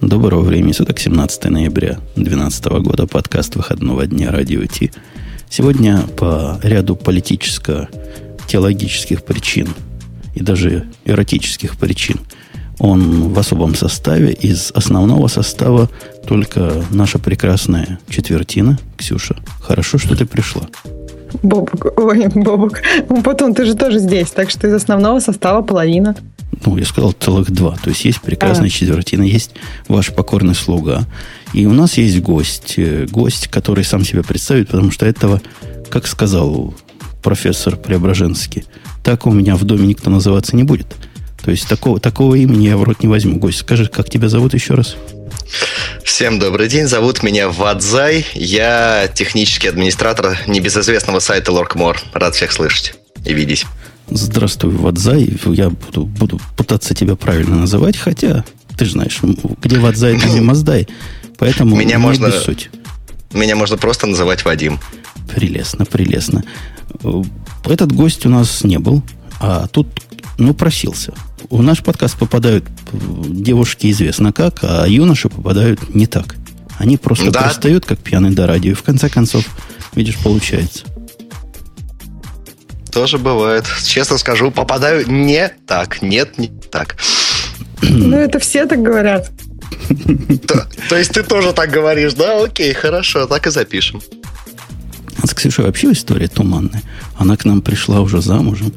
Доброго времени суток, 17 ноября 2012 года, подкаст выходного дня Радио Ти. Сегодня по ряду политическо-теологических причин и даже эротических причин он в особом составе. Из основного состава только наша прекрасная четвертина. Ксюша, хорошо, что ты пришла. Бобук, ой, Бобук. Потом ты же тоже здесь, так что из основного состава половина. Ну, я сказал целых два. То есть есть прекрасная а. четвертина, есть ваш покорный слуга. И у нас есть гость. Э, гость, который сам себя представит, потому что этого, как сказал профессор Преображенский, так у меня в доме никто называться не будет. То есть такого, такого имени я в рот не возьму. Гость, скажи, как тебя зовут еще раз? Всем добрый день, зовут меня Вадзай, я технический администратор небезызвестного сайта Лоркмор. Рад всех слышать и видеть. Здравствуй, Вадзай. Я буду, буду пытаться тебя правильно называть, хотя ты же знаешь, где Вадзай, где Маздай. Поэтому меня не можно, суть. Меня можно просто называть Вадим. Прелестно, прелестно. Этот гость у нас не был, а тут, ну, просился. В наш подкаст попадают девушки известно как, а юноши попадают не так. Они просто да. пристают, как пьяный до радио, и в конце концов, видишь, получается. Тоже бывает. Честно скажу, попадаю не так. Нет, не так. Ну, это все так говорят. То, то есть ты тоже так говоришь, да? Окей, хорошо, так и запишем. С Ксюшей вообще история туманная. Она к нам пришла уже замужем.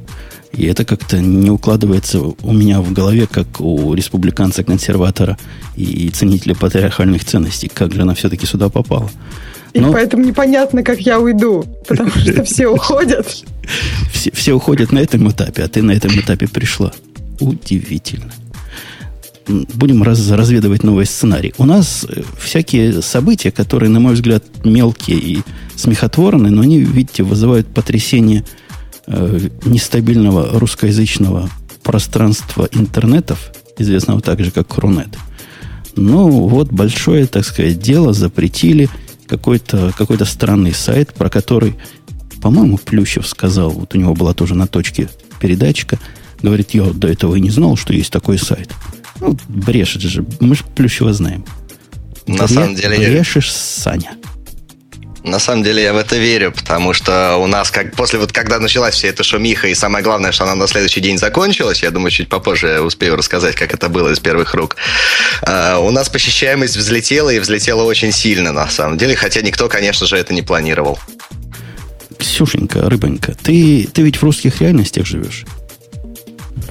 И это как-то не укладывается у меня в голове, как у республиканца-консерватора и ценителя патриархальных ценностей. Как же она все-таки сюда попала? И Но... поэтому непонятно, как я уйду, потому что все уходят. Все, все уходят на этом этапе, а ты на этом этапе пришла. Удивительно. Будем раз, разведывать новый сценарий. У нас э, всякие события, которые, на мой взгляд, мелкие и смехотворные, но они, видите, вызывают потрясение э, нестабильного русскоязычного пространства интернетов, известного также как Рунет. Ну, вот большое, так сказать, дело запретили какой-то какой странный сайт, про который, по-моему, Плющев сказал, вот у него была тоже на точке передачка, говорит, я до этого и не знал, что есть такой сайт. Ну, брешет же, мы же Плющева знаем. На Бре- самом деле... Брешешь, Саня. На самом деле я в это верю, потому что у нас, как после вот когда началась вся эта шумиха, и самое главное, что она на следующий день закончилась, я думаю, чуть попозже я успею рассказать, как это было из первых рук. Uh, у нас посещаемость взлетела, и взлетела очень сильно, на самом деле, хотя никто, конечно же, это не планировал. Ксюшенька, рыбонька, ты, ты ведь в русских реальностях живешь?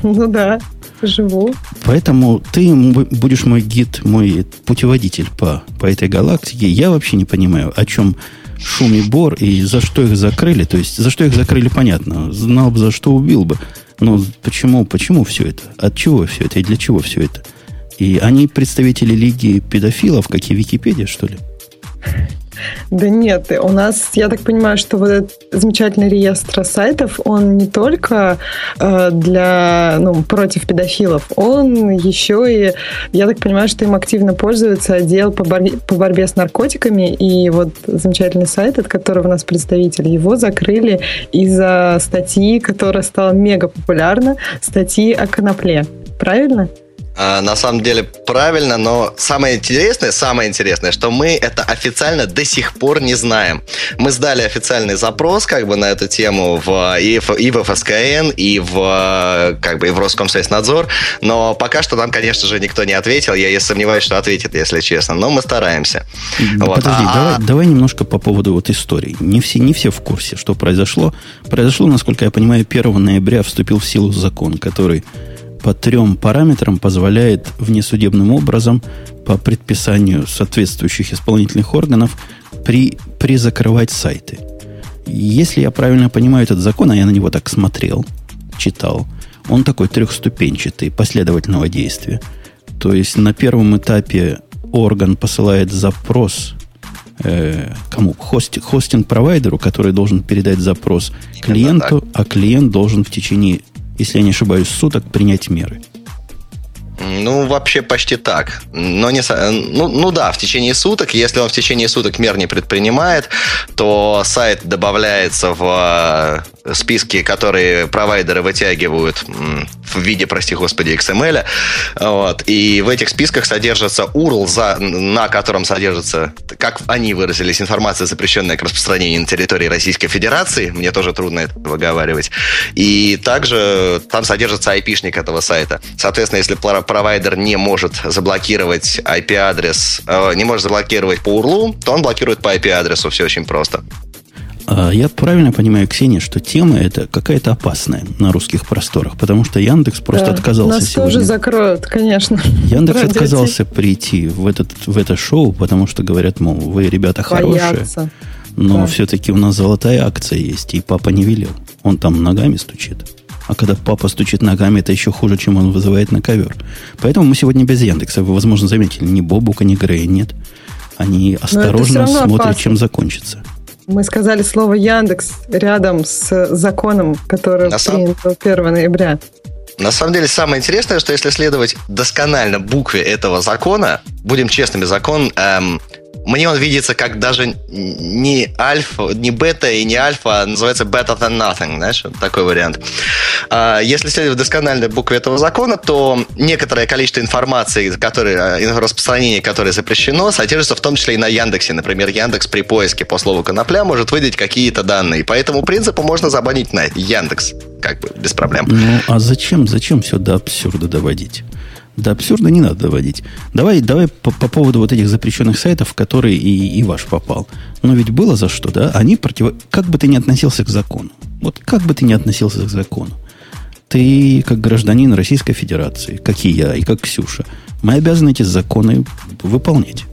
Ну да, живу. Поэтому ты будешь мой гид, мой путеводитель по, по этой галактике. Я вообще не понимаю, о чем шум и бор, и за что их закрыли. То есть, за что их закрыли, понятно. Знал бы, за что убил бы. Но почему, почему все это? От чего все это? И для чего все это? И они представители лиги педофилов, как и Википедия, что ли? Да нет, у нас, я так понимаю, что вот этот замечательный реестр сайтов, он не только э, для, ну, против педофилов, он еще и, я так понимаю, что им активно пользуется отдел по, борьбе, по борьбе с наркотиками, и вот замечательный сайт, от которого у нас представитель, его закрыли из-за статьи, которая стала мега популярна, статьи о конопле. Правильно? А, на самом деле правильно, но самое интересное, самое интересное, что мы это официально до сих пор не знаем. Мы сдали официальный запрос как бы на эту тему в, и, в, и в ФСКН, и в, как бы, и в Роскомсвязьнадзор, но пока что нам, конечно же, никто не ответил. Я, я сомневаюсь, что ответит, если честно, но мы стараемся. Вот. Подожди, а... давай, давай немножко по поводу вот истории. Не все, не все в курсе, что произошло. Произошло, насколько я понимаю, 1 ноября вступил в силу закон, который по трем параметрам позволяет внесудебным образом по предписанию соответствующих исполнительных органов при, при закрывать сайты. Если я правильно понимаю этот закон, а я на него так смотрел, читал, он такой трехступенчатый, последовательного действия. То есть на первом этапе орган посылает запрос э, кому? Хости, хостинг-провайдеру, который должен передать запрос клиенту, а клиент должен в течение если я не ошибаюсь, суток принять меры. Ну, вообще почти так. Но не, ну, ну да, в течение суток. Если он в течение суток мер не предпринимает, то сайт добавляется в списки, которые провайдеры вытягивают в виде, прости господи, XML. Вот. И в этих списках содержится URL, за, на котором содержится, как они выразились, информация, запрещенная к распространению на территории Российской Федерации. Мне тоже трудно это выговаривать. И также там содержится IP-шник этого сайта. Соответственно, если провайдер не может заблокировать IP-адрес, э, не может заблокировать по URL, то он блокирует по IP-адресу. Все очень просто. А я правильно понимаю, Ксения, что тема эта какая-то опасная на русских просторах, потому что Яндекс просто да, отказался нас сегодня. тоже закроют, конечно. Яндекс Радио отказался прийти в, этот, в это шоу, потому что говорят, мол, вы, ребята, хорошие, но да. все-таки у нас золотая акция есть, и папа не велел. Он там ногами стучит. А когда папа стучит ногами, это еще хуже, чем он вызывает на ковер. Поэтому мы сегодня без Яндекса. Вы, возможно, заметили, ни Бобука, ни Грея нет. Они осторожно смотрят, опасно. чем закончится. Мы сказали слово Яндекс рядом с законом, который На принят сам... 1 ноября. На самом деле, самое интересное, что если следовать досконально букве этого закона, будем честными, закон эм, мне он видится как даже не альфа, не бета и не альфа, а называется better than nothing, знаешь, такой вариант. А, если следовать доскональной букве этого закона, то некоторое количество информации, которые, а, распространение которое запрещено, содержится в том числе и на Яндексе. Например, Яндекс при поиске по слову конопля может выдать какие-то данные. По этому принципу можно забанить на Яндекс, как бы без проблем. Ну, а зачем, зачем все до абсурда доводить? До абсурда не надо доводить. Давай, давай по, по поводу вот этих запрещенных сайтов, в которые и, и ваш попал. Но ведь было за что, да? Они против... Как бы ты ни относился к закону. Вот как бы ты ни относился к закону. Ты, как гражданин Российской Федерации, как и я, и как Ксюша, мы обязаны эти законы выполнять.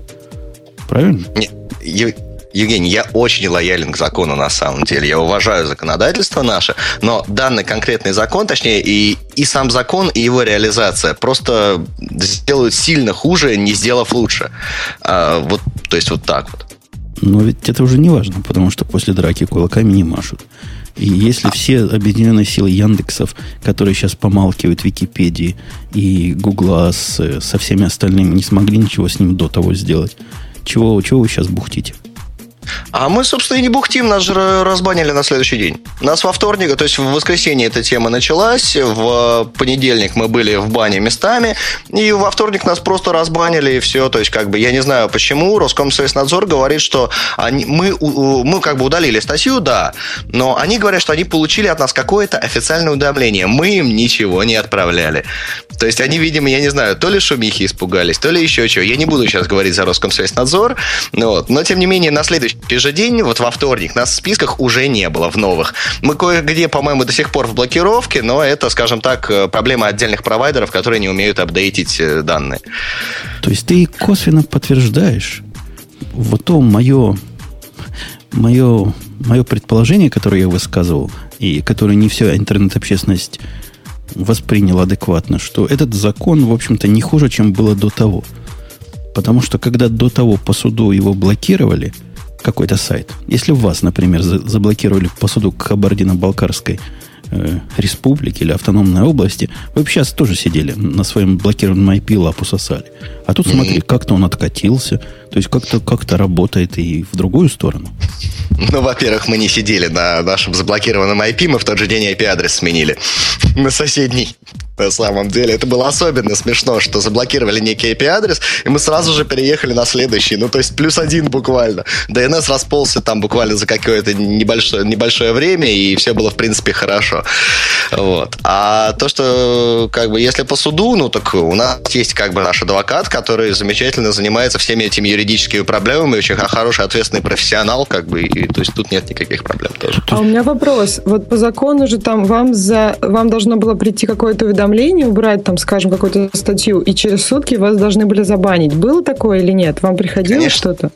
Правильно? Нет, Евгений, я очень лоялен к закону на самом деле. Я уважаю законодательство наше, но данный конкретный закон, точнее, и, и сам закон, и его реализация просто сделают сильно хуже, не сделав лучше. А, вот, то есть вот так вот. Но ведь это уже не важно, потому что после драки кулаками не машут. И если а. все объединенные силы Яндексов, которые сейчас помалкивают Википедии и Гугла с, со всеми остальными, не смогли ничего с ним до того сделать, чего, чего вы сейчас бухтите? А мы, собственно, и не бухтим, нас же разбанили на следующий день. Нас во вторник, то есть в воскресенье эта тема началась, в понедельник мы были в бане местами, и во вторник нас просто разбанили, и все. То есть, как бы, я не знаю почему, Роскомсвязнадзор говорит, что они, мы, мы как бы удалили статью, да, но они говорят, что они получили от нас какое-то официальное уведомление. Мы им ничего не отправляли. То есть, они, видимо, я не знаю, то ли шумихи испугались, то ли еще чего. Я не буду сейчас говорить за Роскомсвязнадзор, вот, но, тем не менее, на следующий же день, вот во вторник, нас в списках уже не было в новых. Мы кое-где, по-моему, до сих пор в блокировке, но это, скажем так, э, проблема отдельных провайдеров, которые не умеют апдейтить э, данные. То есть ты косвенно подтверждаешь вот то мое, мое, мое предположение, которое я высказывал, и которое не вся интернет-общественность восприняла адекватно, что этот закон, в общем-то, не хуже, чем было до того. Потому что когда до того по суду его блокировали – какой-то сайт. Если вас, например, заблокировали по суду Кабардино-Балкарской э, республики или автономной области, вы бы сейчас тоже сидели на своем блокированном IP лапу сосали. А тут смотри, как-то он откатился, то есть как-то как работает и в другую сторону. Ну, во-первых, мы не сидели на нашем заблокированном IP, мы в тот же день IP-адрес сменили на соседний на самом деле. Это было особенно смешно, что заблокировали некий IP-адрес, и мы сразу же переехали на следующий. Ну, то есть плюс один буквально. DNS расползся там буквально за какое-то небольшое, небольшое время, и все было, в принципе, хорошо. Вот. А то, что, как бы, если по суду, ну, так у нас есть, как бы, наш адвокат, который замечательно занимается всеми этими юридическими проблемами, очень хороший, ответственный профессионал, как бы, и, то есть тут нет никаких проблем тоже. А у меня вопрос. Вот по закону же там вам, за, вам должно было прийти какое-то уведомление уведомление убрать, там, скажем, какую-то статью, и через сутки вас должны были забанить. Было такое или нет? Вам приходило что-то?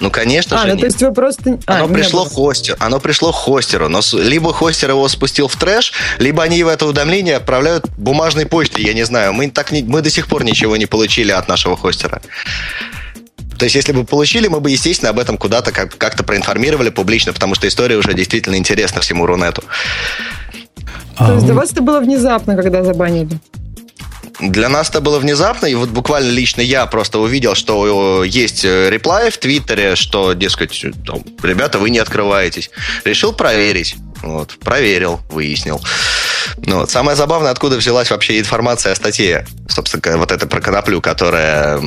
Ну, конечно а, же. Ну, то есть вы просто... Оно а, пришло хостеру. Оно пришло хостеру. Но либо хостер его спустил в трэш, либо они в это уведомление отправляют бумажной почтой. Я не знаю. Мы, так не, мы до сих пор ничего не получили от нашего хостера. То есть, если бы получили, мы бы, естественно, об этом куда-то как- как-то проинформировали публично, потому что история уже действительно интересна всему Рунету. А То есть для вас это было внезапно, когда забанили? Для нас это было внезапно, и вот буквально лично я просто увидел, что есть реплай в Твиттере, что, дескать, ребята, вы не открываетесь. Решил проверить. Вот, проверил, выяснил. Ну, вот. Самое забавное, откуда взялась вообще информация о статье, собственно, вот это про коноплю, которая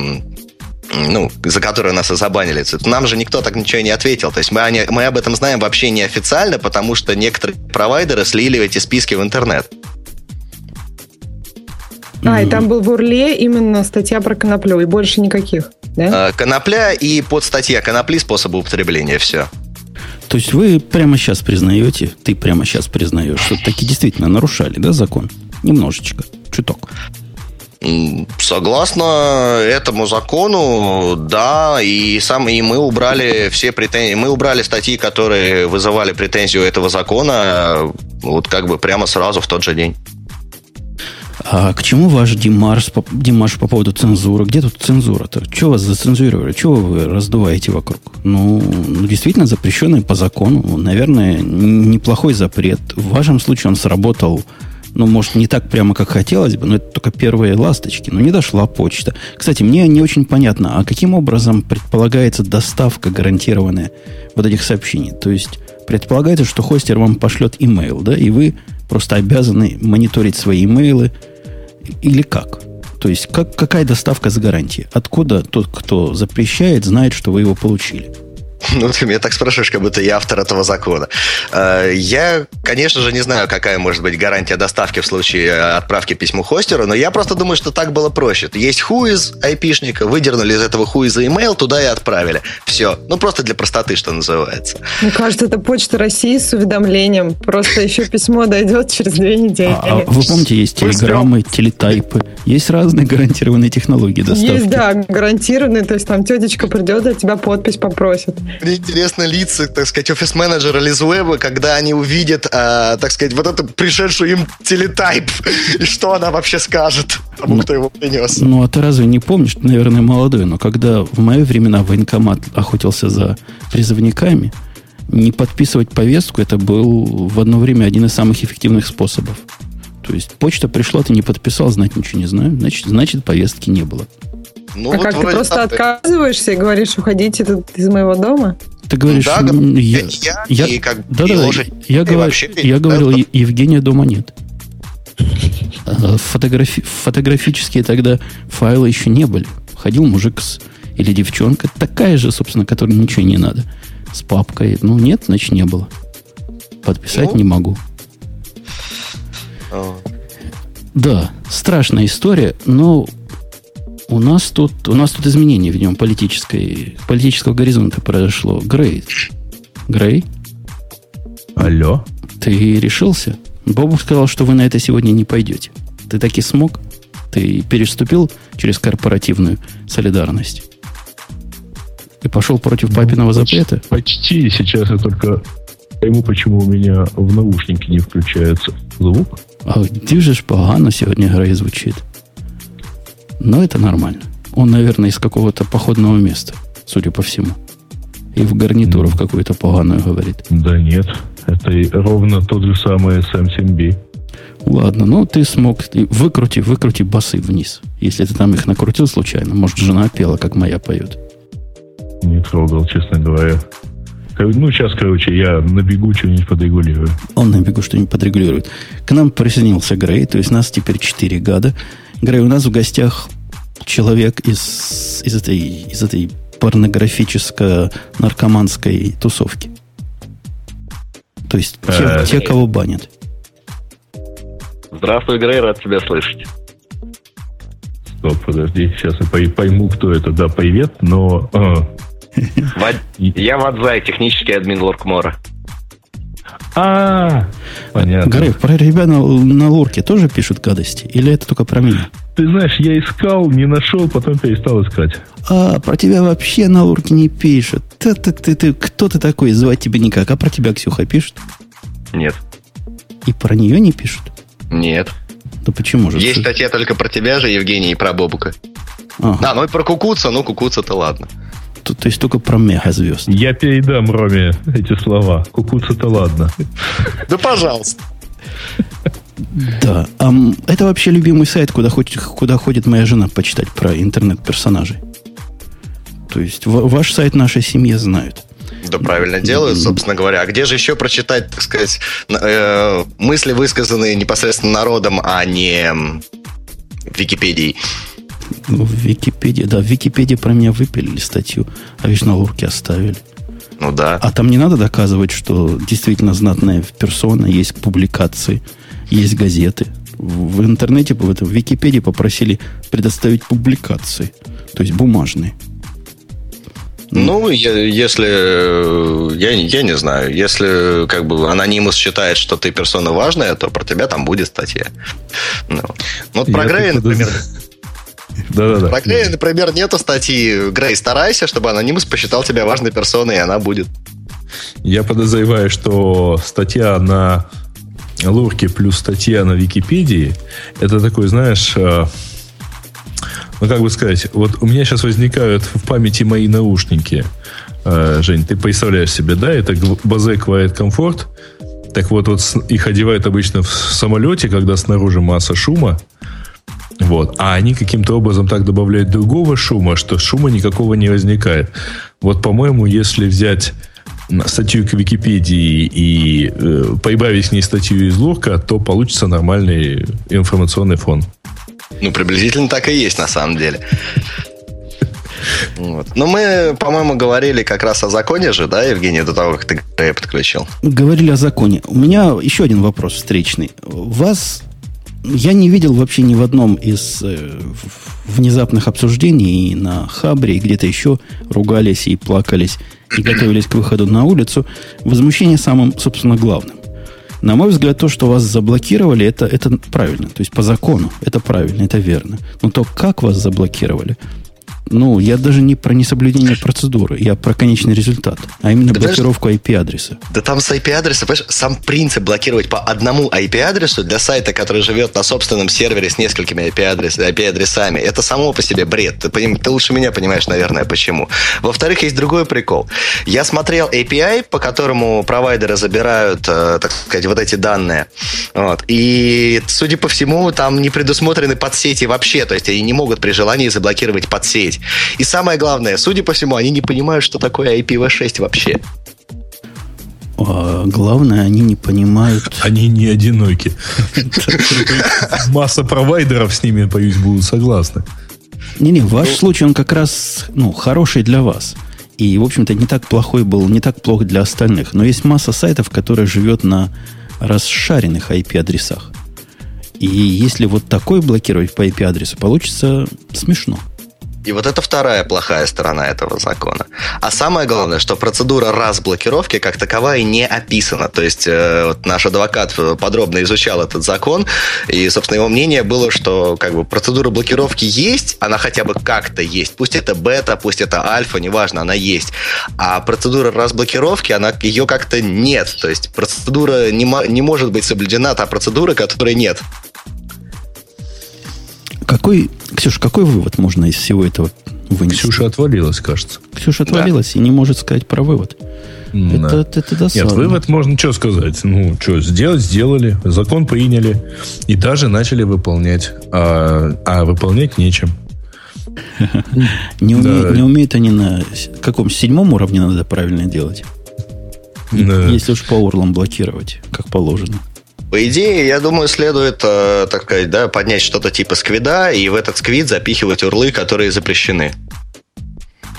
ну, за которую нас и забанили. Нам же никто так ничего не ответил. То есть мы, они, мы об этом знаем вообще неофициально, потому что некоторые провайдеры слили эти списки в интернет. А, и там был в Урле именно статья про коноплю, и больше никаких, да? А, конопля и подстатья конопли способы употребления, все. То есть вы прямо сейчас признаете, ты прямо сейчас признаешь, что таки действительно нарушали, да, закон? Немножечко, чуток. Согласно этому закону, да, и сам и мы убрали все претензии, мы убрали статьи, которые вызывали претензию этого закона, вот как бы прямо сразу в тот же день. А к чему ваш Димаш, Димаш по поводу цензуры? Где тут цензура-то? Чего вас зацензурировали? Чего вы раздуваете вокруг? Ну, ну, действительно, запрещенный по закону. Наверное, неплохой запрет. В вашем случае он сработал, ну, может, не так прямо, как хотелось бы, но это только первые ласточки. Но не дошла почта. Кстати, мне не очень понятно, а каким образом предполагается доставка гарантированная вот этих сообщений? То есть, предполагается, что хостер вам пошлет имейл, да, и вы просто обязаны мониторить свои имейлы или как? То есть как, какая доставка с гарантией? Откуда тот, кто запрещает, знает, что вы его получили? Ну, ты меня так спрашиваешь, как будто я автор этого закона. Э, я, конечно же, не знаю, какая может быть гарантия доставки в случае отправки письму хостеру, но я просто думаю, что так было проще. Есть хуиз айпишника, выдернули из этого хуиза имейл, туда и отправили. Все. Ну, просто для простоты, что называется. Мне кажется, это почта России с уведомлением. Просто еще письмо дойдет через две недели. А, а вы помните, есть телеграммы, телетайпы. Есть разные гарантированные технологии доставки. Есть, да, гарантированные. То есть там тетечка придет, а тебя подпись попросит. Мне интересно лица, так сказать, офис-менеджера Лизвеба, когда они увидят, э, так сказать, вот эту пришедшую им телетайп, и что она вообще скажет тому, ну, кто его принес. Ну, а ты разве не помнишь, ты, наверное, молодой, но когда в мои времена военкомат охотился за призывниками, не подписывать повестку, это был в одно время один из самых эффективных способов. То есть почта пришла, ты не подписал, знать ничего не знаю, значит, значит повестки не было. Ну, а вот как, ты просто так... отказываешься и говоришь, уходите тут из моего дома? Ты говоришь, да, я, я, я, и как да, да, лошадь, я, говорю, вообще, я говорил, да, Евгения дома нет. А, фотографи, фотографические тогда файлы еще не были. Ходил мужик с, или девчонка, такая же, собственно, которой ничего не надо, с папкой. Ну, нет, значит, не было. Подписать ну, не могу. О. Да, страшная история, но у нас тут, у нас тут изменение в нем политической, политического горизонта произошло. Грей. Грей? Алло? Ты решился? Бобук сказал, что вы на это сегодня не пойдете. Ты таки смог? Ты переступил через корпоративную солидарность? И пошел против ну, папиного почти, запрета? Почти. Сейчас я только пойму, почему у меня в наушнике не включается звук. А же погано сегодня Грей звучит? Но это нормально. Он, наверное, из какого-то походного места, судя по всему. И в гарнитуру в какую-то поганую говорит. Да нет, это ровно тот же самый SM7B. Ладно, ну ты смог, выкрути, выкрути басы вниз. Если ты там их накрутил случайно, может, жена пела, как моя поет. Не трогал, честно говоря. Ну, сейчас, короче, я на бегу что-нибудь подрегулирую. Он на бегу что-нибудь подрегулирует. К нам присоединился Грей, то есть нас теперь 4 года. Грей, у нас в гостях человек из, из, этой, из этой порнографическо-наркоманской тусовки. То есть те, э, те, кого банят. Здравствуй, Грей, рад тебя слышать. Стоп, подожди, сейчас я пойму, кто это. Да, привет, но... А. Я Вадзай, технический админ Лоркмора. А, понятно. Греф, про ребят на, на лурке тоже пишут гадости? Или это только про меня? Ты знаешь, я искал, не нашел, потом перестал искать. А, про тебя вообще на лурке не пишут. Ты, ты, ты, ты, кто ты такой? Звать тебя никак. А про тебя Ксюха пишет? Нет. И про нее не пишут? Нет. Да почему же? Есть статья только про тебя же, Евгений, и про Бобука. Ага. А, ну и про Кукуца, ну Кукуца-то ладно. То, то есть только про мегазвезд. Я передам Роме эти слова. Кукуца-то ладно. Да пожалуйста. Да. А это вообще любимый сайт, куда, ходит, куда ходит моя жена почитать про интернет-персонажей. То есть ваш сайт нашей семьи знают. Да, правильно делают, собственно говоря. А где же еще прочитать, так сказать, э, мысли, высказанные непосредственно народом, а не в Википедии? Ну, в Википедии, да, в Википедии про меня выпилили статью, а ведь на лурке оставили. Ну да. А там не надо доказывать, что действительно знатная персона, есть публикации, есть газеты. В, в интернете, в, этом, в Википедии попросили предоставить публикации, то есть бумажные. Ну, если я, я не знаю, если как бы анонимус считает, что ты персона важная, то про тебя там будет статья. Ну, ну вот про Грея, например. Да-да-да. Про Грея, например, нету статьи Грей, старайся, чтобы анонимус посчитал тебя важной персоной, и она будет. Я подозреваю, что статья на Лурке плюс статья на Википедии, это такой, знаешь, э, ну, как бы сказать, вот у меня сейчас возникают в памяти мои наушники. Э, Жень, ты представляешь себе, да, это Bose Quiet Comfort. Так вот, вот их одевают обычно в самолете, когда снаружи масса шума. Вот. А они каким-то образом так добавляют другого шума, что шума никакого не возникает. Вот, по-моему, если взять статью к Википедии и э, прибавить к ней статью из Лурка, то получится нормальный информационный фон. Ну, приблизительно так и есть на самом деле. Вот. Но мы, по-моему, говорили как раз о законе же, да, Евгений, до того, как ты Грея подключил? Говорили о законе. У меня еще один вопрос встречный. Вас я не видел вообще ни в одном из э, внезапных обсуждений и на Хабре, и где-то еще ругались и плакались и готовились к выходу на улицу. Возмущение самым, собственно, главным. На мой взгляд, то, что вас заблокировали, это, это правильно. То есть по закону это правильно, это верно. Но то, как вас заблокировали, ну, я даже не про несоблюдение процедуры, я про конечный результат, а именно да блокировку IP-адреса. Да там с IP-адреса, понимаешь, сам принцип блокировать по одному IP-адресу для сайта, который живет на собственном сервере с несколькими IP-адресами, IP это само по себе бред. Ты, поним, ты лучше меня понимаешь, наверное, почему. Во-вторых, есть другой прикол. Я смотрел API, по которому провайдеры забирают, э, так сказать, вот эти данные. Вот. И, судя по всему, там не предусмотрены подсети вообще. То есть они не могут при желании заблокировать подсеть говорить. И самое главное, судя по всему, они не понимают, что такое IPv6 вообще. А, главное, они не понимают... Они не одиноки. Масса провайдеров с ними, боюсь, будут согласны. Не-не, ваш ну, случай, он как раз ну, хороший для вас. И, в общем-то, не так плохой был, не так плохо для остальных. Но есть масса сайтов, которые живет на расшаренных IP-адресах. И если вот такой блокировать по IP-адресу, получится смешно. И вот это вторая плохая сторона этого закона. А самое главное, что процедура разблокировки как таковая не описана. То есть э, вот наш адвокат подробно изучал этот закон, и, собственно, его мнение было, что как бы процедура блокировки есть, она хотя бы как-то есть. Пусть это бета, пусть это альфа, неважно, она есть. А процедура разблокировки, она, ее как-то нет. То есть процедура не, не может быть соблюдена, та процедура, которой нет. Какой, Ксюша, какой вывод можно из всего этого вынести? Ксюша отвалилась, кажется. Ксюша отвалилась да. и не может сказать про вывод. Да. Это, это досадно. Нет, вывод можно что сказать? Ну, что, сделать, сделали, закон приняли и даже начали выполнять. А, а выполнять нечем. Не, умеют, не умеют они на каком седьмом уровне надо правильно делать. Если уж по урлам блокировать, как положено. По идее, я думаю, следует, э, так сказать, да, поднять что-то типа сквида и в этот сквид запихивать урлы, которые запрещены.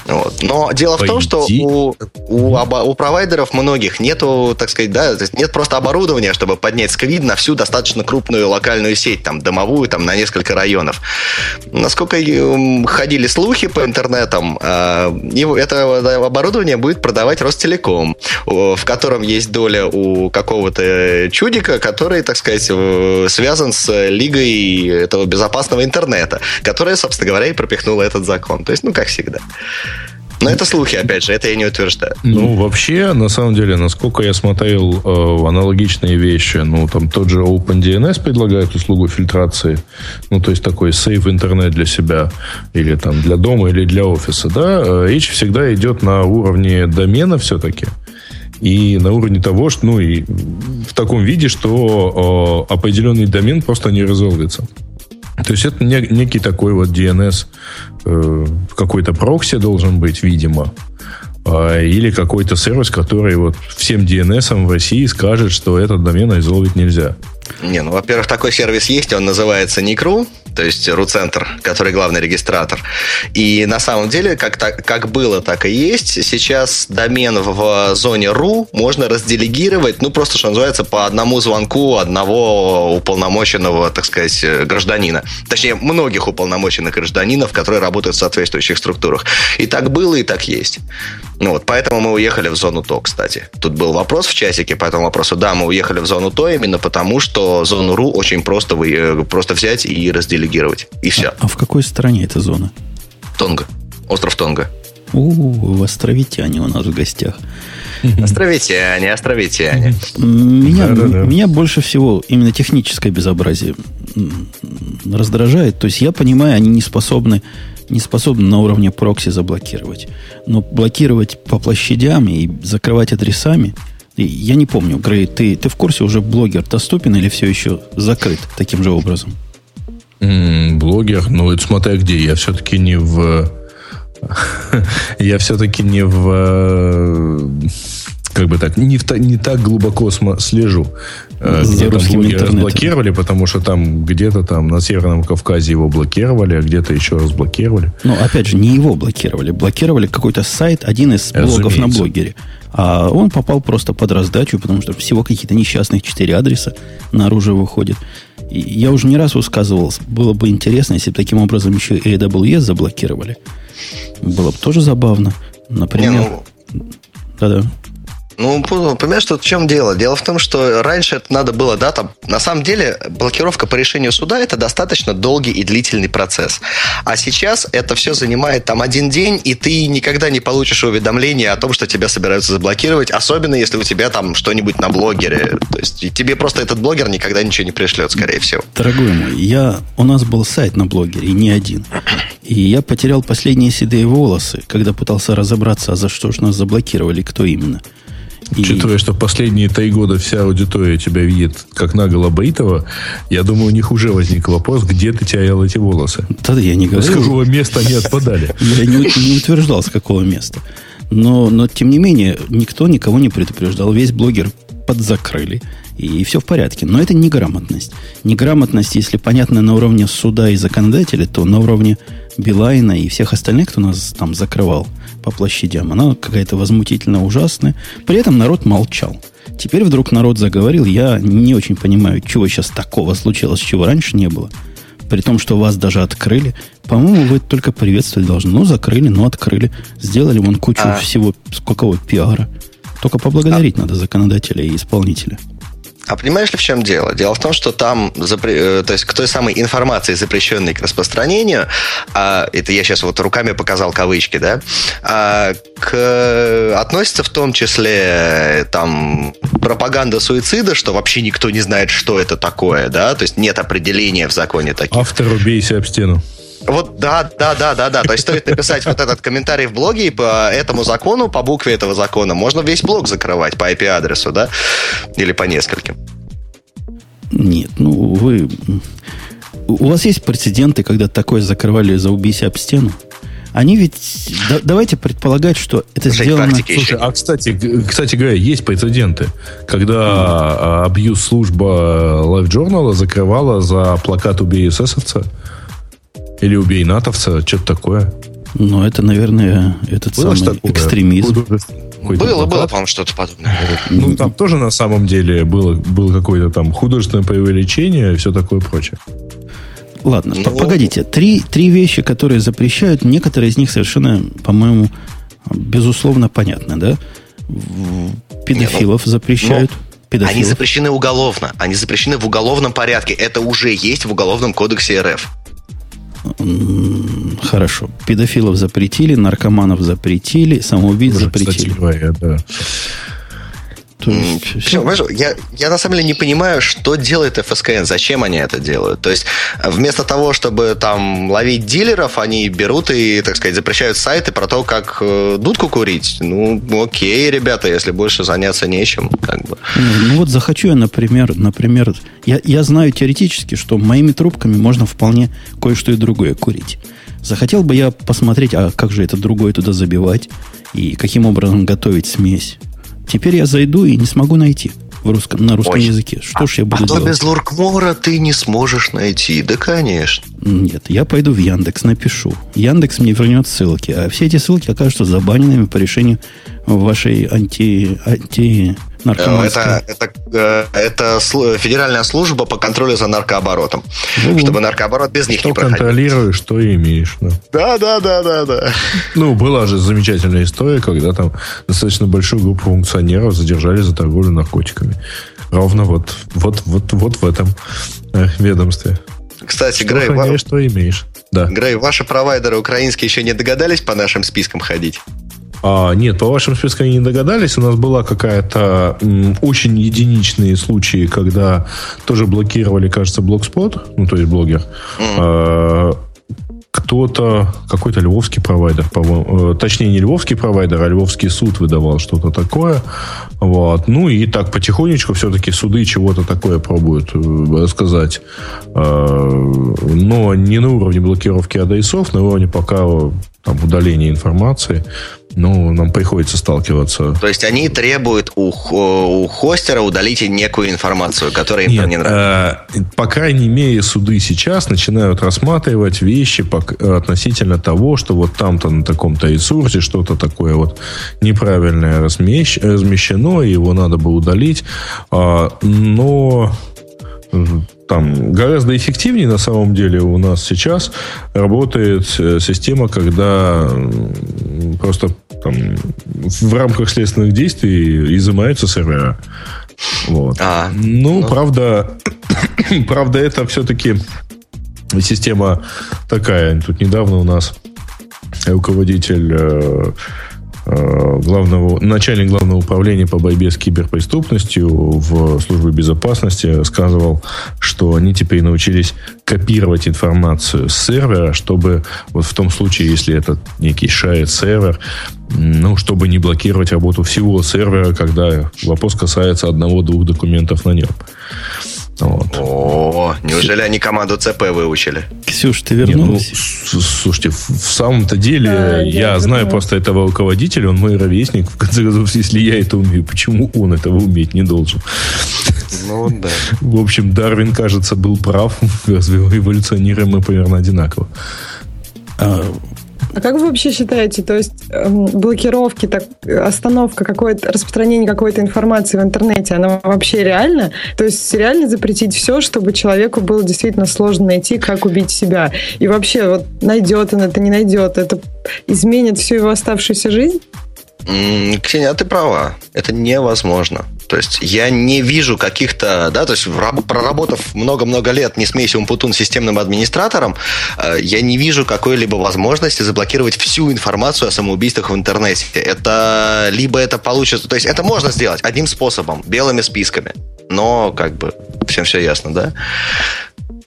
Вот. Но дело По в том, что у, у, у провайдеров многих нету, так сказать, да, нет просто оборудования, чтобы поднять сквид на всю достаточно крупную локальную сеть, там, домовую, там, на несколько районов. Насколько ходили слухи по интернетам, э, это оборудование будет продавать Ростелеком, в котором есть доля у какого-то чудика, который, так сказать, связан с лигой этого безопасного интернета, которая, собственно говоря, и пропихнула этот закон. То есть, ну, как всегда. Но это слухи, опять же, это я не утверждаю. Ну, вообще, на самом деле, насколько я смотрел э, аналогичные вещи, ну, там тот же OpenDNS предлагает услугу фильтрации, ну, то есть такой сейв интернет для себя, или там для дома, или для офиса, да, э, речь всегда идет на уровне домена все-таки. И на уровне того, что, ну, и в таком виде, что э, определенный домен просто не резолвится. То есть это не, некий такой вот DNS, э, какой-то прокси должен быть, видимо. А, или какой-то сервис, который вот всем DNS в России скажет, что этот домен айзоловить нельзя. Не, ну, во-первых, такой сервис есть, он называется Никру, то есть RU-центр, который главный регистратор. И на самом деле, как, так, как было, так и есть. Сейчас домен в зоне RU можно разделегировать, ну, просто, что называется, по одному звонку одного уполномоченного, так сказать, гражданина. Точнее, многих уполномоченных гражданинов, которые работают в соответствующих структурах. И так было, и так есть. Ну вот, поэтому мы уехали в зону ТО, кстати. Тут был вопрос в часике по этому вопросу. Да, мы уехали в зону ТО именно потому, что зону РУ очень просто, вы, э, просто взять и разделегировать. И все. А, а в какой стране эта зона? Тонга. Остров Тонга. У, островитяне у нас в гостях. Островитяне, островитяне. Меня, меня больше всего именно техническое безобразие раздражает. То есть я понимаю, они не способны не способны на уровне прокси заблокировать. Но блокировать по площадям и закрывать адресами, я не помню, Грей, ты, ты в курсе уже блогер доступен или все еще закрыт таким же образом? Mm, блогер, ну это смотря где, я все-таки не в... Я все-таки не в как бы так, не, в, не так глубоко слежу, э, где там блогеры разблокировали, потому что там где-то там на Северном Кавказе его блокировали, а где-то еще разблокировали. Ну, опять же, не его блокировали. Блокировали какой-то сайт, один из блогов Разумеется. на блогере. А он попал просто под раздачу, потому что всего какие-то несчастных четыре адреса наружу выходят. И я уже не раз высказывал, было бы интересно, если бы таким образом еще и AWS заблокировали. Было бы тоже забавно. Например... Не, ну... Да-да. Ну, понимаешь, что в чем дело? Дело в том, что раньше это надо было, да, там, на самом деле, блокировка по решению суда это достаточно долгий и длительный процесс. А сейчас это все занимает там один день, и ты никогда не получишь уведомления о том, что тебя собираются заблокировать, особенно если у тебя там что-нибудь на блогере. То есть тебе просто этот блогер никогда ничего не пришлет, скорее всего. Дорогой мой, я, у нас был сайт на блогере, и не один. И я потерял последние седые волосы, когда пытался разобраться, а за что же нас заблокировали, кто именно. Учитывая, и... что последние три года вся аудитория тебя видит как наголо Бейтова, я думаю, у них уже возник вопрос, где ты терял эти волосы. Тогда я не говорю. С какого места они отпадали? Я не, утверждал, с какого места. Но, но, тем не менее, никто никого не предупреждал. Весь блогер подзакрыли. И все в порядке. Но это неграмотность. Неграмотность, если понятно на уровне суда и законодателя, то на уровне Билайна и всех остальных, кто нас там закрывал по площадям, она какая-то возмутительно ужасная. При этом народ молчал. Теперь вдруг народ заговорил. Я не очень понимаю, чего сейчас такого случилось, чего раньше не было. При том, что вас даже открыли. По-моему, вы только приветствовать должны. Ну, закрыли, ну, открыли. Сделали вон кучу а... всего, сколько пиара. Только поблагодарить а... надо законодателя и исполнителя. А понимаешь ли, в чем дело? Дело в том, что там, запре... Э, то есть к той самой информации, запрещенной к распространению, а, это я сейчас вот руками показал кавычки, да, а, к... относится в том числе там пропаганда суицида, что вообще никто не знает, что это такое, да, то есть нет определения в законе таких. Автор убейся об стену. Вот да, да, да, да, да. То есть стоит написать вот этот комментарий в блоге, и по этому закону, по букве этого закона, можно весь блог закрывать по IP-адресу, да? Или по нескольким. Нет, ну вы... У вас есть прецеденты, когда такое закрывали за убийся об стену? Они ведь... Да, давайте предполагать, что это Слушай, сделано... Слушай, а кстати, кстати говоря, есть прецеденты, когда абьюз-служба Live Journal закрывала за плакат «Убей эсэсовца» Или убей натовца, что-то такое. Ну, это, наверное, этот было самый такое? экстремизм. Было, было, по-моему, что-то подобное. Ну, там тоже на самом деле было, было какое-то там художественное преувеличение и все такое прочее. Ладно, ну, погодите. Три, три вещи, которые запрещают, некоторые из них совершенно, по-моему, безусловно понятны, да? Педофилов Не, ну, запрещают. Ну, педофилов. Они запрещены уголовно. Они запрещены в уголовном порядке. Это уже есть в уголовном кодексе РФ. Хорошо. Педофилов запретили, наркоманов запретили, самоубийц Уже, запретили. Кстати говоря, да. То есть, Почему, я, я на самом деле не понимаю, что делает FSKN, зачем они это делают. То есть вместо того, чтобы там ловить дилеров, они берут и, так сказать, запрещают сайты про то, как э, дудку курить. Ну, окей, ребята, если больше заняться нечем, как бы. Ну вот захочу я, например, например, я, я знаю теоретически, что моими трубками можно вполне кое-что и другое курить. Захотел бы я посмотреть, а как же это другое туда забивать и каким образом готовить смесь. Теперь я зайду и не смогу найти в русском, на русском Ой. языке. Что ж я буду а делать? А без Луркмора ты не сможешь найти. Да, конечно. Нет, я пойду в Яндекс, напишу. Яндекс мне вернет ссылки. А все эти ссылки окажутся забаненными по решению вашей анти, анти. Это, это, э, это федеральная служба по контролю за наркооборотом. Ну, чтобы наркооборот без них что не проходил. контролируешь, что имеешь. Да. да, да, да, да, да. Ну, была же замечательная история, когда там достаточно большую группу функционеров задержали за торговлю наркотиками. Ровно вот, вот, вот, вот в этом э, ведомстве. Кстати, что Грей, ва... что имеешь. Да. Грей, ваши провайдеры украинские еще не догадались по нашим спискам ходить? А, нет, по вашим спискам они не догадались. У нас была какая-то м, очень единичные случаи, когда тоже блокировали, кажется, блокспот, ну, то есть блогер. Mm-hmm. А, кто-то, какой-то львовский провайдер, по-моему, э, точнее не львовский провайдер, а львовский суд выдавал что-то такое. Вот. Ну и так потихонечку все-таки суды чего-то такое пробуют э, рассказать. Э, но не на уровне блокировки адресов, на уровне пока там, удаления информации ну, нам приходится сталкиваться. То есть они требуют у, у хостера удалить некую информацию, которая им Нет, там не нравится. Э, по крайней мере, суды сейчас начинают рассматривать вещи по, относительно того, что вот там-то на таком-то ресурсе что-то такое вот неправильное размещ, размещено, его надо бы удалить. А, но там гораздо эффективнее на самом деле у нас сейчас работает э, система, когда просто там, в рамках следственных действий изымаются сервера. Вот. А, ну, ну, правда, правда, это все-таки система такая. Тут недавно у нас руководитель э, главного, начальник главного управления по борьбе с киберпреступностью в службе безопасности рассказывал, что они теперь научились копировать информацию с сервера, чтобы вот в том случае, если это некий shared сервер, ну, чтобы не блокировать работу всего сервера, когда вопрос касается одного-двух документов на нем. Вот. О, неужели они команду ЦП выучили? Ксюш, ты вернулась? Не, ну, слушайте, в, в самом-то деле да, я, я знаю просто этого руководителя, он мой ровесник. В конце концов, если я это умею, почему он этого уметь не должен? Ну, да. В общем, Дарвин, кажется, был прав. Разве эволюционируем мы примерно одинаково. А, а как вы вообще считаете, то есть эм, блокировки, так, остановка, какое-то распространение какой-то информации в интернете, она вообще реально? То есть реально запретить все, чтобы человеку было действительно сложно найти, как убить себя? И вообще, вот найдет он это, не найдет, это изменит всю его оставшуюся жизнь? Ксения, а ты права. Это невозможно. То есть я не вижу каких-то, да, то есть проработав много-много лет не смейся Умпутун системным администратором, э, я не вижу какой-либо возможности заблокировать всю информацию о самоубийствах в интернете. Это либо это получится, то есть это можно сделать одним способом, белыми списками. Но как бы всем все ясно, да?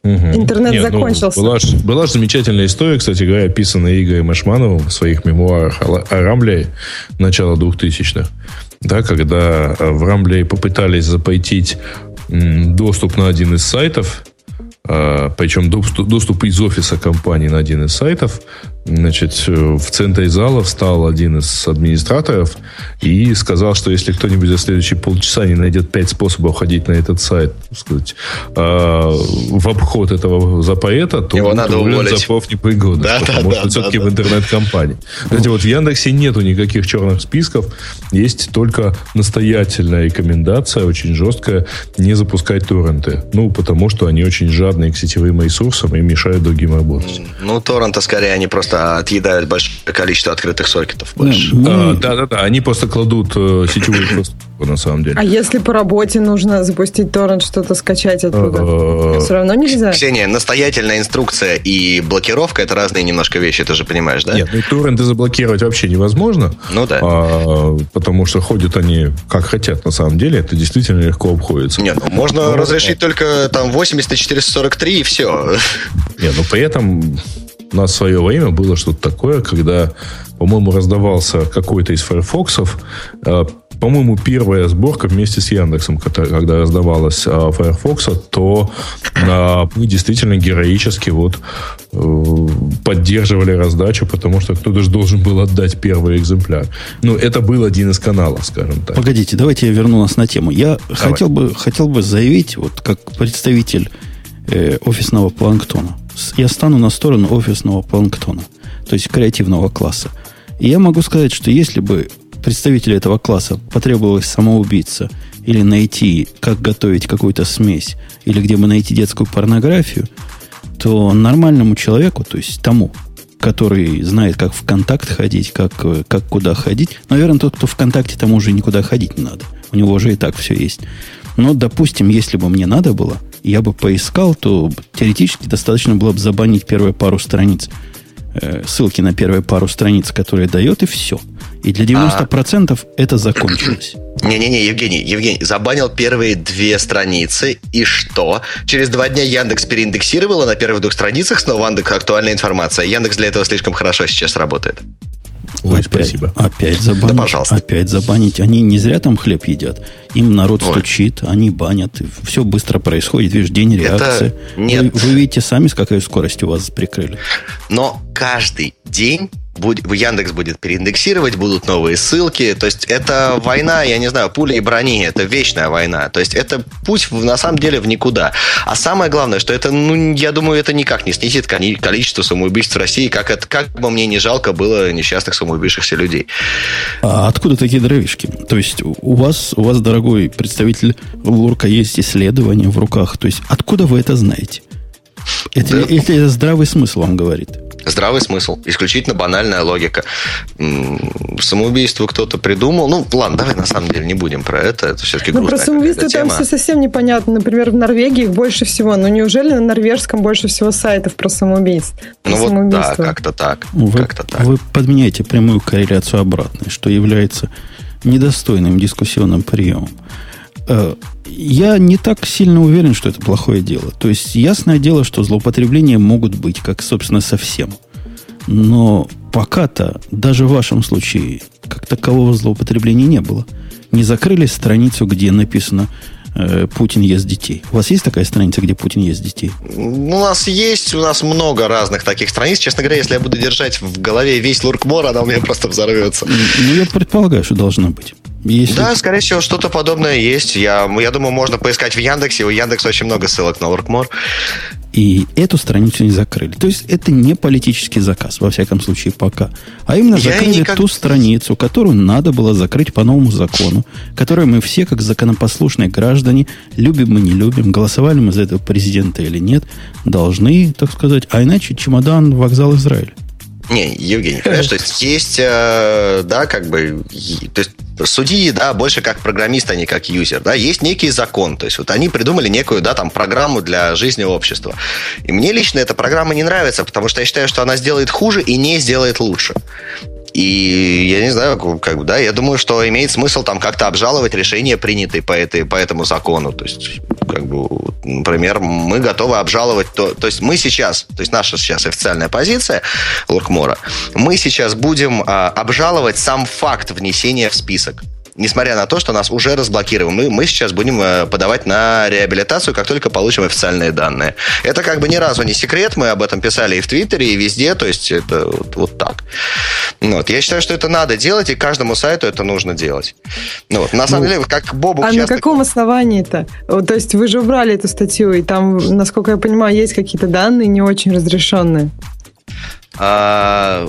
Угу. Интернет Нет, ну, закончился. Ну, была, же, была же замечательная история, кстати говоря, описанная Игорем Ашмановым в своих мемуарах о, о Рамбле начала 2000-х да, когда э, в Рамбле попытались запойтить доступ на один из сайтов, а, причем доступ, доступ из офиса компании на один из сайтов, Значит, в центре зала встал один из администраторов и сказал, что если кто-нибудь за следующие полчаса не найдет пять способов ходить на этот сайт, сказать, э, в обход этого запрета, то Его надо уволить. за профнепригодность, да, потому да, что да, все-таки да, в интернет-компании. Кстати, вот в Яндексе нету никаких черных списков, есть только настоятельная рекомендация, очень жесткая, не запускать торренты. Ну, потому что они очень жадные к сетевым ресурсам и мешают другим работать. Ну, торренты скорее они просто отъедают большое количество открытых сокетов. Больше. Да, да, да. Они просто кладут э, сетевой на самом деле. А если по работе нужно запустить торрент, что-то скачать оттуда? Э, Все равно нельзя? Ксения, настоятельная инструкция и блокировка – это разные немножко вещи, ты же понимаешь, да? Нет, ну торренты заблокировать вообще невозможно. Ну да. А, потому что ходят они как хотят на самом деле. Это действительно легко обходится. Нет, ну можно но, разрешить только там 80 и 443 и все. Нет, но при этом у нас в свое время было что-то такое, когда, по-моему, раздавался какой-то из Firefox'ов а, по-моему, первая сборка вместе с Яндексом, когда раздавалась а, Firefox, то а, мы действительно героически вот э, поддерживали раздачу, потому что кто-то же должен был отдать первый экземпляр. Ну, это был один из каналов, скажем так. Погодите, давайте я верну нас на тему. Я хотел бы, хотел бы заявить, вот как представитель э, офисного планктона, я стану на сторону офисного планктона, то есть креативного класса. И я могу сказать, что если бы представителю этого класса потребовалось самоубийца или найти, как готовить какую-то смесь, или где бы найти детскую порнографию, то нормальному человеку, то есть тому, который знает, как в контакт ходить, как, как куда ходить. Наверное, тот, кто в контакте, тому уже никуда ходить не надо. У него уже и так все есть. Но, допустим, если бы мне надо было, я бы поискал, то теоретически достаточно было бы забанить первые пару страниц, э, ссылки на первые пару страниц, которые дает, и все. И для 90% а... это закончилось. Не-не-не, Евгений, Евгений, забанил первые две страницы, и что? Через два дня Яндекс переиндексировала на первых двух страницах снова Яндекс актуальная информация. Яндекс для этого слишком хорошо сейчас работает. Ой, опять, спасибо. Опять забанить. Да, пожалуйста. Опять забанить. Они не зря там хлеб едят. Им народ Ой. стучит, они банят. Все быстро происходит. Видишь, день реакции. Это... Нет. Вы, вы видите сами, с какой скоростью вас прикрыли. Но каждый день будет, Яндекс будет переиндексировать, будут новые ссылки. То есть это война, я не знаю, пули и брони, это вечная война. То есть это путь на самом деле в никуда. А самое главное, что это, ну, я думаю, это никак не снизит количество самоубийств в России, как, это, как бы мне не жалко было несчастных самоубившихся людей. А откуда такие дровишки? То есть у вас, у вас, дорогой представитель Лурка, есть исследования в руках. То есть откуда вы это знаете? Это, да. это здравый смысл вам говорит. Здравый смысл. Исключительно банальная логика. Самоубийство кто-то придумал. Ну, ладно, давай на самом деле не будем про это. Это все-таки Ну, про самоубийство там все совсем непонятно. Например, в Норвегии их больше всего. Но неужели на норвежском больше всего сайтов про самоубийство? Про ну, вот да, как-то так. Вы, как-то так. вы подменяете прямую корреляцию обратной, что является недостойным дискуссионным приемом. Э, я не так сильно уверен, что это плохое дело. То есть, ясное дело, что злоупотребления могут быть, как, собственно, совсем. Но пока-то, даже в вашем случае, как такового злоупотребления не было. Не закрыли страницу, где написано э, Путин ест детей. У вас есть такая страница, где Путин ест детей? У нас есть, у нас много разных таких страниц. Честно говоря, если я буду держать в голове весь Луркмор, она у меня просто взорвется. Ну, я предполагаю, что должна быть. Если... Да, скорее всего, что-то подобное есть. Я, я думаю, можно поискать в Яндексе. У Яндекса очень много ссылок на Workmore. И эту страницу не закрыли. То есть это не политический заказ, во всяком случае, пока. А именно Я закрыли никак... ту страницу, которую надо было закрыть по новому закону, которую мы все, как законопослушные граждане, любим мы не любим, голосовали мы за этого президента или нет, должны, так сказать, а иначе чемодан вокзал Израиль. Не, Евгений, понимаешь, то есть есть, э, да, как бы, то есть судьи, да, больше как программист, а не как юзер, да, есть некий закон, то есть вот они придумали некую, да, там, программу для жизни общества. И мне лично эта программа не нравится, потому что я считаю, что она сделает хуже и не сделает лучше. И я не знаю, как бы, да, я думаю, что имеет смысл там как-то обжаловать решения, принятые по, этой, по этому закону. То есть, как бы, например, мы готовы обжаловать то, то есть мы сейчас, то есть наша сейчас официальная позиция Луркмора, мы сейчас будем а, обжаловать сам факт внесения в список несмотря на то, что нас уже разблокировали, мы, мы сейчас будем э, подавать на реабилитацию, как только получим официальные данные. Это как бы ни разу не секрет, мы об этом писали и в Твиттере, и везде, то есть это вот, вот так. Вот. Я считаю, что это надо делать, и каждому сайту это нужно делать. Ну, вот. На самом ну, деле, как Бобу А часто... на каком основании-то? То есть вы же убрали эту статью, и там, насколько я понимаю, есть какие-то данные не очень разрешенные. А,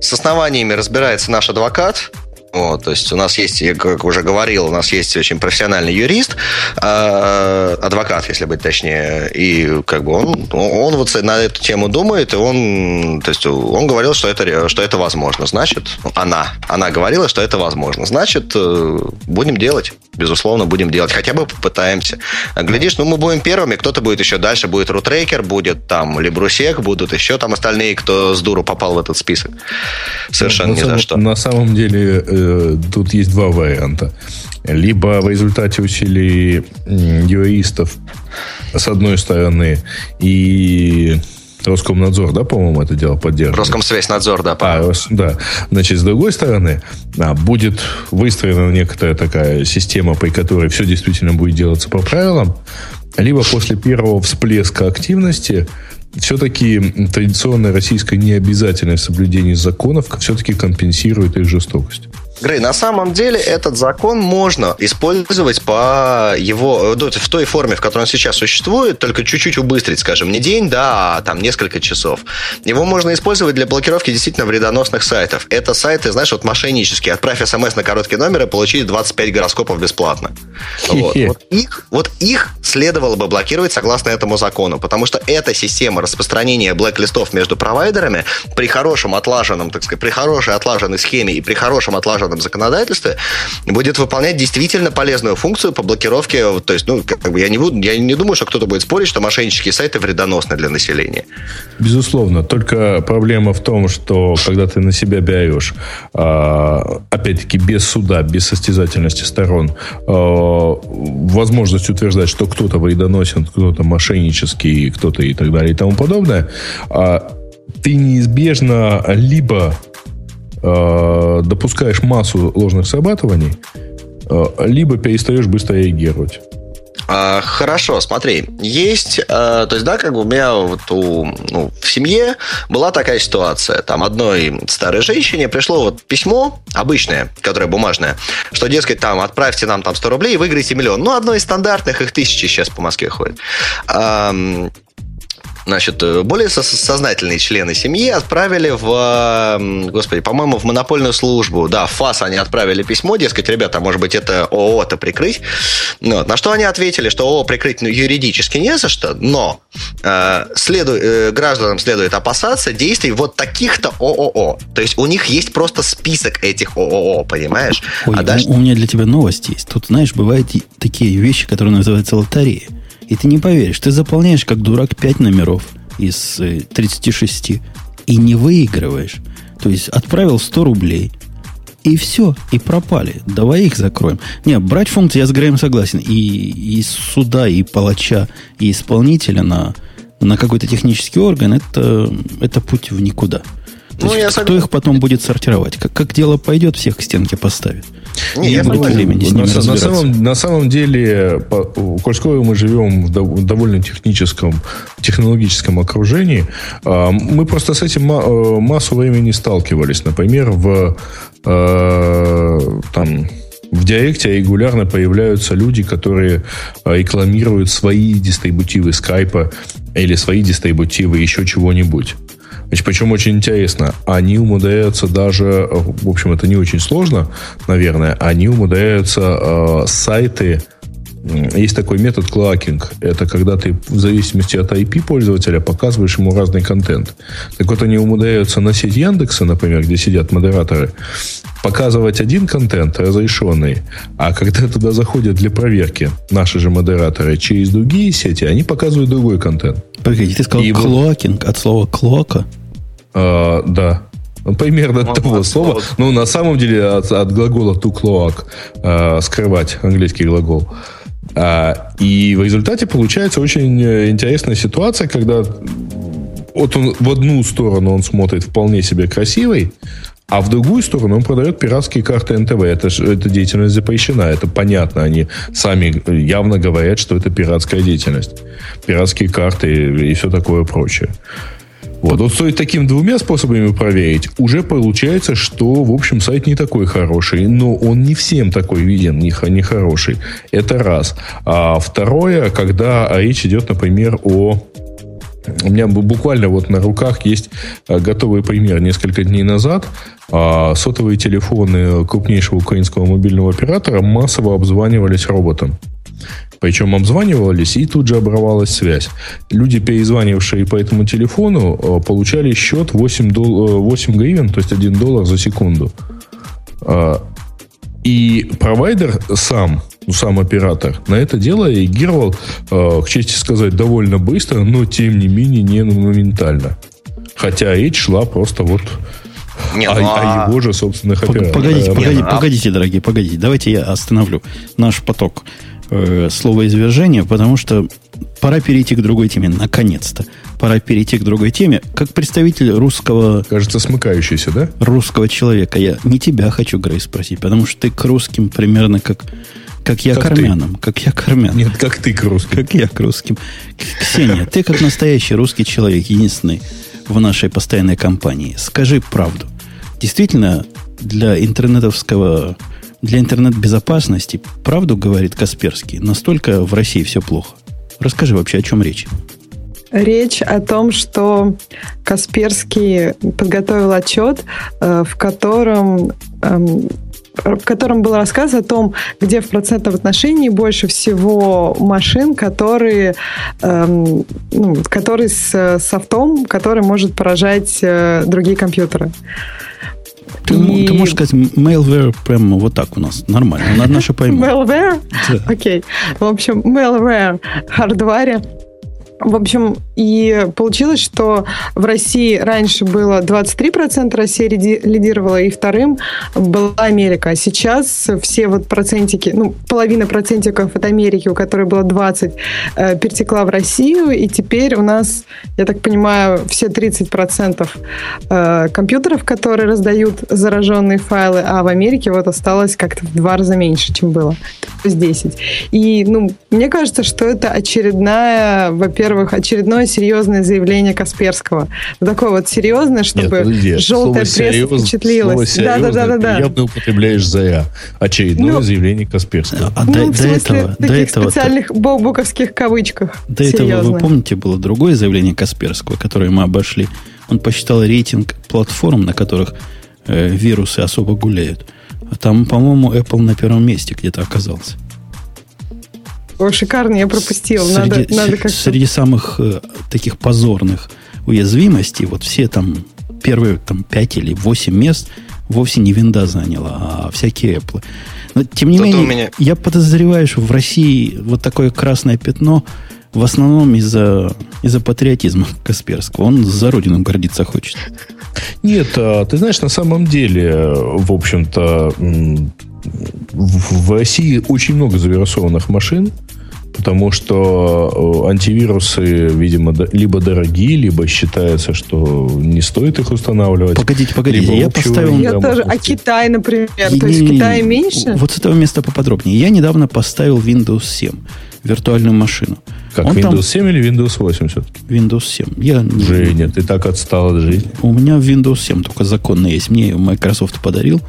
с основаниями разбирается наш адвокат, Вот, то есть у нас есть, я как уже говорил, у нас есть очень профессиональный юрист, э, адвокат, если быть точнее, и как бы он, он вот на эту тему думает, и он, то есть он говорил, что это, что это возможно. Значит, она, она говорила, что это возможно. Значит, э, будем делать, безусловно, будем делать, хотя бы попытаемся. Глядишь, ну мы будем первыми, кто-то будет еще дальше, будет рутрекер, будет там Либрусек, будут еще там остальные, кто с дуру попал в этот список. Совершенно ну, ни за что. На самом деле Э, тут есть два варианта. Либо в результате усилий юристов с одной стороны и Роскомнадзор, да, по-моему, это дело поддерживает? Роскомсвязьнадзор, да. А, да. Значит, с другой стороны, а, будет выстроена некоторая такая система, при которой все действительно будет делаться по правилам, либо после первого всплеска активности все-таки традиционное российское необязательное соблюдение законов все-таки компенсирует их жестокость. Грей, на самом деле этот закон можно использовать по его, ну, в той форме, в которой он сейчас существует, только чуть-чуть убыстрить, скажем, не день, да, а там несколько часов. Его можно использовать для блокировки действительно вредоносных сайтов. Это сайты, знаешь, вот мошеннические. Отправь смс на короткий номер и получи 25 гороскопов бесплатно. Вот. Вот, их, вот их следовало бы блокировать согласно этому закону, потому что эта система распространения блэк-листов между провайдерами при хорошем отлаженном, так сказать, при хорошей отлаженной схеме и при хорошем отлаженном международном законодательстве будет выполнять действительно полезную функцию по блокировке. То есть, ну, как бы я не буду, я не думаю, что кто-то будет спорить, что мошеннические сайты вредоносны для населения. Безусловно. Только проблема в том, что когда ты на себя берешь, а, опять-таки без суда, без состязательности сторон, а, возможность утверждать, что кто-то вредоносен, кто-то мошеннический, кто-то и так далее и тому подобное, а, ты неизбежно либо э, допускаешь массу ложных срабатываний, э, либо перестаешь быстро реагировать. А, хорошо, смотри, есть, э, то есть, да, как бы у меня вот у, ну, в семье была такая ситуация. Там одной старой женщине пришло вот письмо, обычное, которое бумажное, что, дескать, там, отправьте нам там 100 рублей и выиграйте миллион. Ну, одно из стандартных, их тысячи сейчас по Москве ходит. Значит, э, более сознательные члены семьи отправили в, господи, по-моему, в монопольную службу. Да, в ФАС они отправили письмо, дескать, ребята, может быть, это ООО-то прикрыть. Ну, вот. На что они ответили, что ООО прикрыть ну, юридически не за что, но э, следу, э, гражданам следует опасаться действий вот таких-то ООО. То есть у них есть просто список этих ООО, понимаешь? Ой, а дальше... у меня для тебя новость есть. Тут, знаешь, бывают такие вещи, которые называются лотерея. И ты не поверишь, ты заполняешь как дурак 5 номеров из 36 э, и не выигрываешь. То есть отправил 100 рублей, и все, и пропали. Давай их закроем. Не, брать функции я с Греем согласен. И, и суда, и палача, и исполнителя на, на какой-то технический орган это, это путь в никуда. То ну, есть, кто их потом будет сортировать? Как, как дело пойдет, всех к стенке поставит. Не, я будет времени с ними на, на, самом, на самом деле, коль скоро мы живем в довольно техническом, технологическом окружении, а, мы просто с этим э, массу времени сталкивались. Например, в э, там, в Директе регулярно появляются люди, которые э, рекламируют свои дистрибутивы скайпа или свои дистрибутивы еще чего-нибудь. Значит, причем очень интересно, они умудряются даже, в общем, это не очень сложно, наверное, они умудряются э, сайты, есть такой метод клакинг. Это когда ты в зависимости от IP пользователя показываешь ему разный контент. Так вот, они умудряются на сеть Яндекса, например, где сидят модераторы, показывать один контент разрешенный, а когда туда заходят для проверки наши же модераторы через другие сети, они показывают другой контент. Погоди, ты сказал клокинг от слова клока? А, да. Ну, примерно от того слова. Ну, на самом деле, от, от глагола to cloak, э, скрывать, английский глагол. А, и в результате получается очень э, интересная ситуация, когда вот он в одну сторону он смотрит вполне себе красивый, а в другую сторону он продает пиратские карты НТВ. Это, эта деятельность запрещена. Это понятно. Они сами явно говорят, что это пиратская деятельность. Пиратские карты и все такое прочее. Вот, вот стоит такими двумя способами проверить, уже получается, что, в общем, сайт не такой хороший, но он не всем такой виден, не, не хороший. Это раз. А второе, когда речь идет, например, о У меня буквально вот на руках есть э, готовый пример. Несколько дней назад а, сотовые телефоны крупнейшего украинского мобильного оператора массово обзванивались роботом. Причем обзванивались, и тут же оборвалась связь. Люди, перезванивавшие по этому телефону, э, получали счет 8, дол- 8 гривен, то есть 1 доллар за секунду. А, и провайдер сам, ну, сам оператор, на это дело реагировал, э, к чести сказать, довольно быстро, но тем не менее не моментально. Хотя речь шла просто вот не, ну, о, а... его же собственных операторах. Погодите, погодите, ну, погодите, дорогие, погодите. Давайте я остановлю наш поток э, словоизвержения, потому что пора перейти к другой теме, наконец-то. Пора перейти к другой теме. Как представитель русского... Кажется, смыкающийся, да? Русского человека. Я не тебя хочу, Грей, спросить, потому что ты к русским примерно как как я как к армянам. Ты. Как я к армянам. Нет, как ты к русским. Как я к русским. Ксения, ты как настоящий русский человек, единственный в нашей постоянной компании. Скажи правду. Действительно, для интернетовского для интернет-безопасности правду говорит Касперский. Настолько в России все плохо. Расскажи вообще, о чем речь. Речь о том, что Касперский подготовил отчет, э, в котором эм, в котором был рассказ о том, где в процентном отношении больше всего машин, которые, эм, ну, которые с софтом, который может поражать э, другие компьютеры. Ты, и... ты можешь сказать malware прямо вот так у нас, нормально, надо наше поймем. Malware? Окей. В общем, malware hardware в общем, и получилось, что в России раньше было 23%, Россия лидировала, и вторым была Америка. А сейчас все вот процентики, ну, половина процентиков от Америки, у которой было 20, э, перетекла в Россию, и теперь у нас, я так понимаю, все 30% э, компьютеров, которые раздают зараженные файлы, а в Америке вот осталось как-то в два раза меньше, чем было. То есть 10. И, ну, мне кажется, что это очередная, во-первых, во-первых, очередное серьезное заявление Касперского. Такое вот серьезное, чтобы Нет, желтая пресса впечатлилась. Да, да, да, да, да. Явно употребляешь за очередное ну, заявление Касперского. А, ну, до, в смысле, этого, таких до этого специальных буковских кавычках. До серьезно. этого, вы помните, было другое заявление Касперского, которое мы обошли. Он посчитал рейтинг платформ, на которых э, вирусы особо гуляют. А там, по-моему, Apple на первом месте где-то оказался. О, шикарно, я пропустил. Среди, надо, надо как среди самых э, таких позорных уязвимостей, вот все там первые там 5 или 8 мест вовсе не винда заняла, а всякие Apple. Но, тем не Тут менее, меня... я подозреваю, что в России вот такое красное пятно в основном из-за из патриотизма Касперского. Он за родину гордиться хочет. Нет, а, ты знаешь, на самом деле, в общем-то, в России очень много завирусованных машин, потому что э, антивирусы, видимо, либо дорогие, либо считается, что не стоит их устанавливать. Погодите, погодите, я поставил... Я тоже. А Китай, например, и, то есть в Китае меньше? Вот с этого места поподробнее. Я недавно поставил Windows 7, виртуальную машину. Как, Он Windows там... 7 или Windows 8 все-таки? Windows 7. Я... Женя, ты так отстал от жизни. У меня Windows 7 только законно есть. Мне ее Microsoft подарил.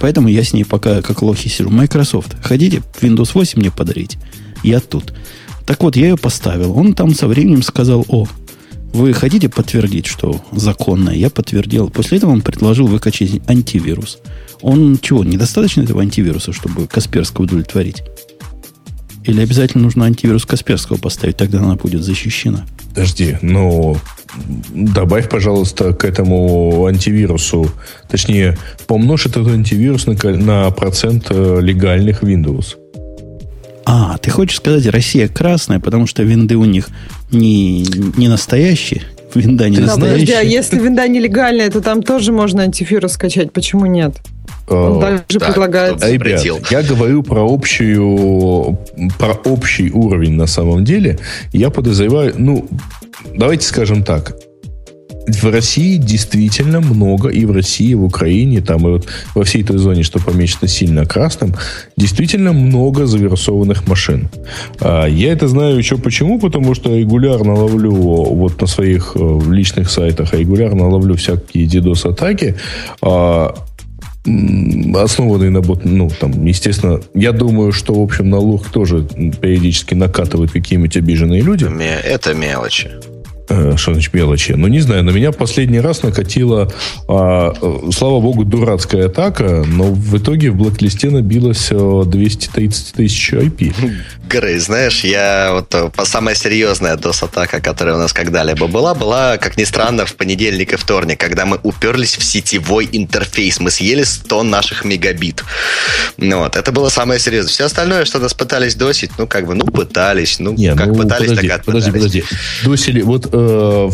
Поэтому я с ней пока как лохи сижу. Microsoft, хотите Windows 8 мне подарить? Я тут. Так вот, я ее поставил. Он там со временем сказал, о, вы хотите подтвердить, что законно? Я подтвердил. После этого он предложил выкачать антивирус. Он чего, недостаточно этого антивируса, чтобы Касперского удовлетворить? Или обязательно нужно антивирус Касперского поставить, тогда она будет защищена? Подожди, ну, добавь, пожалуйста, к этому антивирусу, точнее, помножь этот антивирус на, на процент э, легальных Windows. А, ты хочешь сказать, Россия красная, потому что винды у них не, не настоящие? Винда не да, настоящая. Подожди, а если винда нелегальная, то там тоже можно антивирус скачать. Почему нет? Он даже да, предлагает. Ребят, я говорю про общую, про общий уровень на самом деле. Я подозреваю, ну, давайте скажем так, в России действительно много, и в России, и в Украине, там и вот во всей той зоне, что помечено сильно красным, действительно много завирусованных машин. А, я это знаю еще почему, потому что регулярно ловлю вот на своих э, личных сайтах, регулярно ловлю всякие DDoS-атаки, а, основанные на бот, ну, там, естественно, я думаю, что, в общем, на лух тоже периодически накатывают какие-нибудь обиженные люди. Это мелочи. Э, что значит мелочи? Ну, не знаю, на меня последний раз накатила, а, э, слава богу, дурацкая атака, но в итоге в блэклисте набилось 230 тысяч IP. Грей, знаешь, я вот э, по самая серьезная DOS-атака, которая у нас когда-либо была, была, как ни странно, в понедельник и вторник, когда мы уперлись в сетевой интерфейс. Мы съели 100 наших мегабит. Ну, вот, это было самое серьезное. Все остальное, что нас пытались досить, ну, как бы, ну, пытались. Ну, Не, как ну, пытались, подожди, так подожди, подожди. Досили, вот э,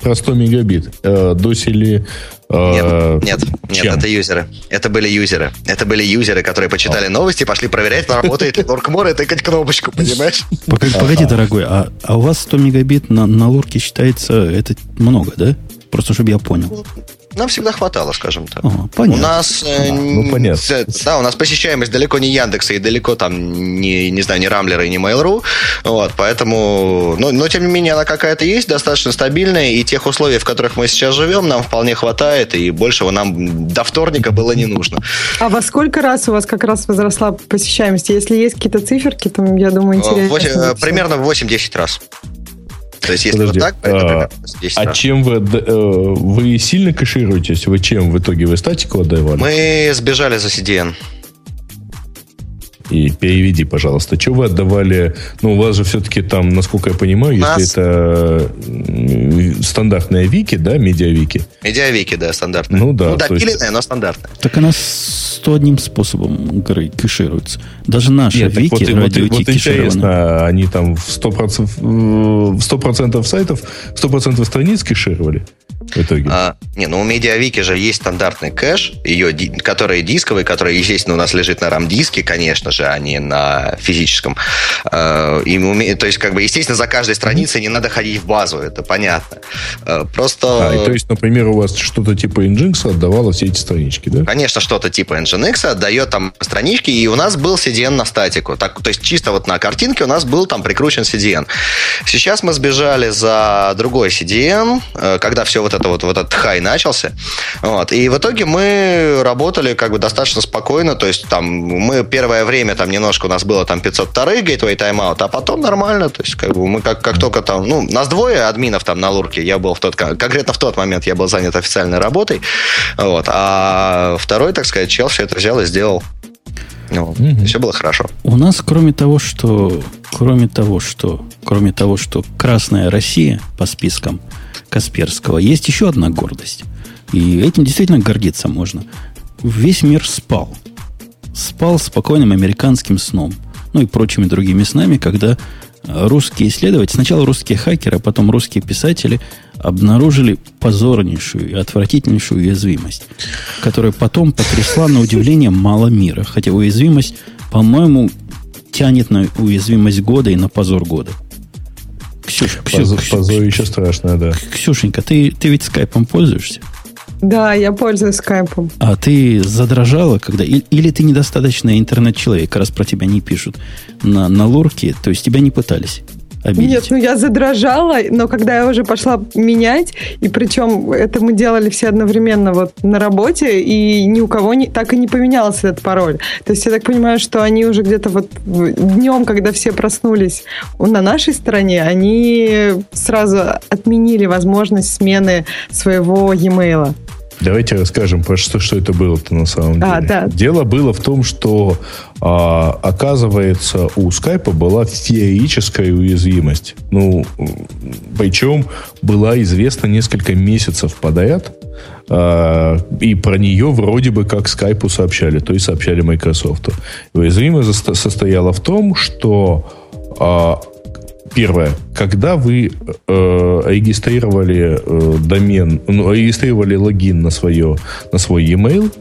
про 100 мегабит, э, досили нет, нет, нет, это юзеры. Это были юзеры. Это были юзеры, которые почитали а. новости, пошли проверять, работает ли Лоркмор, и тыкать кнопочку, понимаешь? Погоди, погоди дорогой, а, а у вас 100 мегабит на, на лурке считается, это много, да? Просто чтобы я понял. Нам всегда хватало, скажем так. Ага, понятно. У нас, э, а, ну, понятно. да, у нас посещаемость далеко не Яндекса и далеко там не, не знаю, не Рамблера и не Mail.ru, вот, поэтому, но, но тем не менее она какая-то есть, достаточно стабильная, и тех условий, в которых мы сейчас живем, нам вполне хватает, и большего нам до вторника было не нужно. А во сколько раз у вас как раз возросла посещаемость? Если есть какие-то циферки, то, я думаю, интересно. 8, э, примерно в 8-10 раз. То есть, если Подожди, вот так, а, а чем вы, э, вы сильно кэшируетесь? Вы чем в итоге? Вы статику отдавали? Мы сбежали за CDN. И переведи, пожалуйста, что вы отдавали? Ну, у вас же все-таки там, насколько я понимаю, если нас... это стандартная вики, да, медиавики? Медиавики, да, стандартная. Ну да. Ну, допиленная, есть... но стандартная. Так она 101 способом горы кэшируется. Даже наши Нет, вики, вот, радио вот, вот интересно, они там в 100%, в 100 сайтов, 100% страниц кэшировали? В итоге? А, не, ну у медиавики же есть стандартный кэш, ее, который дисковый, который, естественно, у нас лежит на RAM-диске, конечно же, а не на физическом. А, и, то есть, как бы, естественно, за каждой страницей не надо ходить в базу, это понятно. А, просто... А, и то есть, например, у вас что-то типа Nginx отдавало все эти странички, да? Конечно, что-то типа Nginx отдает там странички, и у нас был CDN на статику. Так, то есть, чисто вот на картинке у нас был там прикручен CDN. Сейчас мы сбежали за другой CDN, э, когда все вот это вот, вот этот хай начался. Вот. И в итоге мы работали как бы достаточно спокойно, то есть там мы первое время там немножко у нас было там 502 gateway тайм-аут, а потом нормально, то есть как бы мы как, как только там, ну, нас двое админов там на лурке, я был в тот, конкретно в тот момент я был занят официальной работой, вот, а второй, так сказать, чел все это взял и сделал. Ну, угу. Все было хорошо. У нас, кроме того, что, кроме того, что, кроме того, что Красная Россия по спискам Касперского, есть еще одна гордость. И этим действительно гордиться можно. Весь мир спал. Спал спокойным американским сном. Ну и прочими другими снами, когда русские исследователи, сначала русские хакеры, а потом русские писатели обнаружили позорнейшую и отвратительнейшую уязвимость, которая потом потрясла на удивление мало мира. Хотя уязвимость, по-моему, тянет на уязвимость года и на позор года. Ксюш, Ксюш, Ксюш, Позорище страшное, да. Ксюшенька, ты, ты ведь скайпом пользуешься? Да, я пользуюсь скайпом. А ты задрожала, когда... Или ты недостаточно интернет-человек, раз про тебя не пишут на, на лурке, то есть тебя не пытались? Обидеть. Нет, ну я задрожала, но когда я уже пошла менять, и причем это мы делали все одновременно вот на работе, и ни у кого не, так и не поменялся этот пароль. То есть я так понимаю, что они уже где-то вот днем, когда все проснулись на нашей стороне, они сразу отменили возможность смены своего e-mail. Давайте расскажем, что, что это было-то на самом а, деле. Да. Дело было в том, что а, оказывается у скайпа была феерическая уязвимость. Ну, причем была известна несколько месяцев подряд. А, и про нее вроде бы как скайпу сообщали, то есть сообщали Microsoft. Уязвимость состояла в том, что а, Первое. Когда вы э, регистрировали э, домен, ну, регистрировали логин на, свое, на свой e-mail,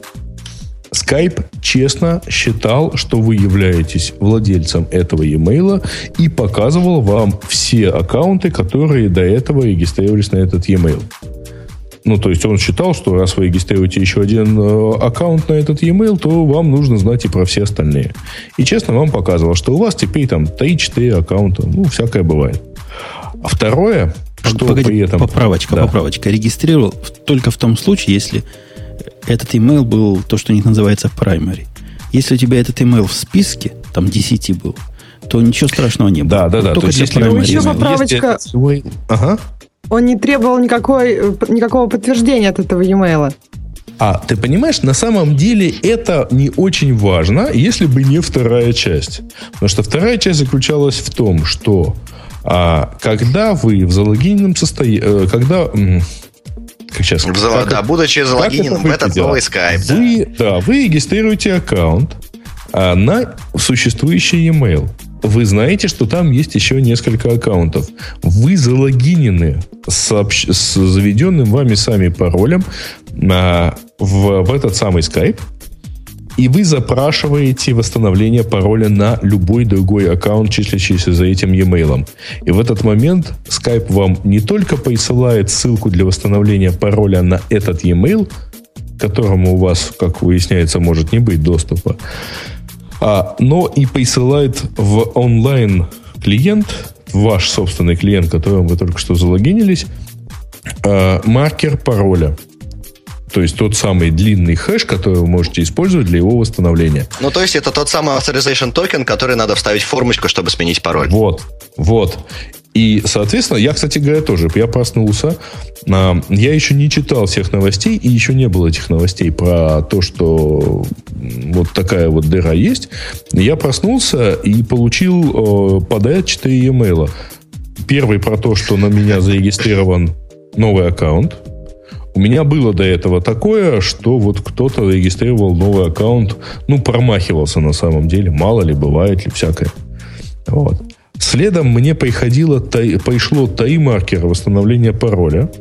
Skype честно считал, что вы являетесь владельцем этого e-mail и показывал вам все аккаунты, которые до этого регистрировались на этот e-mail. Ну, то есть он считал, что раз вы регистрируете еще один э, аккаунт на этот e-mail, то вам нужно знать и про все остальные. И честно вам показывал, что у вас теперь там 3-4 аккаунта. Ну, всякое бывает. А второе, что Погоди, при этом... Поправочка, да. поправочка. Регистрировал только в том случае, если этот email был то, что у них называется primary. Если у тебя этот email в списке, там 10 был, то ничего страшного не было. Да, да, да. Только то есть, если, еще поправочка... Если... Ага. Он не требовал никакой, э, никакого подтверждения от этого e-mail. А ты понимаешь, на самом деле это не очень важно, если бы не вторая часть. Потому что вторая часть заключалась в том, что а, когда вы в залогиненном состоянии, э, когда как сейчас, в, как, да, будучи залогиненным в этот новый Skype. Вы, да. да, вы регистрируете аккаунт а, на существующий e-mail вы знаете, что там есть еще несколько аккаунтов. Вы залогинены с, общ... с заведенным вами сами паролем а, в, в этот самый Skype, и вы запрашиваете восстановление пароля на любой другой аккаунт, числящийся за этим e-mail. И в этот момент Skype вам не только присылает ссылку для восстановления пароля на этот e-mail, к которому у вас, как выясняется, может не быть доступа, а, но и присылает в онлайн клиент, ваш собственный клиент, которым вы только что залогинились, а, маркер пароля. То есть тот самый длинный хэш, который вы можете использовать для его восстановления. Ну, то есть это тот самый authorization токен, который надо вставить в формочку, чтобы сменить пароль. Вот, вот. И, соответственно, я, кстати говоря, тоже, я проснулся, а, я еще не читал всех новостей, и еще не было этих новостей про то, что вот такая вот дыра есть. Я проснулся и получил подряд 4 e-mail. Первый про то, что на меня зарегистрирован новый аккаунт. У меня было до этого такое, что вот кто-то регистрировал новый аккаунт, ну, промахивался на самом деле, мало ли, бывает ли всякое. Вот. Следом мне приходило, пришло тайм-маркер восстановления пароля.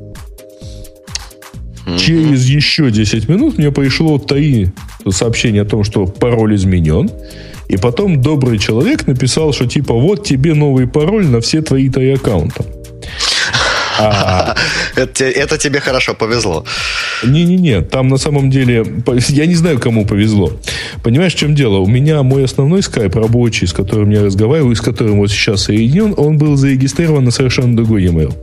Mm-hmm. Через еще 10 минут мне пришло таи сообщение о том, что пароль изменен. И потом добрый человек написал, что типа вот тебе новый пароль на все твои таи аккаунта. Это, тебе хорошо повезло. Не-не-не, там на самом деле, я не знаю, кому повезло. Понимаешь, в чем дело? У меня мой основной скайп рабочий, с которым я разговариваю, с которым вот сейчас соединен, он был зарегистрирован на совершенно другой e-mail.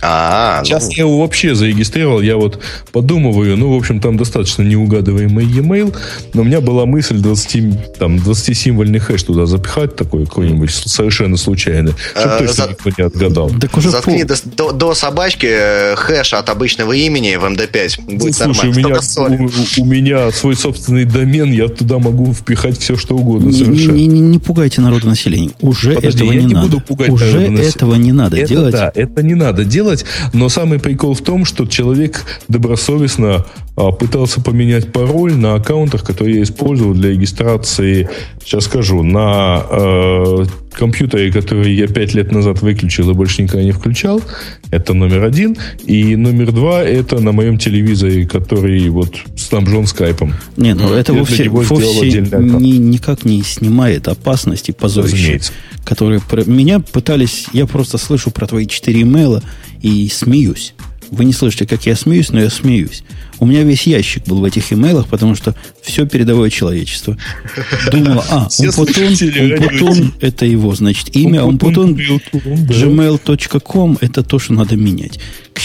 А, Сейчас ну... я его вообще зарегистрировал. Я вот подумываю, ну, в общем, там достаточно неугадываемый e-mail, но у меня была мысль 20, там, 20-символьный хэш туда запихать, такой какой-нибудь совершенно случайный, чтобы а, точно за... никто не отгадал. Так уже Заткни до, до, до собачки э, хэш от обычного имени в MD5. Будет Слушай, нормально. У меня, у, у меня свой собственный домен, я туда могу впихать все, что угодно не, совершенно. Не, не, не пугайте народу населения. Уже Подожди, этого не, не надо. Буду пугать Уже этого не надо это, делать. Да, это не надо делать делать, но самый прикол в том, что человек добросовестно а, пытался поменять пароль на аккаунтах, которые я использовал для регистрации, сейчас скажу, на э, компьютере, который я пять лет назад выключил и больше никогда не включал. Это номер один. И номер два это на моем телевизоре, который вот снабжен скайпом. Не, ну это я вовсе, вовсе ни, никак не снимает опасности позорища, которые меня пытались, я просто слышу про твои четыре имейла и смеюсь. Вы не слышите, как я смеюсь, но я смеюсь. У меня весь ящик был в этих имейлах, потому что все передовое человечество. Думала, а, Умпутун, Умпутун это его, значит, имя Умпутун, gmail.com это то, что надо менять.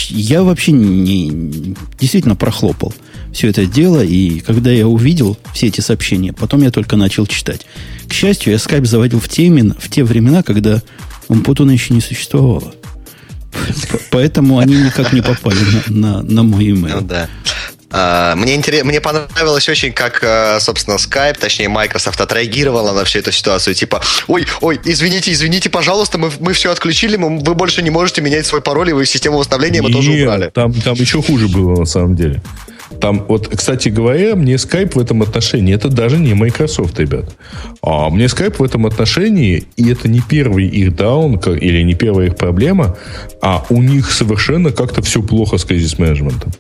Я вообще не, действительно прохлопал все это дело, и когда я увидел все эти сообщения, потом я только начал читать. К счастью, я скайп заводил в те, в те времена, когда Умпутуна еще не существовало. Поэтому они никак не попали на, на, на мой email. Ну да. Uh, мне, интерес, мне понравилось очень, как, uh, собственно, Skype, точнее, Microsoft отреагировала на всю эту ситуацию. Типа, ой, ой, извините, извините, пожалуйста, мы, мы все отключили, мы, вы больше не можете менять свой пароль, и вы систему восстановления мы тоже убрали. Там, там еще хуже было, на самом деле. Там, вот, кстати говоря, мне Skype в этом отношении, это даже не Microsoft, ребят. А мне Skype в этом отношении, и это не первый их даун, или не первая их проблема, а у них совершенно как-то все плохо с кризис-менеджментом.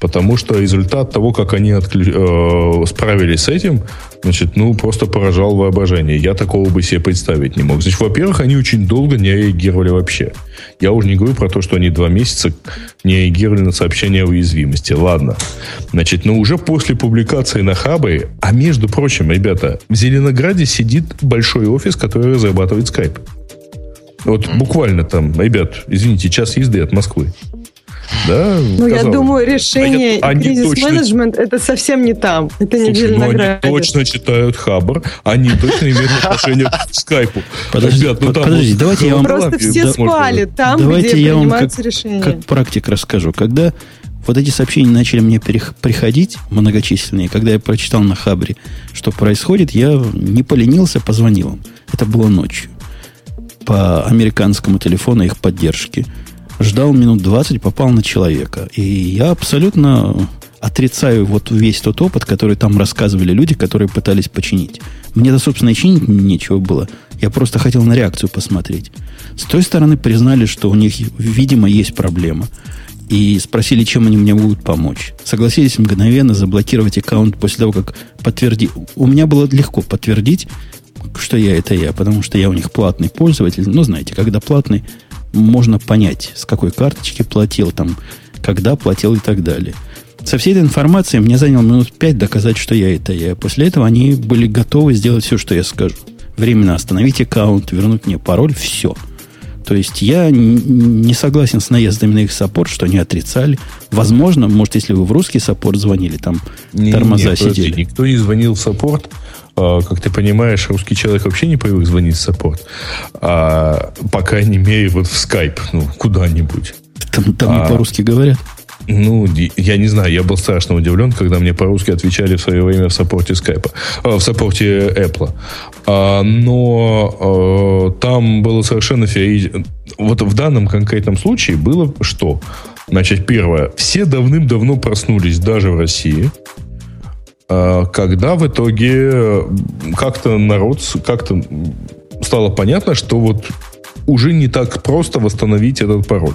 Потому что результат того, как они отклю... э, справились с этим, значит, ну, просто поражал воображение. Я такого бы себе представить не мог. Значит, во-первых, они очень долго не реагировали вообще. Я уже не говорю про то, что они два месяца не реагировали на сообщения о уязвимости. Ладно. Значит, но уже после публикации на Хабе, а между прочим, ребята, в Зеленограде сидит большой офис, который разрабатывает Skype. Вот буквально там, ребят, извините, час езды от Москвы. Да, ну, я думаю, решение а кризис-менеджмент точно... это совсем не там. Это Слушай, не ну, они точно читают Хабр, они точно имеют отношение к скайпу. Подожди, Ребят, ну, там подожди давайте я вам... Просто все спали там, давайте где я принимаются как, решения. как практик расскажу. Когда вот эти сообщения начали мне приходить, многочисленные, когда я прочитал на Хабре, что происходит, я не поленился, позвонил им. Это было ночью. По американскому телефону их поддержки. Ждал минут 20, попал на человека. И я абсолютно отрицаю вот весь тот опыт, который там рассказывали люди, которые пытались починить. Мне-то, собственно, и чинить нечего было. Я просто хотел на реакцию посмотреть. С той стороны признали, что у них, видимо, есть проблема и спросили, чем они мне могут помочь. Согласились мгновенно заблокировать аккаунт после того, как подтверди. У меня было легко подтвердить, что я это я, потому что я у них платный пользователь. Ну, знаете, когда платный, можно понять, с какой карточки платил, там, когда платил и так далее. Со всей этой информацией мне заняло минут пять доказать, что я это я. После этого они были готовы сделать все, что я скажу. Временно остановить аккаунт, вернуть мне пароль, все – то есть я не согласен с наездами на их саппорт, что они отрицали. Возможно, может, если вы в русский саппорт звонили, там не, тормоза не, сидели. Подожди, никто не звонил в саппорт. А, как ты понимаешь, русский человек вообще не привык звонить в саппорт. А, по крайней мере, вот в скайп, ну, куда-нибудь. Там, там а, не по-русски говорят. Ну, я не знаю, я был страшно удивлен, когда мне по-русски отвечали в свое время в саппорте скайпа, э, в саппорте Apple. А, но э, там было совершенно феерично. Вот в данном конкретном случае было что? Значит, первое. Все давным-давно проснулись даже в России, когда в итоге как-то народ, как-то стало понятно, что вот уже не так просто восстановить этот пароль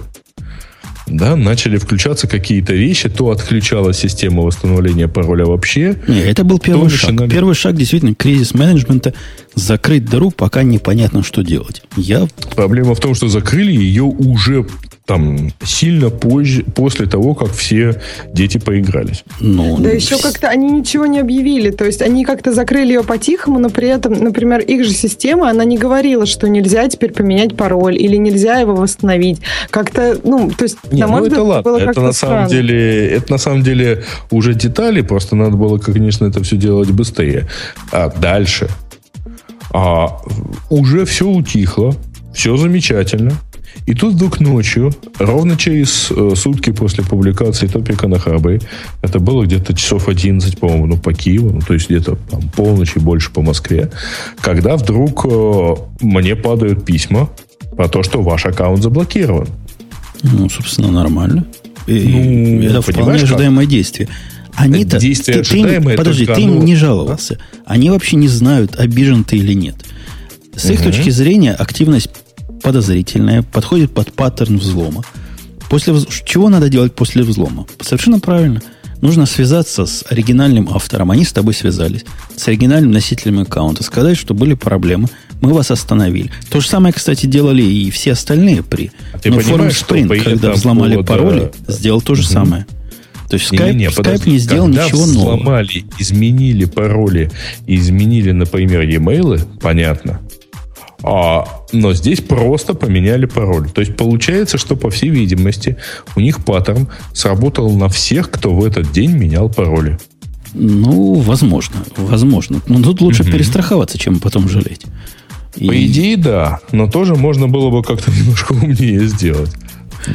да, начали включаться какие-то вещи, то отключалась система восстановления пароля вообще. Не, это был первый шаг. Начинали... Первый шаг действительно кризис менеджмента закрыть дыру, пока непонятно, что делать. Я... Проблема в том, что закрыли ее уже там сильно позже, после того, как все дети поигрались. Ну, да еще как-то они ничего не объявили. То есть они как-то закрыли ее по-тихому, но при этом, например, их же система, она не говорила, что нельзя теперь поменять пароль или нельзя его восстановить. Как-то, ну, то есть, не, на мой ну, взгляд, это ладно. было это на самом деле, это на самом деле уже детали, просто надо было, конечно, это все делать быстрее. А дальше а, уже все утихло, все замечательно. И тут вдруг ночью, ровно через э, сутки после публикации топика на Хабре, это было где-то часов 11, по-моему, ну, по Киеву, ну, то есть где-то там полночь и больше по Москве, когда вдруг э, мне падают письма про то, что ваш аккаунт заблокирован. Ну, собственно, нормально. И ну, это вполне ожидаемое как? действие. Они-то... Действие ты, ожидаемое. Ты, подожди, ты им не жаловался. Они вообще не знают, обижен ты или нет. С угу. их точки зрения, активность подозрительная, подходит под паттерн взлома. После вз... Чего надо делать после взлома? Совершенно правильно. Нужно связаться с оригинальным автором. Они с тобой связались. С оригинальным носителем аккаунта. Сказать, что были проблемы. Мы вас остановили. То же самое, кстати, делали и все остальные при. А ты Но форум Sprint, когда взломали повода... пароли, сделал то же угу. самое. То есть Skype не, не, Skype не сделал Когда ничего нового. взломали, изменили пароли изменили, например, e-mail, понятно. А, но здесь просто поменяли пароль. То есть получается, что, по всей видимости, у них паттерн сработал на всех, кто в этот день менял пароли. Ну, возможно, возможно. Но тут лучше угу. перестраховаться, чем потом жалеть. И... По идее, да. Но тоже можно было бы как-то немножко умнее сделать.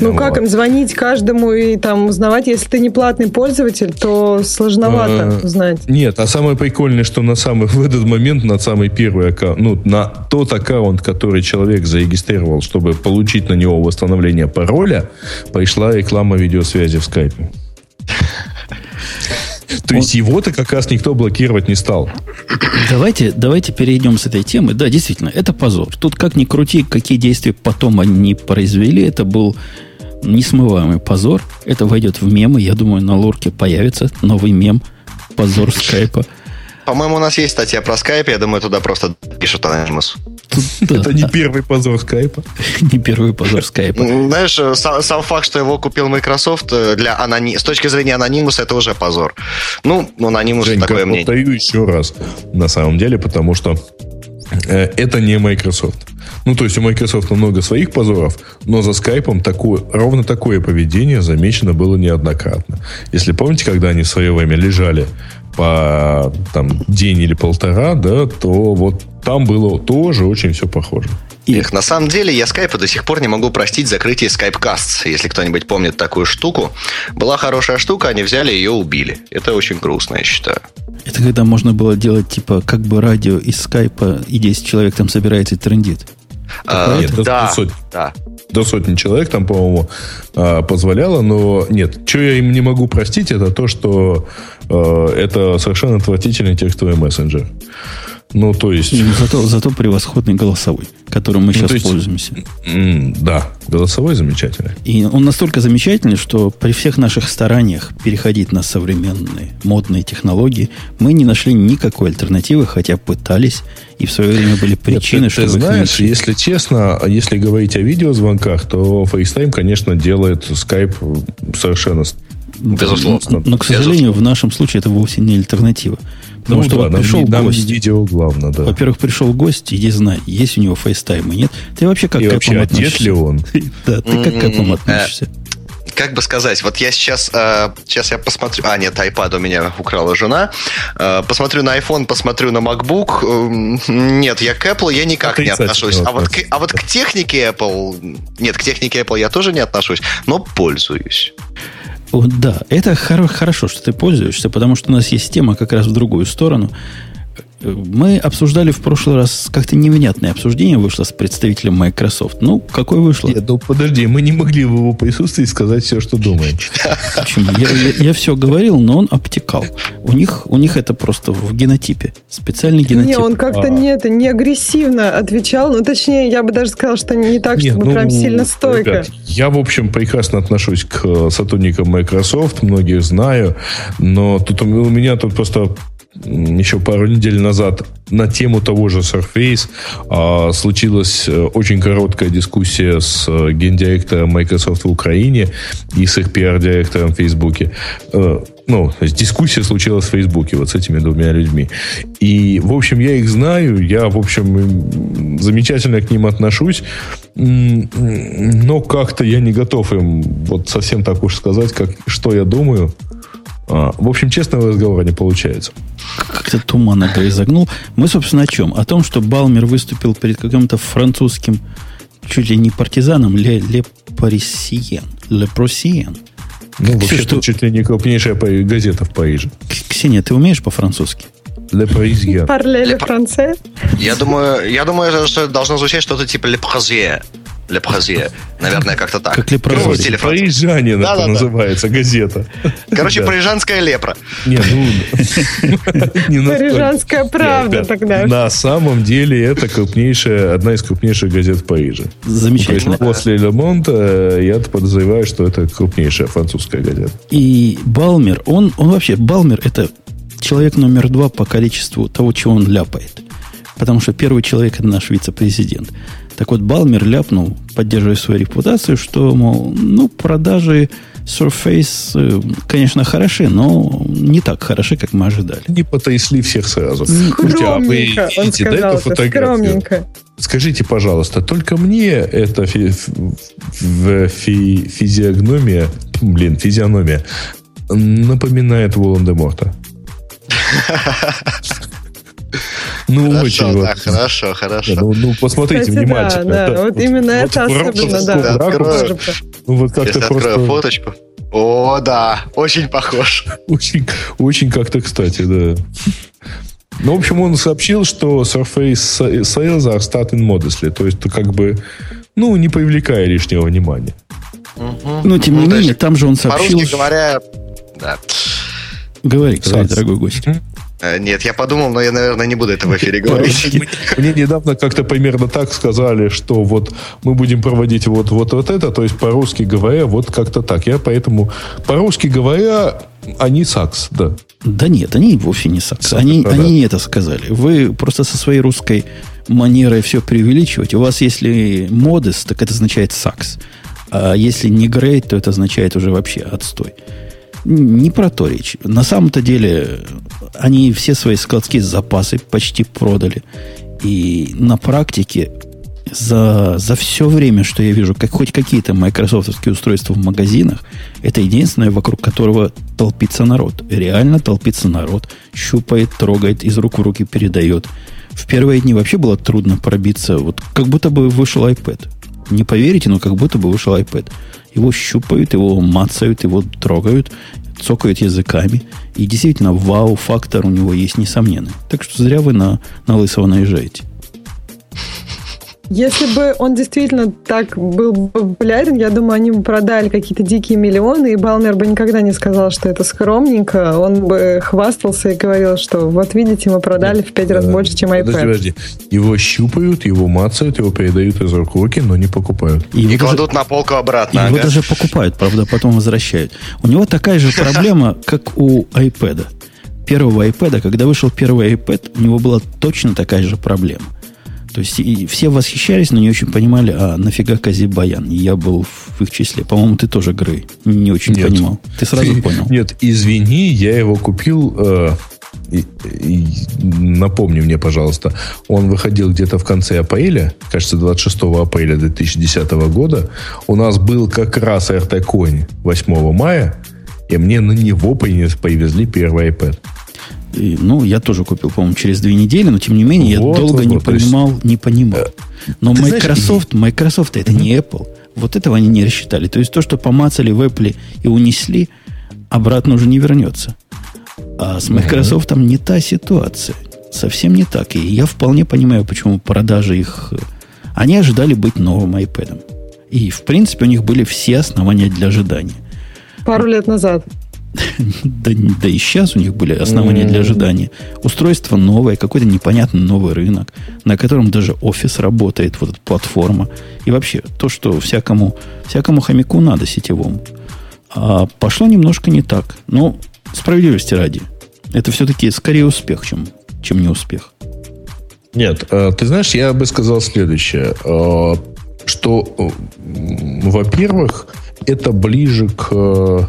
Ну, вот. как им звонить каждому и там узнавать, если ты не платный пользователь, то сложновато узнать. Нет, а самое прикольное, что на самый, в этот момент на самый первый аккаунт, ну, на тот аккаунт, который человек зарегистрировал, чтобы получить на него восстановление пароля, пришла реклама видеосвязи в скайпе. То есть его-то как раз никто блокировать не стал. Давайте, давайте перейдем с этой темы. Да, действительно, это позор. Тут как ни крути, какие действия потом они произвели, это был несмываемый позор. Это войдет в мемы. Я думаю, на лорке появится новый мем. Позор скайпа. По-моему, у нас есть статья про скайп. Я думаю, туда просто пишут анонимус. Это не первый позор скайпа. Не первый позор скайпа. Знаешь, э, сам факт, что его купил Microsoft э, для с точки зрения анонимуса, это уже позор. Ну, анонимус такое мнение. повторю еще раз, на самом деле, потому что э, это не Microsoft. Ну, то есть у Microsoft много своих позоров, но за скайпом такое, ровно такое поведение замечено было неоднократно. Если помните, когда они в свое время лежали по там, день или полтора, да, то вот там было тоже очень все похоже. Их, на самом деле, я скайпа до сих пор не могу простить закрытие Skypecasts. Если кто-нибудь помнит такую штуку. Была хорошая штука, они взяли ее убили. Это очень грустно, я считаю. Это когда можно было делать, типа, как бы радио из скайпа, и 10 человек там собирается и трендит. А, нет, да, до сотни, да. До сотни человек там, по-моему, а, позволяло, но нет. Что я им не могу простить, это то, что э, это совершенно отвратительный текстовый мессенджер. Ну, то есть... Зато, зато превосходный голосовой, которым мы ну, сейчас есть, пользуемся. Да, голосовой замечательный. И он настолько замечательный, что при всех наших стараниях переходить на современные модные технологии, мы не нашли никакой альтернативы, хотя пытались, и в свое время были причины, Нет, ты, чтобы... Ты знаешь, если честно, если говорить о видеозвонках, то FaceTime, конечно, делает Skype совершенно Безусловно. Но, но, к сожалению, Безусловно. в нашем случае это вовсе не альтернатива. Потому ну, что да, вот пришел нам, гость. Нам видео главное, да. Во-первых, пришел гость, иди знай, есть у него FaceTime и нет. Ты вообще как и к вообще, относишься? ли он? Да, ты как к этому относишься? как бы сказать, вот я сейчас, э, сейчас я посмотрю, а нет, iPad у меня украла жена, э, посмотрю на iPhone, посмотрю на MacBook, э, нет, я к Apple я никак не отношусь, а вот, к, а вот к технике Apple, нет, к технике Apple я тоже не отношусь, но пользуюсь. Да, это хорошо, что ты пользуешься, потому что у нас есть тема как раз в другую сторону. Мы обсуждали в прошлый раз как-то невнятное обсуждение вышло с представителем Microsoft. Ну, какое вышло? Нет, ну подожди, мы не могли в его присутствии сказать все, что думаем. Почему? Я, я, я все говорил, но он обтекал. У них, у них это просто в генотипе. Специальный генотип. Не, он как-то а. не, не агрессивно отвечал. Ну, точнее, я бы даже сказал, что не так, Нет, чтобы ну, прям сильно стойко. Ребят, я, в общем, прекрасно отношусь к э, сотрудникам Microsoft, многих знаю, но тут у меня тут просто еще пару недель назад на тему того же Surface а, случилась э, очень короткая дискуссия с э, гендиректором Microsoft в Украине и с их пиар-директором в Фейсбуке. Э, ну, дискуссия случилась в Фейсбуке вот с этими двумя людьми. И, в общем, я их знаю, я, в общем, замечательно к ним отношусь, но как-то я не готов им вот совсем так уж сказать, как, что я думаю. А, в общем, честного разговора не получается. Как-то туман это изогнул. Мы, собственно, о чем? О том, что Балмер выступил перед каким-то французским чуть ли не партизаном Ле, Ле Парисиен. Ле Просиен. Ну, вообще что... чуть ли не крупнейшая газета в Париже. Ксения, ты умеешь по-французски? Ле Паризьен. Парле франце? Я думаю, я думаю, что должно звучать что-то типа Ле Паризьен. Лепразье. Наверное, как-то так. Как лепрозорий. Парижанин да, это да, называется, да. газета. Короче, парижанская лепра. Не, ну... Парижанская правда тогда. На самом деле это крупнейшая, одна из крупнейших газет в Париже. Замечательно. После Ле Монта я подозреваю, что это крупнейшая французская газета. И Балмер, он, он вообще, Балмер это человек номер два по количеству того, чего он ляпает. Потому что первый человек это наш вице-президент. Так вот, Балмер ляпнул, поддерживая свою репутацию, что, мол, ну, продажи Surface, э, конечно, хороши, но не так хороши, как мы ожидали. Не потрясли всех сразу. Скромненько, он сказал, фотографию. Скажите, пожалуйста, только мне эта фи- фи- физиогномия, блин, физиономия напоминает Волан-де-Морта. Ну, хорошо, очень. Да, вот. хорошо, хорошо. ну, ну, посмотрите Кстати, внимательно. Да, да, вот, вот именно вот это особенно, да. Открою, ну, вот как-то Если просто... открою фоточку. О, да, очень похож. Очень, очень как-то кстати, да. Ну, в общем, он сообщил, что Surface Sales are starting modestly, то есть как бы, ну, не привлекая лишнего внимания. Угу. Но, тем не ну, менее, там же он сообщил... По-русски говоря, да. Говори, свой дорогой гость. Нет, я подумал, но я, наверное, не буду это в эфире говорить. Мне недавно как-то примерно так сказали, что вот мы будем проводить вот, вот, вот это, то есть по-русски говоря, вот как-то так. Я поэтому, по-русски говоря, они сакс, да. Да нет, они вовсе не сакс. Они, да. они это сказали. Вы просто со своей русской манерой все преувеличиваете. У вас, если модес, так это означает сакс. А если не грейт, то это означает уже вообще отстой. Не про то речь. На самом-то деле они все свои складские запасы почти продали. И на практике За, за все время, что я вижу, как хоть какие-то майкрософтовские устройства в магазинах, это единственное, вокруг которого толпится народ. Реально толпится народ. Щупает, трогает, из рук в руки передает. В первые дни вообще было трудно пробиться. Вот как будто бы вышел iPad. Не поверите, но как будто бы вышел iPad. Его щупают, его мацают, его трогают, цокают языками. И действительно, вау-фактор у него есть несомненный. Так что зря вы на, на лысого наезжаете. Если бы он действительно так был популярен, я думаю, они бы продали какие-то дикие миллионы, и Балмер бы никогда не сказал, что это скромненько. Он бы хвастался и говорил, что вот видите, мы продали в пять раз больше, чем iPad. Подожди, подожди. Его щупают, его мацают, его передают из рук в руки, но не покупают. И, и кладут даже, на полку обратно. Его ага. даже покупают, правда, потом возвращают. У него такая же проблема, как у iPad. Первого iPad, когда вышел первый iPad, у него была точно такая же проблема – то есть и все восхищались, но не очень понимали, а нафига Кази Баян? Я был в их числе. По-моему, ты тоже Грей. Не очень нет, понимал. Ты сразу ты, понял. Нет, извини, я его купил. Э, и, и, напомни мне, пожалуйста, он выходил где-то в конце апреля, кажется, 26 апреля 2010 года. У нас был как раз RT Coin 8 мая, и мне на него привезли первый iPad. И, ну, я тоже купил, по-моему, через две недели, но тем не менее вот, я долго вот, не вот, понимал, есть, не понимал. Э, но Microsoft, знаешь, Microsoft это не Apple. Вот этого они не рассчитали. То есть то, что помацали в Apple и унесли, обратно уже не вернется. А с Microsoft не та ситуация. Совсем не так. И я вполне понимаю, почему продажи их... Э, они ожидали быть новым iPad. И, в принципе, у них были все основания для ожидания. Пару лет назад. Да, да и сейчас у них были основания для ожидания. Устройство новое, какой-то непонятный новый рынок, на котором даже офис работает, вот эта платформа. И вообще, то, что всякому, всякому хомяку надо сетевому. А пошло немножко не так. Но справедливости ради. Это все-таки скорее успех, чем, чем не успех. Нет, э, ты знаешь, я бы сказал следующее. Э, что, э, во-первых, это ближе к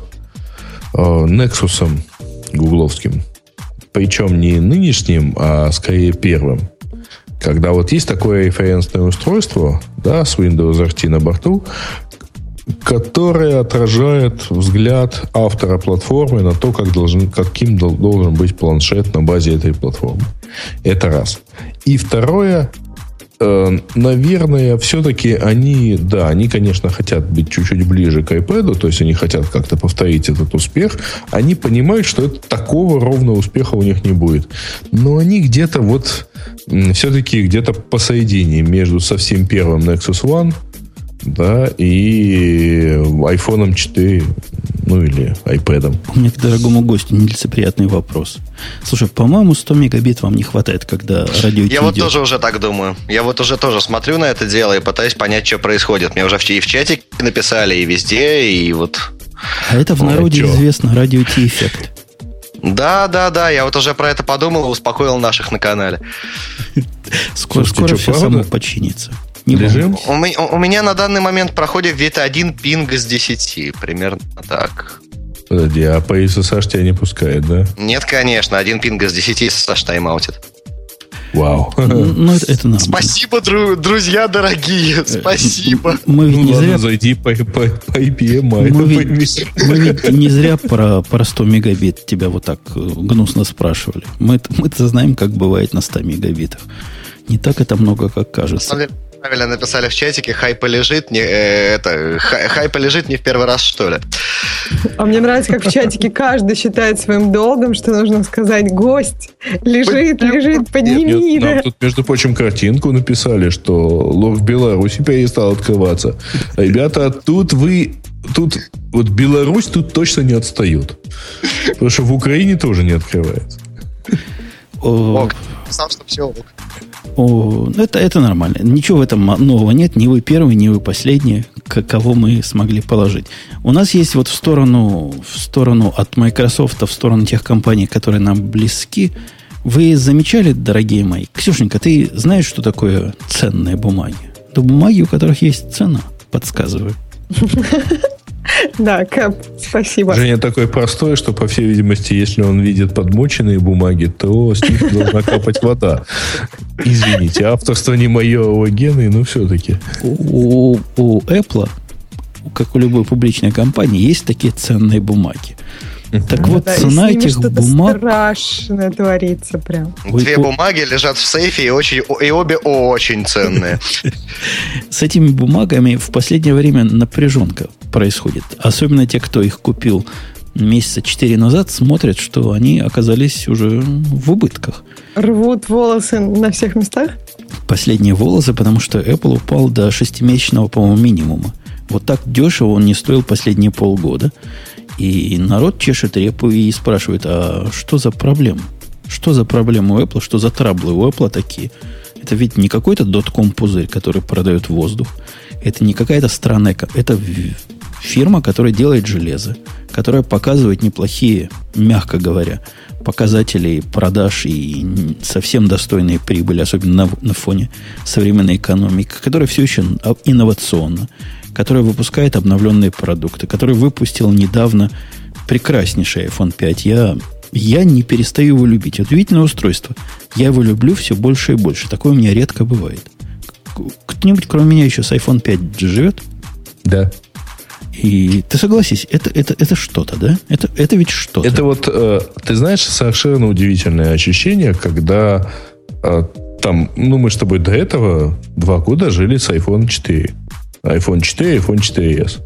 Nexus гугловским. Причем не нынешним, а скорее первым. Когда вот есть такое референсное устройство, да, с Windows RT на борту, которое отражает взгляд автора платформы на то, как должен, каким должен быть планшет на базе этой платформы. Это раз. И второе, Э, наверное, все-таки они, да, они, конечно, хотят быть чуть-чуть ближе к iPad, то есть они хотят как-то повторить этот успех. Они понимают, что это такого ровно успеха у них не будет. Но они где-то вот все-таки где-то посередине между совсем первым Nexus One да, и iPhone 4 ну или iPad. У меня к дорогому гостю нелицеприятный вопрос. Слушай, по-моему, 100 мегабит вам не хватает, когда радио Я вот идет. тоже уже так думаю. Я вот уже тоже смотрю на это дело и пытаюсь понять, что происходит. Мне уже и в чатике написали, и везде, и вот... А это в народе ну, известно радио T-эффект. Да, да, да, я вот уже про это подумал и успокоил наших на канале. Скоро, скоро все само починится. Не Режим? У, у, у меня на данный момент проходит где-то один пинг из 10, примерно так. Подожди, а по SSH тебя не пускает, да? Нет, конечно, один пинг из 10 SSH таймаутит. Вау. Ну, ну это, это нормально. Спасибо, дру, друзья дорогие, спасибо. Мы ведь ну, не ладно, зря... зайди по, по, по IPM. Мы, ведь, мы ведь не зря про, про 100 мегабит тебя вот так э, гнусно спрашивали. Мы, мы-то знаем, как бывает на 100 мегабитах. Не так это много, как кажется правильно написали в чатике, хай полежит, не, э, это, хай, хай полежит не в первый раз, что ли. А мне нравится, как в чатике каждый считает своим долгом, что нужно сказать, гость лежит, лежит, подними. Нет, нам тут, между прочим, картинку написали, что лог в Беларуси перестал открываться. Ребята, тут вы тут вот Беларусь тут точно не отстает. Потому что в Украине тоже не открывается. Ок. Сам, что все ок. О, ну, это, это нормально. Ничего в этом нового нет. Ни вы первый, ни вы последний, кого мы смогли положить. У нас есть вот в сторону, в сторону от Microsoft, в сторону тех компаний, которые нам близки. Вы замечали, дорогие мои? Ксюшенька, ты знаешь, что такое ценные бумаги? Это бумаги, у которых есть цена, подсказываю. Да, Кэп, спасибо. Женя такой простой, что, по всей видимости, если он видит подмоченные бумаги, то с них должна капать вода. Извините, авторство не мое, а Гены, но все-таки. У, у Apple, как у любой публичной компании, есть такие ценные бумаги. Так вот, да, цена этих бумаг... страшное творится прям. Две бумаги лежат в сейфе и, очень, и обе очень ценные. С этими бумагами в последнее время напряженка происходит. Особенно те, кто их купил месяца четыре назад, смотрят, что они оказались уже в убытках. Рвут волосы на всех местах? Последние волосы, потому что Apple упал до шестимесячного, по-моему, минимума. Вот так дешево он не стоил последние полгода. И народ чешет репу и спрашивает, а что за проблема? Что за проблема у Apple? Что за траблы у Apple такие? Это ведь не какой-то дотком пузырь, который продает воздух. Это не какая-то странная... Это фирма, которая делает железо, которая показывает неплохие, мягко говоря, показатели продаж и совсем достойные прибыли, особенно на, на фоне современной экономики, которая все еще инновационна, которая выпускает обновленные продукты, который выпустил недавно прекраснейший iPhone 5. Я, я не перестаю его любить. Удивительное устройство. Я его люблю все больше и больше. Такое у меня редко бывает. Кто-нибудь, кроме меня, еще с iPhone 5 живет? Да. И ты согласись, это, это, это что-то, да? Это, это ведь что-то. Это вот, э, ты знаешь, совершенно удивительное ощущение, когда э, там, ну, мы с тобой до этого два года жили с iPhone 4 iPhone 4, iPhone 4s.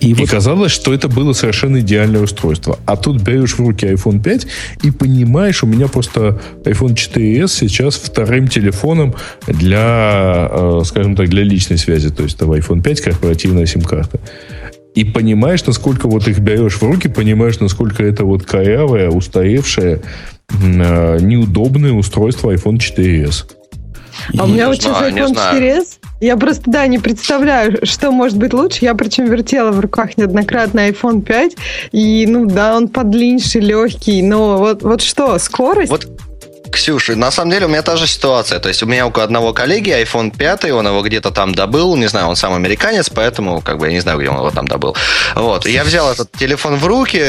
И, и вот... казалось, что это было совершенно идеальное устройство. А тут берешь в руки iPhone 5 и понимаешь, у меня просто iPhone 4s сейчас вторым телефоном для, э, скажем так, для личной связи. То есть это iPhone 5 корпоративная сим-карта. И понимаешь, насколько вот их берешь в руки, понимаешь, насколько это вот корявое, устаревшее, э, неудобное устройство iPhone 4s. А у меня вот сейчас iPhone 4s, я просто, да, не представляю, что может быть лучше. Я причем вертела в руках неоднократно iPhone 5, и, ну да, он подлиннее, легкий, но вот, вот что, скорость? Вот Ксюша, на самом деле у меня та же ситуация. То есть у меня у одного коллеги iPhone 5, он его где-то там добыл, не знаю, он сам американец, поэтому как бы я не знаю, где он его там добыл. Вот, я взял этот телефон в руки,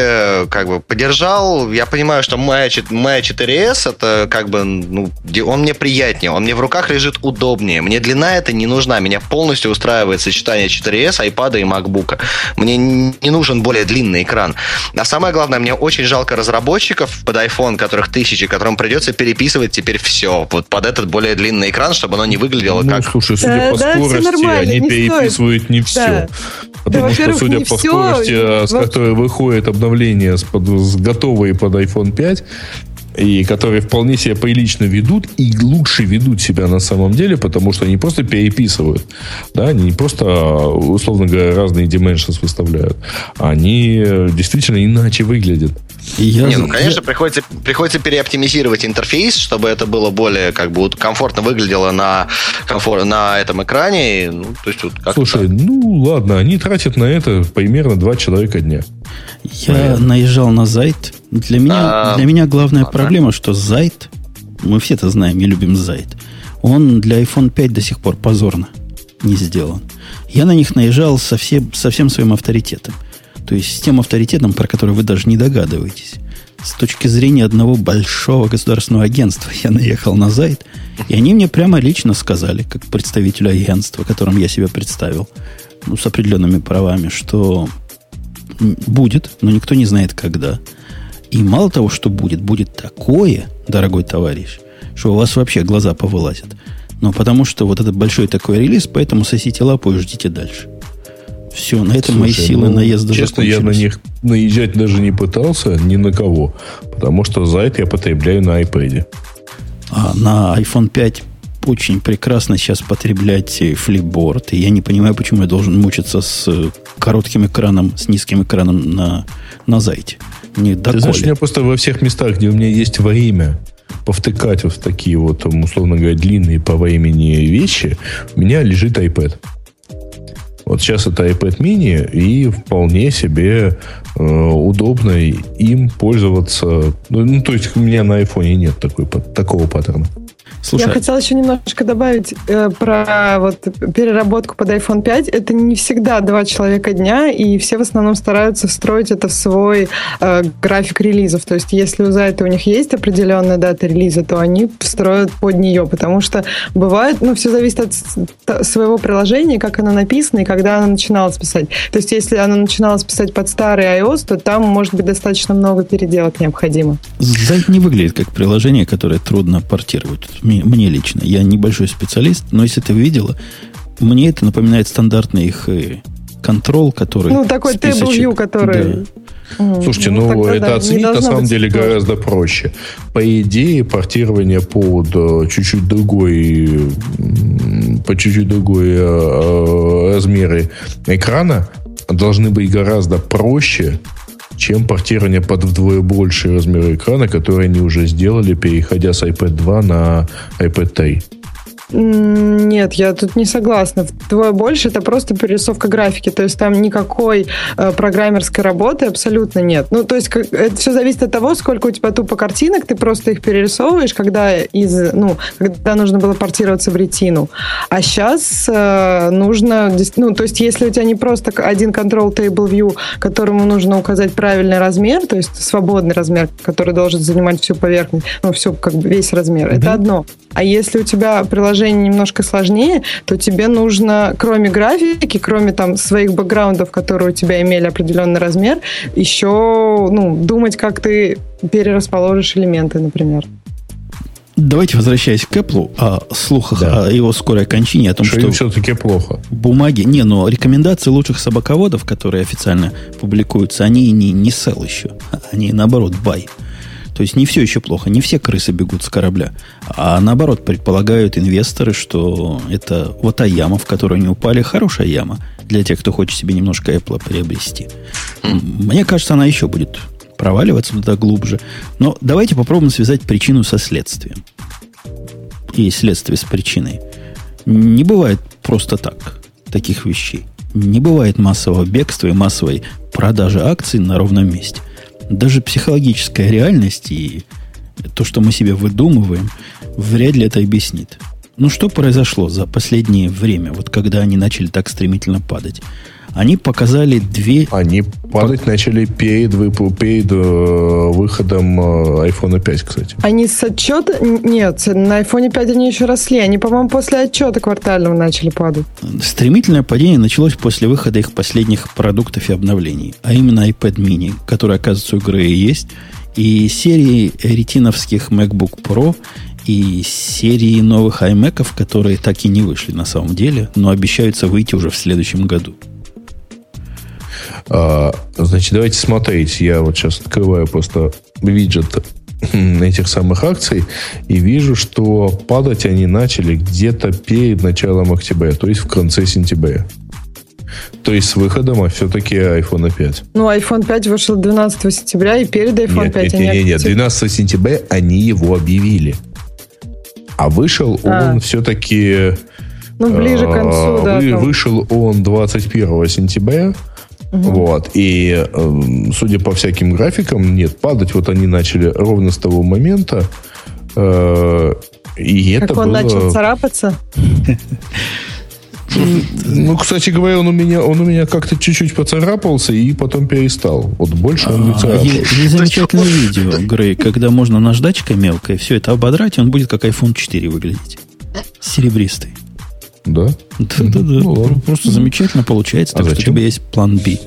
как бы подержал, я понимаю, что моя 4S, это как бы, ну, он мне приятнее, он мне в руках лежит удобнее, мне длина это не нужна, меня полностью устраивает сочетание 4S, iPad и MacBook. Мне не нужен более длинный экран. А самое главное, мне очень жалко разработчиков под iPhone, которых тысячи, которым придется перейти переписывать теперь все вот под этот более длинный экран, чтобы оно не выглядело ну, как... слушай, судя да, по да, скорости, они не переписывают стоит. не все. Да. Потому да, что, судя по все, скорости, с которой выходит обновление с, под, с готовой под iPhone 5, и которые вполне себя прилично ведут и лучше ведут себя на самом деле, потому что они просто переписывают. Да, они не просто, условно говоря, разные dimensions выставляют. Они действительно иначе выглядят. Я... Не, ну, конечно, приходится, приходится переоптимизировать интерфейс, чтобы это было более как бы комфортно выглядело на, комфорт, на этом экране. Ну, то есть, вот Слушай, так. ну ладно, они тратят на это примерно два человека дня. Я Понятно. наезжал на Зайт. Для меня, а, для меня главная ладно. проблема, что Зайт, мы все это знаем и любим Зайт, он для iPhone 5 до сих пор позорно не сделан. Я на них наезжал со, всем, со всем своим авторитетом. То есть с тем авторитетом, про который вы даже не догадываетесь. С точки зрения одного большого государственного агентства я наехал на Зайт, и они мне прямо лично сказали, как представителю агентства, которым я себя представил, ну, с определенными правами, что будет, но никто не знает когда. И мало того, что будет, будет такое, дорогой товарищ, что у вас вообще глаза повылазят. Но потому что вот этот большой такой релиз, поэтому сосите лапу и ждите дальше. Все, на этом Слушай, мои силы ну, наезда Честно, я на них наезжать даже не пытался ни на кого. Потому что за это я потребляю на iPad. А на iPhone 5 очень прекрасно сейчас потреблять флипборд. И я не понимаю, почему я должен мучиться с коротким экраном, с низким экраном на, на зайте. Не Ты знаешь, у меня просто во всех местах, где у меня есть время, повтыкать вот такие вот, условно говоря, длинные по времени вещи, у меня лежит iPad. Вот сейчас это iPad mini, и вполне себе э, удобно им пользоваться. Ну, ну, то есть у меня на iPhone нет такой, такого паттерна. Слушай, Я хотела еще немножко добавить э, про вот переработку под iPhone 5. Это не всегда два человека дня, и все в основном стараются встроить это в свой э, график релизов. То есть, если у сайта у них есть определенная дата релиза, то они встроят под нее, потому что бывает, ну, все зависит от своего приложения, как оно написано и когда оно начиналось писать. То есть, если оно начиналось писать под старый iOS, то там может быть достаточно много переделок необходимо. Сайт не выглядит как приложение, которое трудно портировать мне, мне лично. Я небольшой специалист, но если ты видела, мне это напоминает стандартный их контрол, э, который... Ну, такой table view, который... Да. Слушайте, ну, ну это да, оценить на самом деле сложно. гораздо проще. По идее, портирование под э, чуть-чуть другой, по чуть-чуть другой э, размеры экрана должны быть гораздо проще, чем портирование под вдвое больший размер экрана, который они уже сделали, переходя с iPad 2 на iPad 3. Нет, я тут не согласна. Вдвое больше это просто перерисовка графики. То есть там никакой э, программерской работы абсолютно нет. Ну, то есть как, это все зависит от того, сколько у тебя тупо картинок, ты просто их перерисовываешь, когда из, ну, когда нужно было портироваться в ретину. А сейчас э, нужно, ну, то есть если у тебя не просто один control table view, которому нужно указать правильный размер, то есть свободный размер, который должен занимать всю поверхность, ну, всю, как бы весь размер, mm-hmm. это одно. А если у тебя приложение приложение немножко сложнее, то тебе нужно, кроме графики, кроме там своих бэкграундов, которые у тебя имели определенный размер, еще ну, думать, как ты перерасположишь элементы, например. Давайте возвращаясь к Apple, о слухах да. о его скорой кончине, о том, что, что все-таки плохо. Бумаги, не, но рекомендации лучших собаководов, которые официально публикуются, они не, не sell еще, они наоборот buy. То есть не все еще плохо, не все крысы бегут с корабля. А наоборот, предполагают инвесторы, что это вот та яма, в которую они упали, хорошая яма для тех, кто хочет себе немножко Apple приобрести. Мне кажется, она еще будет проваливаться туда глубже. Но давайте попробуем связать причину со следствием. И следствие с причиной. Не бывает просто так таких вещей. Не бывает массового бегства и массовой продажи акций на ровном месте – даже психологическая реальность и то, что мы себе выдумываем, вряд ли это объяснит. Ну, что произошло за последнее время, вот когда они начали так стремительно падать? Они показали две... Они падать по... начали перед, перед э, выходом э, iPhone 5, кстати. Они с отчета... Нет, на iPhone 5 они еще росли. Они, по-моему, после отчета квартального начали падать. Стремительное падение началось после выхода их последних продуктов и обновлений. А именно iPad mini, который, оказывается, у игры есть, и серии ретиновских MacBook Pro, и серии новых iMac, которые так и не вышли на самом деле, но обещаются выйти уже в следующем году. А, значит, давайте смотреть. Я вот сейчас открываю просто виджет этих самых акций и вижу, что падать они начали где-то перед началом октября, то есть в конце сентября. То есть с выходом, а все-таки iPhone 5. Ну, iPhone 5 вышел 12 сентября, и перед iPhone нет, 5 нет, нет, нет, 12 сентября они его объявили. А вышел а. он все-таки... Ну, ближе к концу, а, да. Вы, вышел он 21 сентября, Угу. Вот. И, э, судя по всяким графикам, нет, падать вот они начали ровно с того момента. Э, и как это он было... начал царапаться? Ну, кстати говоря, он у меня, он у меня как-то чуть-чуть поцарапался и потом перестал. Вот больше он не а, царапался. Есть замечательное видео, Грей, когда можно наждачкой мелкой все это ободрать, и он будет как iPhone 4 выглядеть. Серебристый. Да? Да-да-да. Ну, Просто замечательно получается. А так что у тебя есть план B.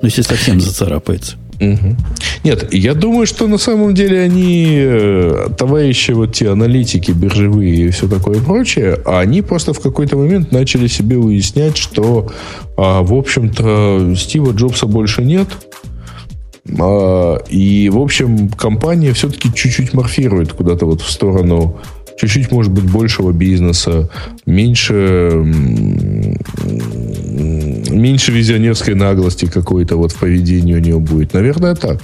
Ну, если совсем зацарапается. Угу. Нет, я думаю, что на самом деле они, э, товарищи, вот те аналитики биржевые и все такое прочее, они просто в какой-то момент начали себе уяснять, что, а, в общем-то, Стива Джобса больше нет, а, и, в общем, компания все-таки чуть-чуть морфирует куда-то вот в сторону чуть-чуть, может быть, большего бизнеса, меньше, меньше визионерской наглости какой-то вот в поведении у него будет. Наверное, так.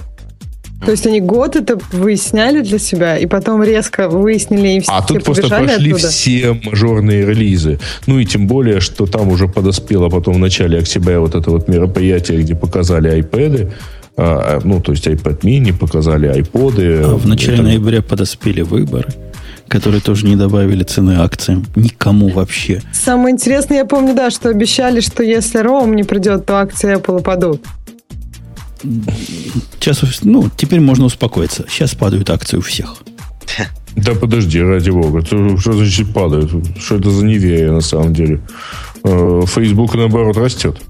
То есть они год это выясняли для себя, и потом резко выяснили и все А тут просто прошли оттуда. все мажорные релизы. Ну и тем более, что там уже подоспело потом в начале октября вот это вот мероприятие, где показали iPad, а, ну, то есть iPad mini, показали iPod. А в начале ноября подоспели выборы которые тоже не добавили цены акциям. Никому вообще. Самое интересное, я помню, да, что обещали, что если Роум не придет, то акции Apple упадут. Сейчас, ну, теперь можно успокоиться. Сейчас падают акции у всех. Да подожди, ради бога. Что, что значит падают? Что это за неверие на самом деле? Э, Facebook, наоборот, растет.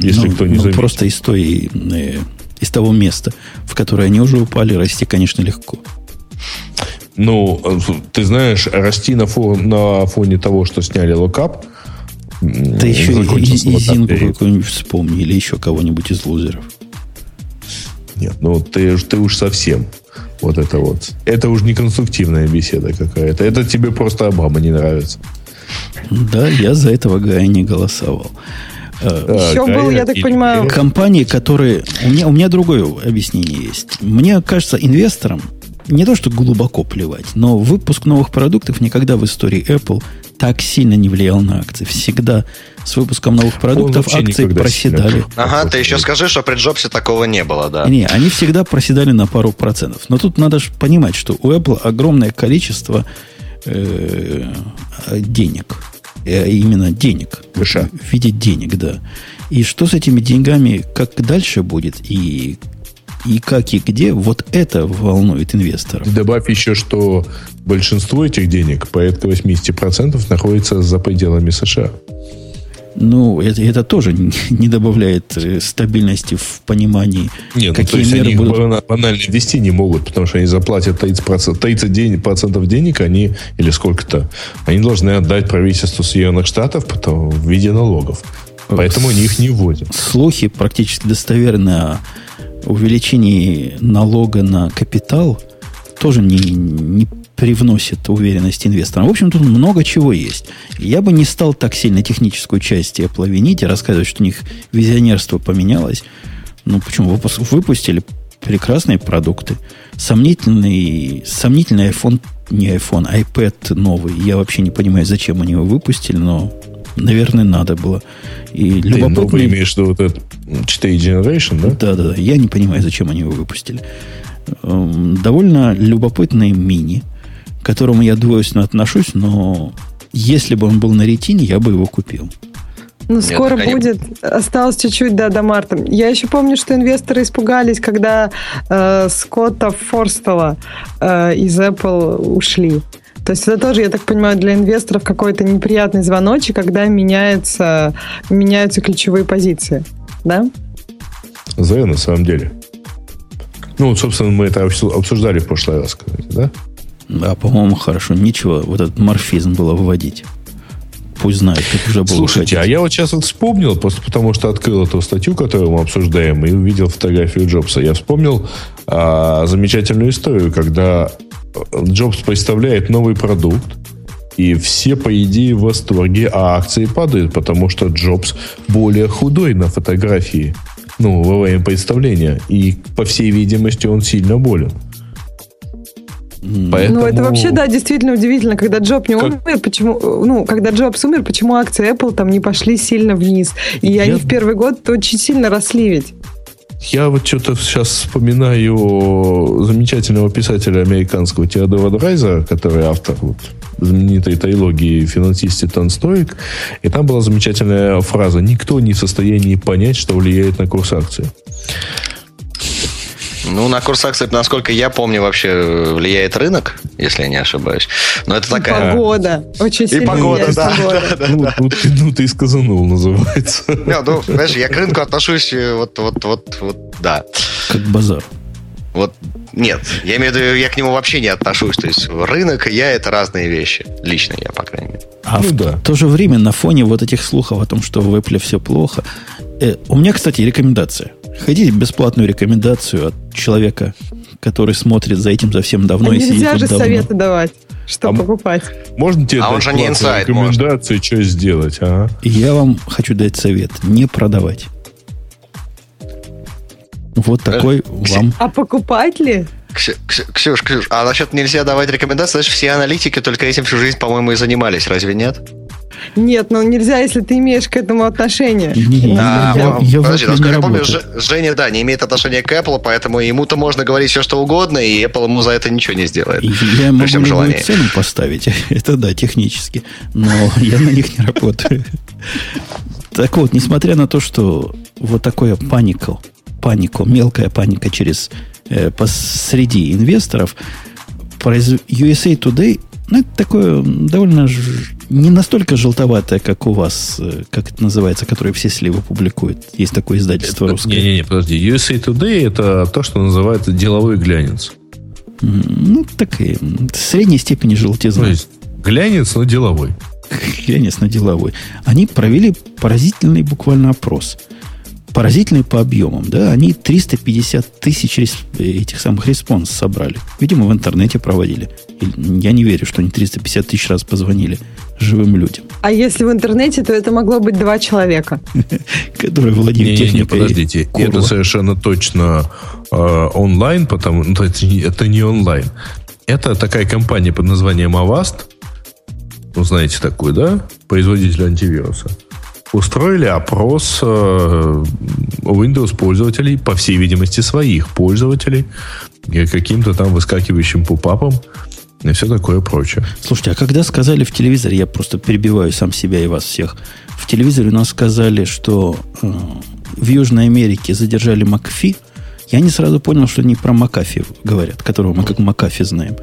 Если ну, кто не ну, заметил. Просто из, той, э, из того места, в которое они уже упали, расти, конечно, легко. Ну, ты знаешь, расти на, фон, на фоне того, что сняли локап, да еще и, и Зинку какую-нибудь вспомни, или еще кого-нибудь из лузеров. Нет, ну ты, ты уж совсем. Вот это вот. Это уж не конструктивная беседа какая-то. Это тебе просто Обама не нравится. Да, я за этого Гая не голосовал. А, Еще был, я так понимаю... Компании, которые... У меня, у меня другое объяснение есть. Мне кажется, инвесторам не то, что глубоко плевать, но выпуск новых продуктов никогда в истории Apple так сильно не влиял на акции. Всегда с выпуском новых продуктов акции проседали. Ага, ты еще скажи, что при Джобсе такого не было, да? Не, они всегда проседали на пару процентов. Но тут надо же понимать, что у Apple огромное количество э, денег. Э, именно денег. Выше. В виде денег, да. И что с этими деньгами, как дальше будет, и и как и где, вот это волнует инвесторов. Добавь еще, что большинство этих денег, порядка 80%, находится за пределами США. Ну, это, это тоже не добавляет э, стабильности в понимании, Нет, ну, какие ну, меры они будут... банально вести не могут, потому что они заплатят 30%, 30 процентов денег, они, или сколько-то, они должны отдать правительству Соединенных Штатов потом, в виде налогов. Поэтому они их не вводят. Слухи практически достоверны увеличении налога на капитал тоже не, не привносит уверенность инвесторам. В общем, тут много чего есть. Я бы не стал так сильно техническую часть Apple винить и рассказывать, что у них визионерство поменялось. Ну, почему? Выпустили прекрасные продукты. Сомнительный, сомнительный iPhone, не iPhone, iPad новый. Я вообще не понимаю, зачем они его выпустили, но наверное, надо было. И Ты любопытный... новый имеешь в виду вот этот 4 Generation, да? Да, да, да. Я не понимаю, зачем они его выпустили. Эм, довольно любопытный мини, к которому я двойственно отношусь, но если бы он был на ретине, я бы его купил. Ну, Нет, скоро будет. Осталось чуть-чуть, да, до марта. Я еще помню, что инвесторы испугались, когда э, Скотта Форстела э, из Apple ушли. То есть это тоже, я так понимаю, для инвесторов какой-то неприятный звоночек, когда меняются, меняются ключевые позиции. Да? Зря на самом деле. Ну, вот, собственно, мы это обсуждали в прошлый раз, да? Да, по-моему, хорошо. Ничего, вот этот морфизм было выводить. Пусть знает, как уже было Слушайте, а я вот сейчас вот вспомнил, просто потому что открыл эту статью, которую мы обсуждаем, и увидел фотографию Джобса. Я вспомнил а, замечательную историю, когда Джобс представляет новый продукт, и все, по идее, в восторге, а акции падают, потому что Джобс более худой на фотографии, ну, во время представления. И, по всей видимости, он сильно болен. Поэтому... Ну, это вообще, да, действительно удивительно, когда Джоб не как... умер, почему, ну, когда Джобс умер, почему акции Apple там не пошли сильно вниз. И Я... они в первый год очень сильно росли ведь. Я вот что-то сейчас вспоминаю замечательного писателя американского Теодора Драйза, который автор вот, знаменитой трилогии «Финансист Титан Стоик». И там была замечательная фраза «Никто не в состоянии понять, что влияет на курс акции». Ну, на курс акций, насколько я помню, вообще влияет рынок, если я не ошибаюсь. Но это такая... Погода. Очень сильно И погода, да, погода. да, да, ну, да. Ну, ты, ну, ты и сказанул, называется. Не, ну, знаешь, я к рынку отношусь э, вот, вот, вот, вот, да. Как базар. Вот нет, я имею в виду, я к нему вообще не отношусь. То есть рынок и я это разные вещи. Лично я, по крайней мере. А ну, в да. то же время на фоне вот этих слухов о том, что в Apple все плохо, э, у меня, кстати, рекомендация. Хотите бесплатную рекомендацию от человека, который смотрит за этим совсем давно а и нельзя сидит же давно. советы давать, что а покупать. Можно тебе а дать он же не инсайд, рекомендации, что сделать? Ага. Я вам хочу дать совет. Не продавать. Вот такой вам. А покупать ли? Ксюш, Ксюш, а насчет нельзя давать рекомендации, знаешь, все аналитики только этим всю жизнь, по-моему, и занимались, разве нет? Нет, ну нельзя, если ты имеешь к этому отношение. Не, да, я, я, подожди, насколько я помню, Женя, да, не имеет отношения к Apple, поэтому ему-то можно говорить все, что угодно, и Apple ему за это ничего не сделает. Я могу любую цену поставить, это да, технически, но я на них не работаю. Так вот, несмотря на то, что вот такое панику, панику, мелкая паника через э, среди инвесторов, USA Today ну, это такое довольно не настолько желтоватое, как у вас, э, как это называется, которое все сливы публикуют. Есть такое издательство русское. Не-не-не, подожди. USA Today это то, что называется деловой глянец. Ну, такая средней степени желтизны. То есть глянец, но деловой. Глянец, но деловой. Они провели поразительный буквально опрос поразительные по объемам, да, они 350 тысяч этих самых response собрали. Видимо, в интернете проводили. Я не верю, что они 350 тысяч раз позвонили живым людям. А если в интернете, то это могло быть два человека. Которые владеют техникой. подождите, это совершенно точно э, онлайн, потому ну, это не онлайн. Это такая компания под названием Avast, ну, знаете такую, да? Производитель антивируса устроили опрос э, Windows пользователей, по всей видимости, своих пользователей, каким-то там выскакивающим пупапом и все такое прочее. Слушайте, а когда сказали в телевизоре, я просто перебиваю сам себя и вас всех, в телевизоре у нас сказали, что э, в Южной Америке задержали Макфи, я не сразу понял, что они про Макафи говорят, которого мы как Макафи знаем.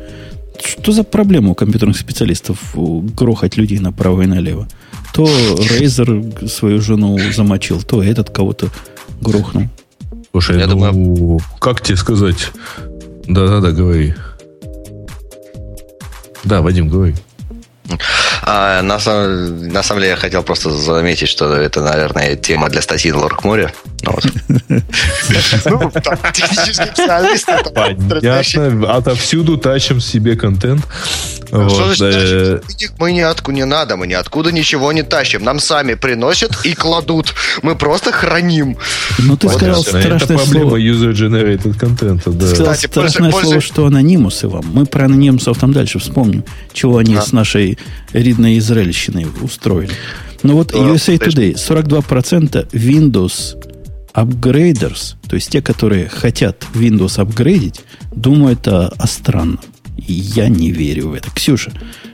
Что за проблема у компьютерных специалистов грохать людей направо и налево? То Райзер свою жену замочил, то этот кого-то грохнул. Слушай, Я ну, думаю... как тебе сказать? Да-да-да, говори. Да, Вадим, говори. А, на, самом, на самом деле я хотел просто заметить, что это, наверное, тема для статьи на Лоркморе. Ну, ну технический специалист. Понятно. Отовсюду тащим себе контент. Что значит Мы ниоткуда не надо, мы ниоткуда ничего не тащим. Нам сами приносят и кладут. Мы просто храним. Ну, ты сказал страшное слово. Это проблема user-generated контента, да. Кстати, страшное слово, что анонимусы вам. Мы про анонимусов там дальше вспомним, чего они с нашей ридной израильщиной устроили. Ну вот USA Today, 42% Windows upgraders, то есть те, которые хотят Windows апгрейдить, думают о, о странном. И я не верю в это. Ксюша,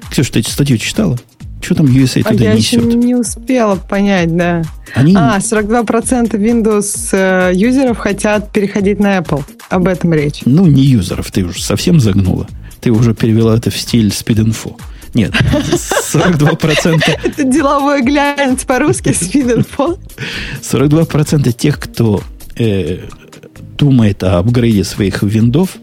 Ксюша, ты эту статью читала? Что там USA а я несет? еще не успела понять, да. Они... А, 42% Windows э, юзеров хотят переходить на Apple. Об этом речь. Ну, не юзеров, ты уже совсем загнула. Ты уже перевела это в стиль SpeedInfo. Нет, 42%... Это деловой глянец по-русски SpeedInfo. 42% тех, кто э, думает о апгрейде своих виндов,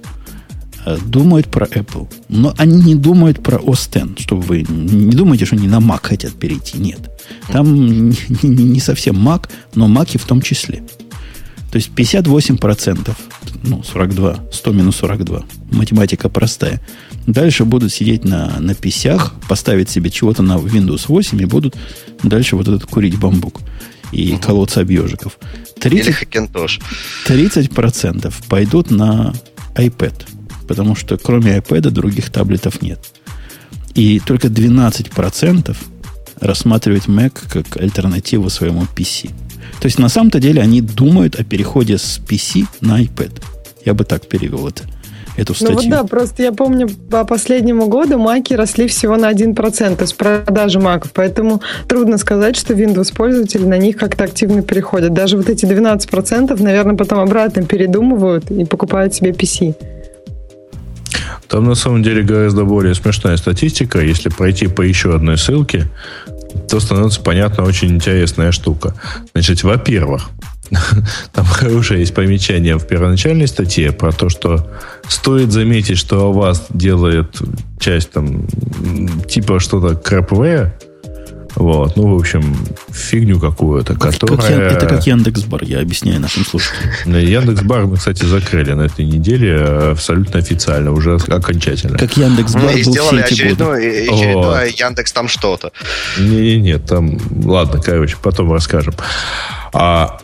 э, думают про Apple. Но они не думают про OS X, чтобы вы не думаете, что они на Mac хотят перейти. Нет. Там не, не, не совсем Mac, но Mac и в том числе. То есть 58%, ну, 42, 100 минус 42. Математика простая. Дальше будут сидеть на, на писях, поставить себе чего-то на Windows 8 и будут дальше вот этот курить бамбук и угу. колоться об ежиков. 30, 30% пойдут на iPad, потому что кроме iPad других таблетов нет. И только 12% рассматривать Mac как альтернативу своему PC. То есть на самом-то деле они думают о переходе с PC на iPad. Я бы так перевел это эту статью. Ну вот да, просто я помню, по последнему году маки росли всего на 1%, то есть продажи маков, поэтому трудно сказать, что Windows пользователи на них как-то активно переходят. Даже вот эти 12%, наверное, потом обратно передумывают и покупают себе PC. Там на самом деле гораздо более смешная статистика. Если пройти по еще одной ссылке, то становится понятна очень интересная штука. Значит, во-первых, там хорошее есть помечание в первоначальной статье про то, что стоит заметить, что вас делает часть там типа что-то crapware, вот, ну, в общем, фигню какую-то, как, которая... Как, это как Яндекс.Бар, я объясняю нашим слушателям. Яндекс.Бар мы, кстати, закрыли на этой неделе абсолютно официально, уже окончательно. Как Яндекс.Бар ну, и сделали очередной, очередной Яндекс там что-то. Не, нет, там, ладно, короче, потом расскажем. А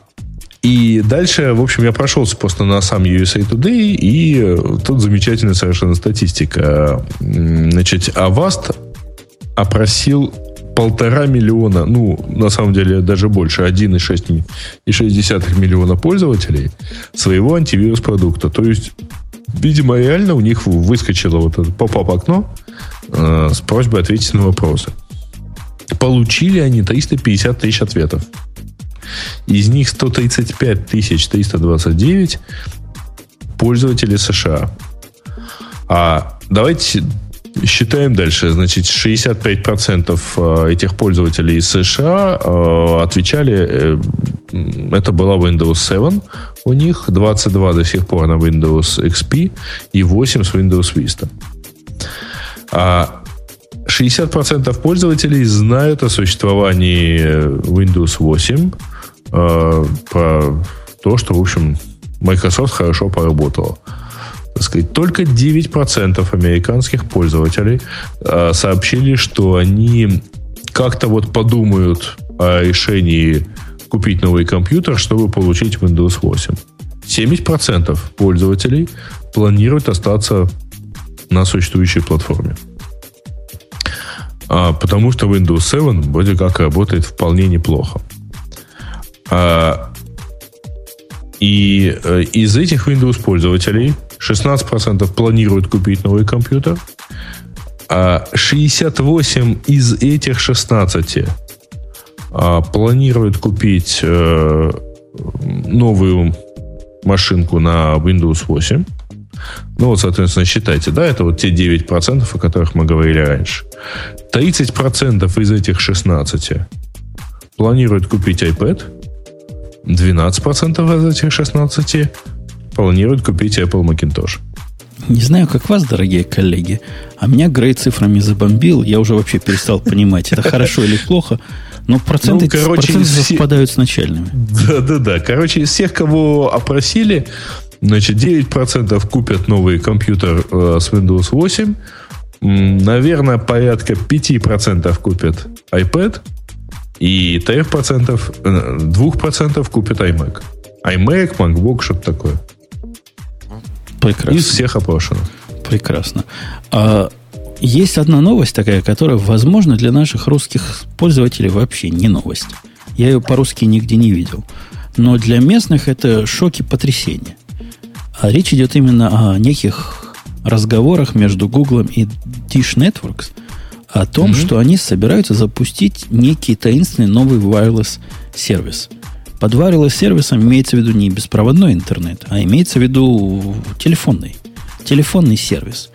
и дальше, в общем, я прошелся просто на сам USA Today, и тут замечательная совершенно статистика. Значит, Avast опросил полтора миллиона, ну, на самом деле даже больше, 1,6 миллиона пользователей своего антивирус-продукта. То есть, видимо, реально у них выскочило вот это поп-ап окно э, с просьбой ответить на вопросы. Получили они 350 тысяч ответов. Из них 135 тысяч 329 пользователи США. А давайте считаем дальше. Значит, 65% э, этих пользователей из США э, отвечали, э, это была Windows 7 у них, 22 до сих пор на Windows XP и 8 с Windows Vista. А 60% пользователей знают о существовании Windows 8, про то, что, в общем, Microsoft хорошо поработала так сказать, только 9% американских пользователей э, сообщили, что они как-то вот подумают о решении купить новый компьютер, чтобы получить Windows 8. 70% пользователей планируют остаться на существующей платформе. А, потому что Windows 7 вроде как работает вполне неплохо. А, и э, из этих Windows пользователей 16% планируют купить новый компьютер, а 68 из этих 16 а, планируют купить э, новую машинку на Windows 8. Ну вот, соответственно, считайте, да, это вот те 9%, о которых мы говорили раньше. 30% из этих 16 планируют купить iPad, 12% из этих 16 планируют купить Apple Macintosh. Не знаю, как вас, дорогие коллеги, а меня Грей цифрами забомбил. Я уже вообще перестал понимать, это хорошо или плохо. Но проценты, ну, короче, проценты все... совпадают с начальными. Да-да-да. Короче, из всех, кого опросили, значит, 9% купят новый компьютер э, с Windows 8. Наверное, порядка 5% купят iPad. И 3%, 2% э, купят iMac. iMac, MacBook, что-то такое. Прекрасно. Из всех опрошенных. Прекрасно. А есть одна новость такая, которая, возможно, для наших русских пользователей вообще не новость. Я ее по-русски нигде не видел. Но для местных это шоки потрясения. А речь идет именно о неких разговорах между Google и Dish Networks о том, mm-hmm. что они собираются запустить некий таинственный новый wireless сервис – под сервисом имеется в виду не беспроводной интернет, а имеется в виду телефонный. Телефонный сервис.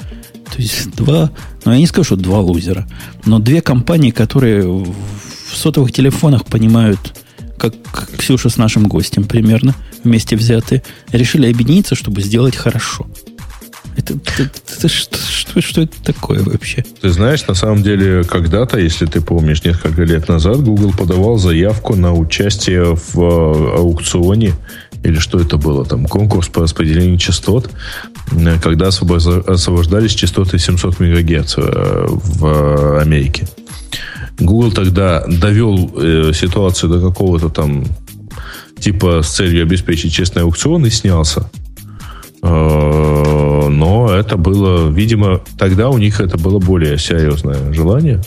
То есть два, ну я не скажу, что два лузера, но две компании, которые в сотовых телефонах понимают, как Ксюша с нашим гостем примерно вместе взяты, решили объединиться, чтобы сделать хорошо – это, это, это что, что, что это такое вообще? Ты знаешь, на самом деле, когда-то, если ты помнишь, несколько лет назад Google подавал заявку на участие в э, аукционе или что это было, там, конкурс по распределению частот, когда освобождались частоты 700 МГц э, в Америке. Google тогда довел э, ситуацию до какого-то там типа с целью обеспечить честный аукцион и снялся. Э, но это было, видимо, тогда у них это было более серьезное желание.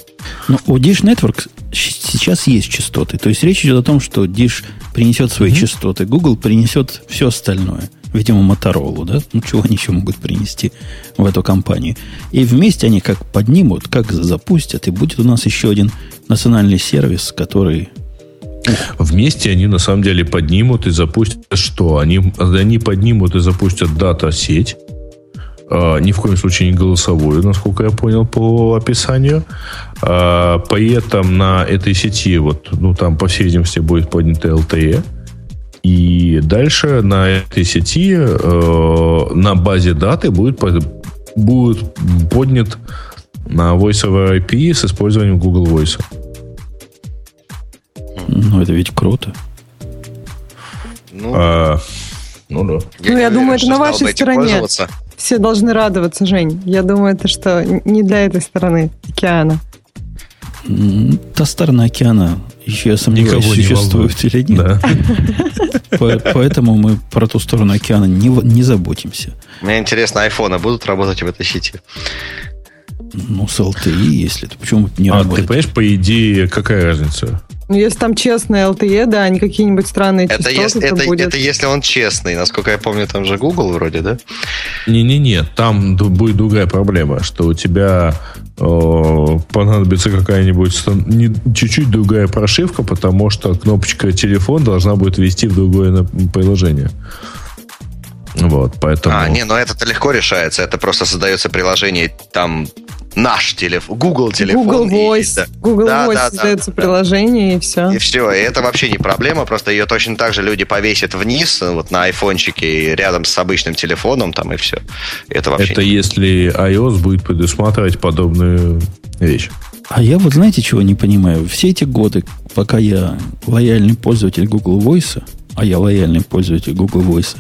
Но у Dish Network сейчас есть частоты. То есть речь идет о том, что Dish принесет свои mm-hmm. частоты, Google принесет все остальное. Видимо, Motorola, да? Ну, чего они еще могут принести в эту компанию. И вместе они как поднимут, как запустят, и будет у нас еще один национальный сервис, который Вместе они на самом деле поднимут и запустят что? Они, они поднимут и запустят дата-сеть. Uh, ни в коем случае не голосовую, насколько я понял по описанию. Uh, при на этой сети, вот, ну, там, по всей видимости, будет поднято LTE. И дальше на этой сети uh, на базе даты будет, будет поднят на Voice over IP с использованием Google Voice. Ну, это ведь круто. Ну, а, ну да. Я ну, я думаю, это на вашей стороне. Все должны радоваться, Жень. Я думаю, это что не для этой стороны океана. Та сторона океана еще я сомневаюсь, Никого существует не или нет. Да. Поэтому мы про ту сторону океана не, не заботимся. Мне интересно, айфоны будут работать в этой сети? Ну, с LTE, если почему не а работает? ты понимаешь, по идее, какая разница? Ну, если там честные LTE, да, а не какие-нибудь странные Это частоты, если, то это, будет. это если он честный. Насколько я помню, там же Google вроде, да? Не-не-не, там будет другая проблема, что у тебя э, понадобится какая-нибудь не- чуть-чуть другая прошивка, потому что кнопочка телефон должна будет вести в другое приложение. Вот, поэтому... А, не, но это легко решается. Это просто создается приложение, там наш телефон, Google телефон. Google и- Voice. да. Google Да, Voice да, да, создается да. приложение, и все. И все, и это вообще не проблема, просто ее точно так же люди повесят вниз, вот на айфончике, и рядом с обычным телефоном, там и все. Это вообще Это не- если iOS будет предусматривать подобную вещь. А я вот знаете, чего не понимаю? Все эти годы, пока я лояльный пользователь Google Voice, а я лояльный пользователь Google Voice,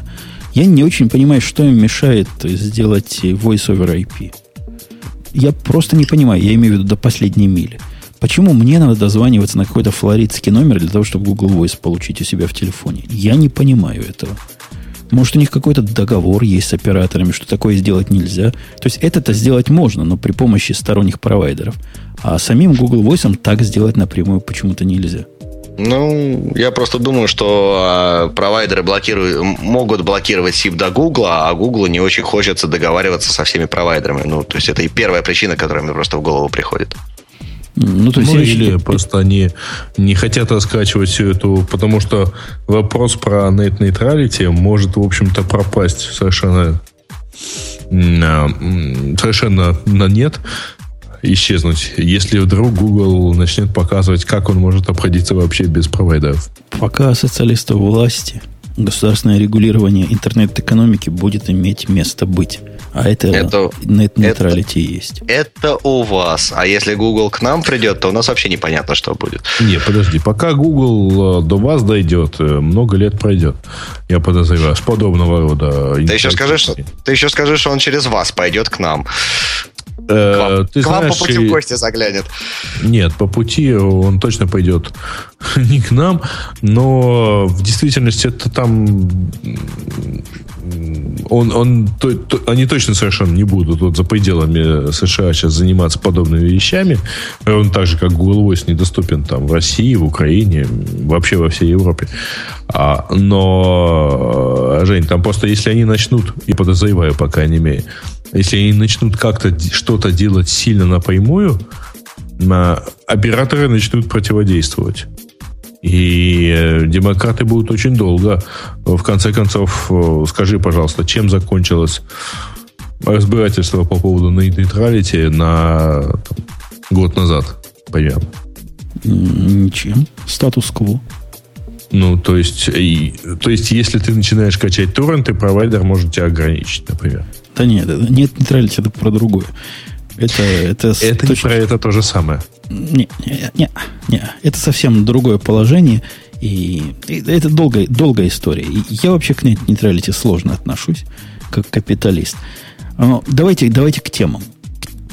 я не очень понимаю, что им мешает сделать Voice over IP. Я просто не понимаю, я имею в виду до последней мили. Почему мне надо дозваниваться на какой-то флоридский номер для того, чтобы Google Voice получить у себя в телефоне? Я не понимаю этого. Может, у них какой-то договор есть с операторами, что такое сделать нельзя. То есть это-то сделать можно, но при помощи сторонних провайдеров. А самим Google Voice так сделать напрямую почему-то нельзя. Ну, я просто думаю, что а, провайдеры блокируют, могут блокировать SIP до Google, а Google не очень хочется договариваться со всеми провайдерами. Ну, то есть это и первая причина, которая мне просто в голову приходит. Ну, то есть Ну, или считаю- просто они не хотят раскачивать всю эту... Потому что вопрос про net neutrality может, в общем-то, пропасть совершенно... совершенно на нет, исчезнуть, если вдруг Google начнет показывать, как он может обходиться вообще без провайдеров. Пока социалисты власти, государственное регулирование интернет-экономики будет иметь место быть. А это, Это- нет нейтралити есть. Это у вас. А если Google к нам придет, то у нас вообще непонятно, что будет. Не, подожди, пока Google э, до вас дойдет, э, много лет пройдет. Я подозреваю, с подобного рода. Ты еще скажи, что, ты еще скажи, что он через вас пойдет к нам. К вам, Э, ты к вам знаешь, по пути и- в гости заглянет. Нет, по пути он точно пойдет не к нам, но в действительности это там он, он, то- то- они точно совершенно не будут вот за пределами США сейчас заниматься подобными вещами. Он так же, как Google Voice, недоступен там в России, в Украине, вообще во всей Европе. А, но, э, Жень, там просто если они начнут, и подозреваю, по крайней мере, если они начнут как-то что-то делать сильно напрямую, на операторы начнут противодействовать. И э, демократы будут очень долго. В конце концов, э, скажи, пожалуйста, чем закончилось разбирательство по поводу нейтралити на там, год назад, примерно? М, Ничем. Статус-кво. Ну, то есть, и- то есть, если ты начинаешь качать торренты, провайдер может тебя ограничить, например. Да нет, нет нейтралити, это про другое. Это, это, Это точки- про это то же самое. Не, не, не, не. Это совсем другое положение. И, и это долгая, долгая история. И я вообще к нейтралити сложно отношусь, как капиталист. Но давайте, давайте к темам.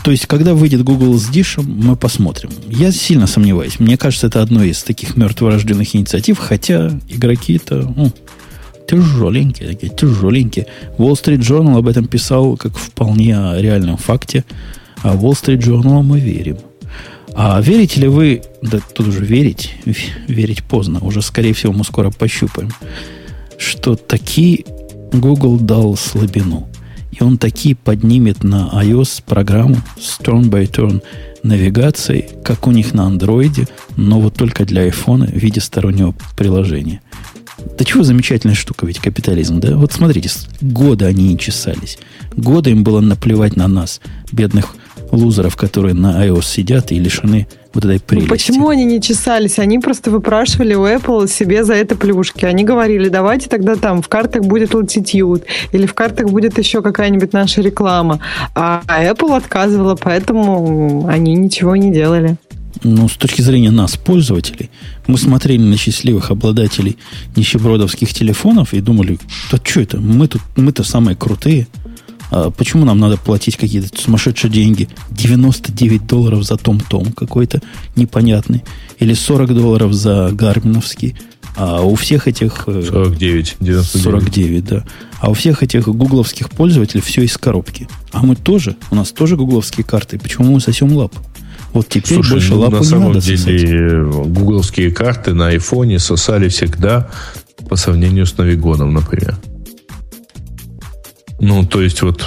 То есть, когда выйдет Google с дишем, мы посмотрим. Я сильно сомневаюсь. Мне кажется, это одно из таких мертворожденных инициатив, хотя игроки-то ну, тяжеленькие, такие тяжеленькие. Wall Street Journal об этом писал как вполне реальном факте. А Wall Street Journal мы верим. А верите ли вы, да тут уже верить, верить поздно, уже скорее всего мы скоро пощупаем, что таки Google дал слабину. И он таки поднимет на iOS программу с turn-by-turn навигацией, как у них на андроиде, но вот только для iPhone в виде стороннего приложения. Да чего замечательная штука ведь капитализм, да? Вот смотрите, годы они не чесались. Годы им было наплевать на нас, бедных лузеров, которые на iOS сидят и лишены вот этой Ну, прелести. Почему они не чесались? Они просто выпрашивали у Apple себе за это плюшки. Они говорили, давайте тогда там в картах будет Latitude, или в картах будет еще какая-нибудь наша реклама. А Apple отказывала, поэтому они ничего не делали. Ну, с точки зрения нас, пользователей, мы смотрели на счастливых обладателей нищебродовских телефонов и думали, да что это, мы тут, мы-то самые крутые. А почему нам надо платить какие-то сумасшедшие деньги? 99 долларов за том-том какой-то непонятный. Или 40 долларов за гарминовский. А у всех этих... 49, 99. 49, да. А у всех этих гугловских пользователей все из коробки. А мы тоже, у нас тоже гугловские карты. Почему мы сосем лапу? Вот теперь Слушай, больше ну, лапу на не самом надо деле сосать. гугловские карты на айфоне сосали всегда по сравнению с Навигоном, например. Ну, то есть вот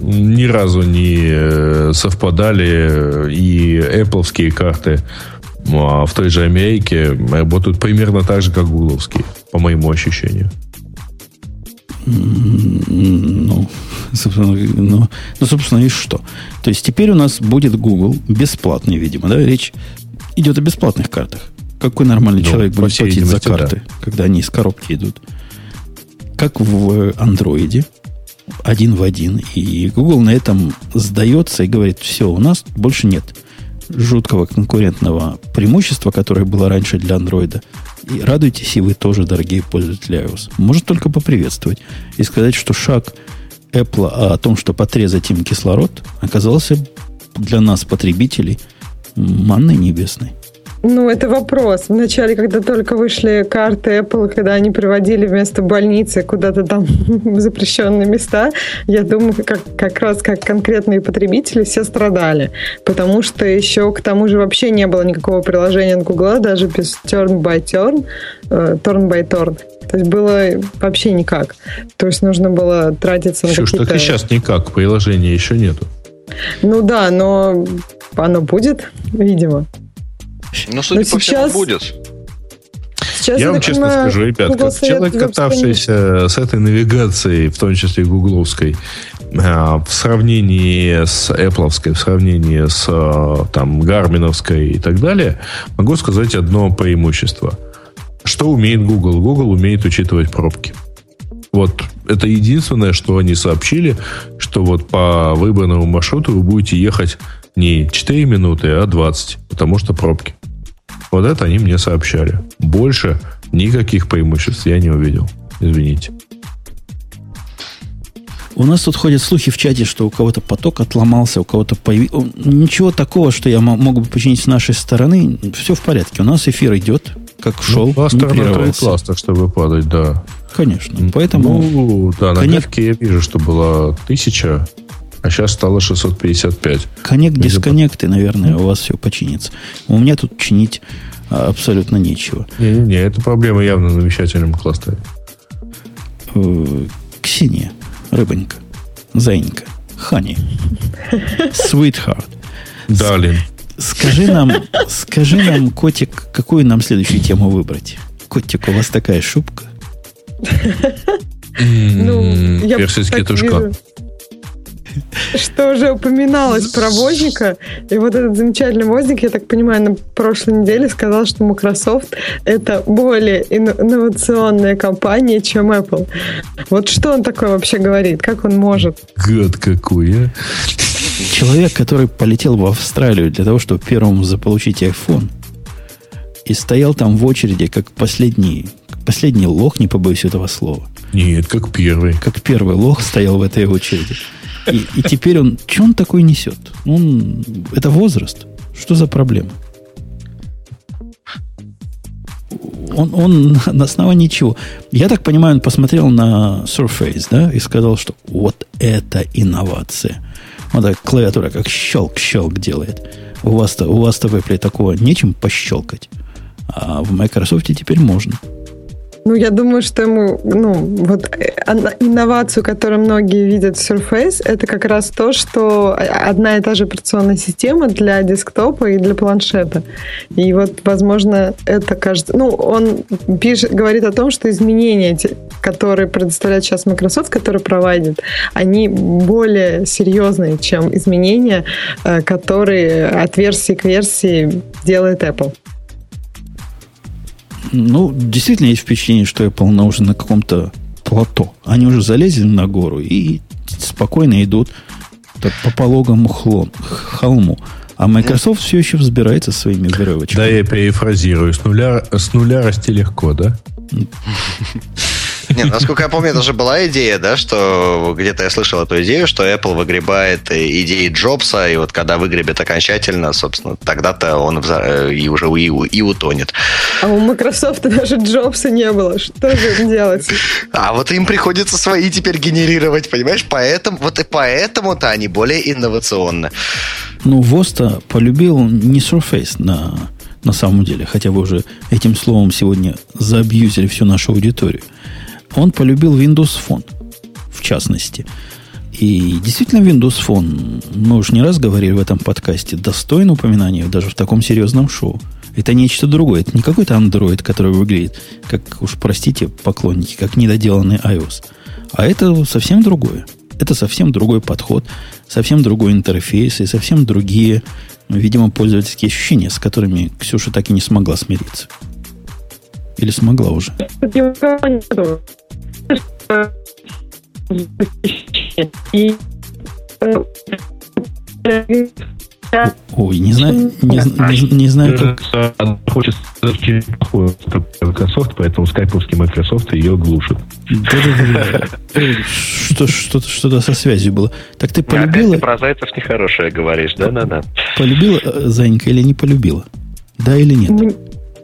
ни разу не э, совпадали и Apple карты а в той же Америке работают примерно так же, как гугловские, по моему ощущению. Ну, собственно, ну, ну, собственно, и что? То есть теперь у нас будет Google бесплатный, видимо, да? Речь идет о бесплатных картах. Какой нормальный Ну, человек будет платить за видимости, да. карты, когда они из коробки идут? Как в андроиде, один в один. И Google на этом сдается и говорит, все, у нас больше нет жуткого конкурентного преимущества, которое было раньше для андроида. И радуйтесь и вы тоже, дорогие пользователи iOS. Может только поприветствовать и сказать, что шаг Apple о том, что подрезать им кислород, оказался для нас, потребителей, манной небесной. Ну, это вопрос. Вначале, когда только вышли карты Apple, когда они приводили вместо больницы куда-то там в запрещенные места, я думаю, как, как раз как конкретные потребители все страдали. Потому что еще к тому же вообще не было никакого приложения от Google, даже без turn by turn, э, turn by turn. То есть было вообще никак. То есть нужно было тратиться на какие-то... так и сейчас никак, приложения еще нету. Ну да, но оно будет, видимо. Ну, судя Но по всему, сейчас- будет. Сейчас, Я вам честно понимаю, скажу, ребят, Google как человек, катавшийся с этой навигацией, в том числе гугловской, а, в сравнении с Apple, в сравнении с а, там Гарминовской и так далее, могу сказать одно преимущество. Что умеет Google? Google умеет учитывать пробки. Вот это единственное, что они сообщили, что вот по выбранному маршруту вы будете ехать не 4 минуты, а 20, потому что пробки. Вот это они мне сообщали. Больше никаких преимуществ я не увидел. Извините. У нас тут ходят слухи в чате, что у кого-то поток отломался, у кого-то появился... Ничего такого, что я мо- мог бы починить с нашей стороны. Все в порядке. У нас эфир идет, как шел, ну, не кластер на прерывался. класс, так чтобы падать, да. Конечно. Поэтому Ну, да, на Коннект- я вижу, что было 1000, а сейчас стало 655. коннект, дисконнекты, наверное, у вас все починится. У меня тут чинить а, абсолютно нечего. Не-не-не, это проблема явно на вещательном кластере. Э, Ксения, рыбонька, заинька, Хани, Sweetheart. Далин. Скажи нам, скажи нам, котик, какую нам следующую тему выбрать? Котик, у вас такая шубка. Ну, я тушка. Что уже упоминалось про возника. И вот этот замечательный возник, я так понимаю, на прошлой неделе сказал, что Microsoft это более ин- инновационная компания, чем Apple. Вот что он такое вообще говорит? Как он может? Гад какой, а? Человек, который полетел в Австралию для того, чтобы первому заполучить iPhone, и стоял там в очереди, как последний, как последний лох, не побоюсь этого слова. Нет, как первый. Как первый лох стоял в этой очереди. И, и теперь он... Что он такой несет? Он, это возраст. Что за проблема? Он, он на основании чего? Я так понимаю, он посмотрел на Surface, да, и сказал, что вот это инновация. Вот так клавиатура как щелк-щелк делает. У вас-то, у вас-то в Apple такого нечем пощелкать. А в Microsoft теперь можно. Ну, я думаю, что ему, ну, вот э, инновацию, которую многие видят в Surface, это как раз то, что одна и та же операционная система для десктопа и для планшета. И вот, возможно, это кажется... Ну, он пишет, говорит о том, что изменения, которые предоставляет сейчас Microsoft, которые проводит, они более серьезные, чем изменения, э, которые от версии к версии делает Apple. Ну, действительно есть впечатление, что Apple на уже на каком-то плато. Они уже залезли на гору и спокойно идут так по пологому хлон, холму. А Microsoft все еще взбирается своими веревочками. Да, я перефразирую. С нуля, с нуля расти легко, да? Не, насколько я помню, это же была идея, да, что где-то я слышал эту идею, что Apple выгребает идеи Джобса, и вот когда выгребет окончательно, собственно, тогда-то он и уже и, и утонет. А у Microsoft даже Джобса не было. Что же делать? А вот им приходится свои теперь генерировать, понимаешь? Поэтому, вот и поэтому-то они более инновационны. Ну, Воста полюбил не Surface на, на самом деле, хотя вы уже этим словом сегодня заабьюзили всю нашу аудиторию. Он полюбил Windows Phone, в частности. И действительно, Windows Phone, мы уже не раз говорили в этом подкасте, достоин упоминания даже в таком серьезном шоу. Это нечто другое. Это не какой-то Android, который выглядит, как уж простите, поклонники, как недоделанный iOS. А это совсем другое. Это совсем другой подход, совсем другой интерфейс и совсем другие, видимо, пользовательские ощущения, с которыми Ксюша так и не смогла смириться. Или смогла уже? И Ой, не знаю, не, не, не знаю, как... Хочет Microsoft, поэтому скайповский Microsoft ее глушит. Что, что-то, что-то со связью было. Так ты полюбила... Опять про зайцев нехорошее говоришь, да-да-да. Полюбила э, Занька или не полюбила? Да или нет?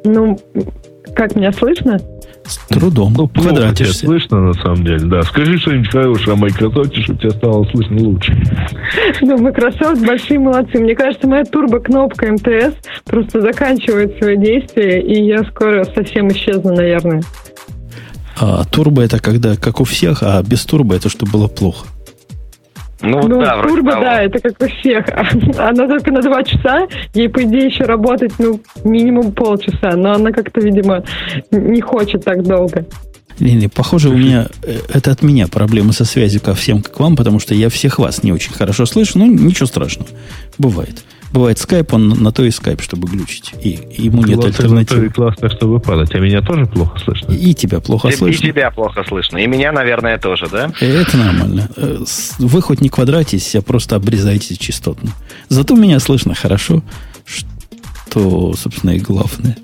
Ну, как меня слышно? С трудом. Ну, плохо тебя слышно, на самом деле, да. Скажи что-нибудь хорошее о Microsoft, чтобы тебя стало слышно лучше. Ну, Microsoft большие молодцы. Мне кажется, моя турбо-кнопка МТС просто заканчивает свое действие, и я скоро совсем исчезну, наверное. А турбо это когда, как у всех, а без турбо это что было плохо. Ну, ну да, турбо, того. да, это как у всех. Она только на два часа, ей, по идее, еще работать, ну, минимум полчаса, но она как-то, видимо, не хочет так долго. Не, похоже, у меня э, это от меня проблемы со связью ко всем, как вам, потому что я всех вас не очень хорошо слышу, ну, ничего страшного. Бывает. Бывает скайп, он на то и скайп, чтобы глючить. И ему нет Классно, альтернативы. Классно, чтобы падать. А меня тоже плохо слышно? И тебя плохо и, слышно. И тебя плохо слышно. И меня, наверное, тоже, да? Это нормально. Э, вы хоть не квадратитесь, а просто обрезаетесь частотно. Зато меня слышно хорошо, что, собственно, и главное.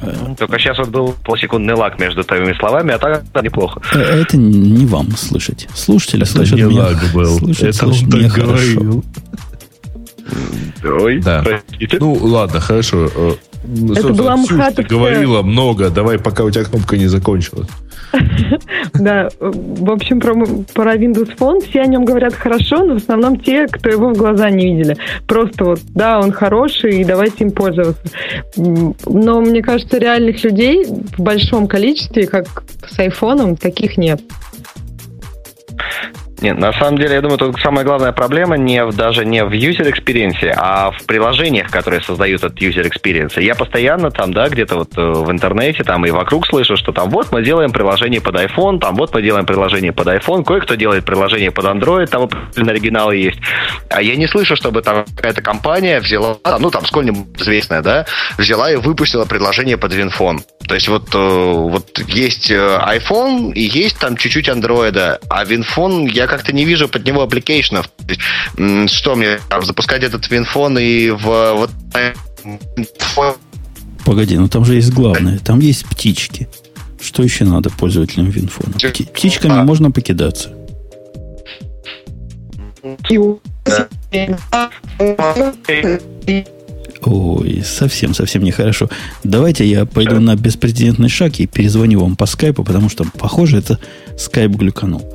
Э, Только сейчас вот был полсекундный лак между твоими словами, а так неплохо. Э, это не вам слышать. Слушатели это слышат не меня. Лак был. Слышат, это слышат меня говорил. Ой, да. простите. Ну, ладно, хорошо. Э, Это была Ты говорила много. Давай, пока у тебя кнопка не закончилась. Да, в общем, про, про Windows Phone все о нем говорят хорошо, но в основном те, кто его в глаза не видели. Просто вот, да, он хороший, и давайте им пользоваться. Но мне кажется, реальных людей в большом количестве, как с айфоном, таких нет. Нет, на самом деле, я думаю, тут самая главная проблема не в, даже не в user experience, а в приложениях, которые создают этот user experience. Я постоянно там, да, где-то вот э, в интернете там и вокруг слышу, что там вот мы делаем приложение под iPhone, там вот мы делаем приложение под iPhone, кое-кто делает приложение под Android, там оригиналы есть. А я не слышу, чтобы там какая-то компания взяла, ну там сколь-нибудь известная, да, взяла и выпустила приложение под WinPhone. То есть вот, э, вот есть э, iPhone и есть там чуть-чуть Android, а WinPhone я как-то не вижу под него application ов. Что мне там, запускать этот WinPhone и в вот Погоди, ну там же есть главное. Там есть птички. Что еще надо пользователям Винфона? Птичками а. можно покидаться. Ой, совсем, совсем нехорошо. Давайте я пойду на беспрецедентный шаг и перезвоню вам по скайпу, потому что, похоже, это скайп глюканул.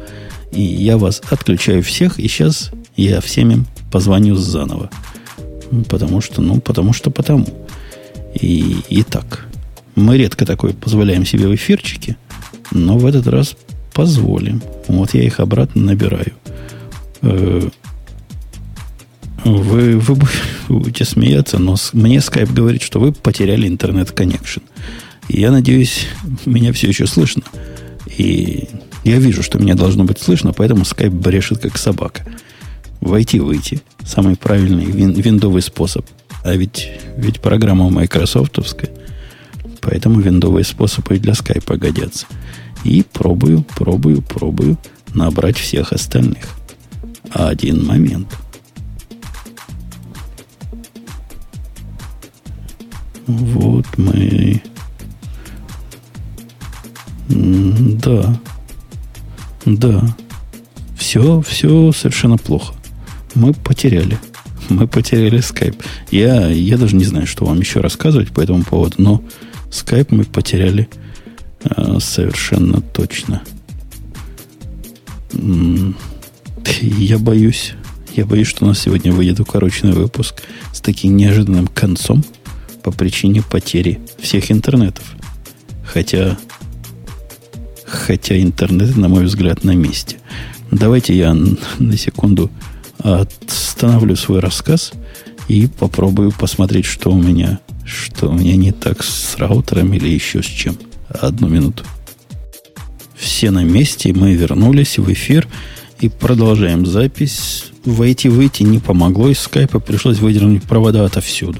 И я вас отключаю всех, и сейчас я всем им позвоню заново. Потому что, ну, потому что потому. И, и так. Мы редко такое позволяем себе в эфирчике, но в этот раз позволим. Вот я их обратно набираю. Э, вы, вы будете смеяться, но мне скайп говорит, что вы потеряли интернет-коннекшн. Я надеюсь, меня все еще слышно. И я вижу, что меня должно быть слышно, поэтому скайп брешет как собака. Войти-выйти. Самый правильный вин, виндовый способ. А ведь, ведь программа майкрософтовская. Поэтому виндовые способы и для скайпа годятся. И пробую, пробую, пробую набрать всех остальных. Один момент – Вот мы... Да. Да. Все, все совершенно плохо. Мы потеряли. Мы потеряли скайп. Я, я даже не знаю, что вам еще рассказывать по этому поводу, но скайп мы потеряли э, совершенно точно. Я боюсь, я боюсь, что у нас сегодня выйдет укороченный выпуск с таким неожиданным концом по причине потери всех интернетов. Хотя, хотя интернет, на мой взгляд, на месте. Давайте я на секунду остановлю свой рассказ и попробую посмотреть, что у меня, что у меня не так с раутером или еще с чем. Одну минуту. Все на месте, мы вернулись в эфир и продолжаем запись. Войти-выйти не помогло, из скайпа пришлось выдернуть провода отовсюду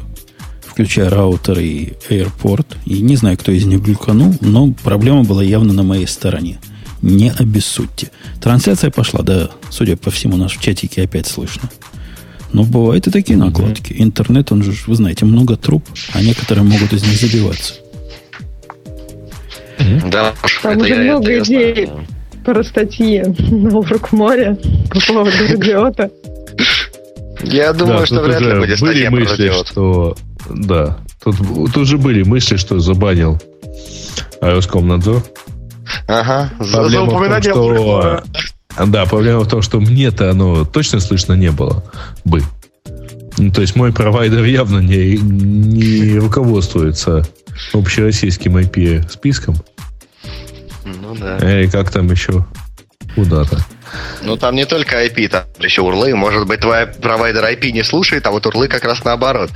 включая раутер и AirPort. И не знаю, кто из них глюканул, но проблема была явно на моей стороне. Не обессудьте. Трансляция пошла, да, судя по всему, нас в чатике опять слышно. Но бывают и такие накладки. Интернет, он же, вы знаете, много труб, а некоторые могут из них забиваться. Да, Там уже много идей про статьи на Урок моря по поводу радиота. Я думаю, да, что вряд ли будет были мысли, что да. Тут, тут же были мысли, что забанил Роскомнадзор. Ага. Проблема за упоминание в том, что, Да, проблема в том, что мне-то оно точно слышно не было бы. Ну, то есть мой провайдер явно не, не руководствуется общероссийским IP-списком. Ну да. Или как там еще куда-то. Ну, там не только IP, там еще урлы. Может быть, твой провайдер IP не слушает, а вот урлы как раз наоборот.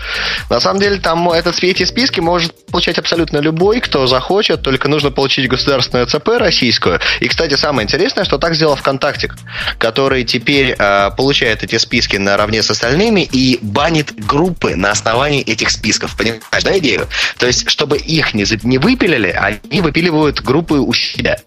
На самом деле, там этот эти списки может получать абсолютно любой, кто захочет, только нужно получить государственную ЦП российскую. И, кстати, самое интересное, что так сделал ВКонтакте, который теперь э, получает эти списки наравне с остальными и банит группы на основании этих списков. Понимаешь, да, идею? То есть, чтобы их не, не выпилили, они выпиливают группы у себя.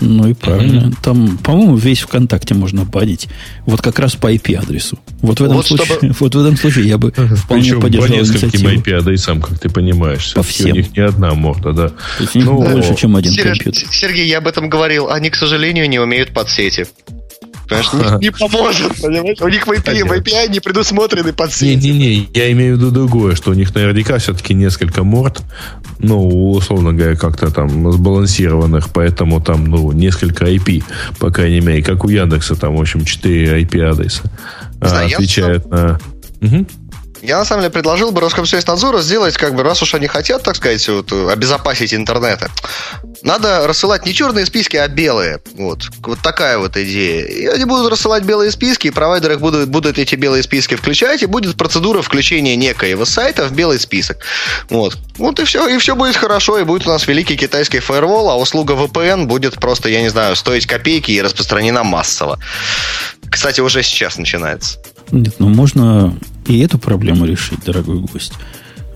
Ну и правильно. Mm-hmm. Там, по-моему, весь ВКонтакте можно банить. Вот как раз по IP-адресу. Вот в этом, вот случае, чтобы... вот в этом случае я бы вполне Причем поддержал по нескольким IP-адресам, как ты понимаешь. По всем. У них не одна морда, да. То есть ну, больше, чем один Сереж, компьютер. Сергей, я об этом говорил. Они, к сожалению, не умеют подсети. Понимаешь, не, поможет, понимаешь? У них в API, в API не предусмотрены подсветы. Не-не-не, я имею в виду другое, что у них наверняка все-таки несколько морд, ну, условно говоря, как-то там сбалансированных, поэтому там, ну, несколько IP, по крайней мере, как у Яндекса, там, в общем, 4 IP-адреса отвечают на... Угу. Я, на самом деле, предложил бы Роскомсвязьнадзору сделать, как бы, раз уж они хотят, так сказать, вот, обезопасить интернеты, надо рассылать не черные списки, а белые. Вот. Вот такая вот идея. И они будут рассылать белые списки, и провайдеры будут, будут эти белые списки включать, и будет процедура включения некоего сайта в белый список. Вот. Вот и все. И все будет хорошо, и будет у нас великий китайский фаервол, а услуга VPN будет просто, я не знаю, стоить копейки и распространена массово. Кстати, уже сейчас начинается. Нет, ну можно и эту проблему решить, дорогой гость.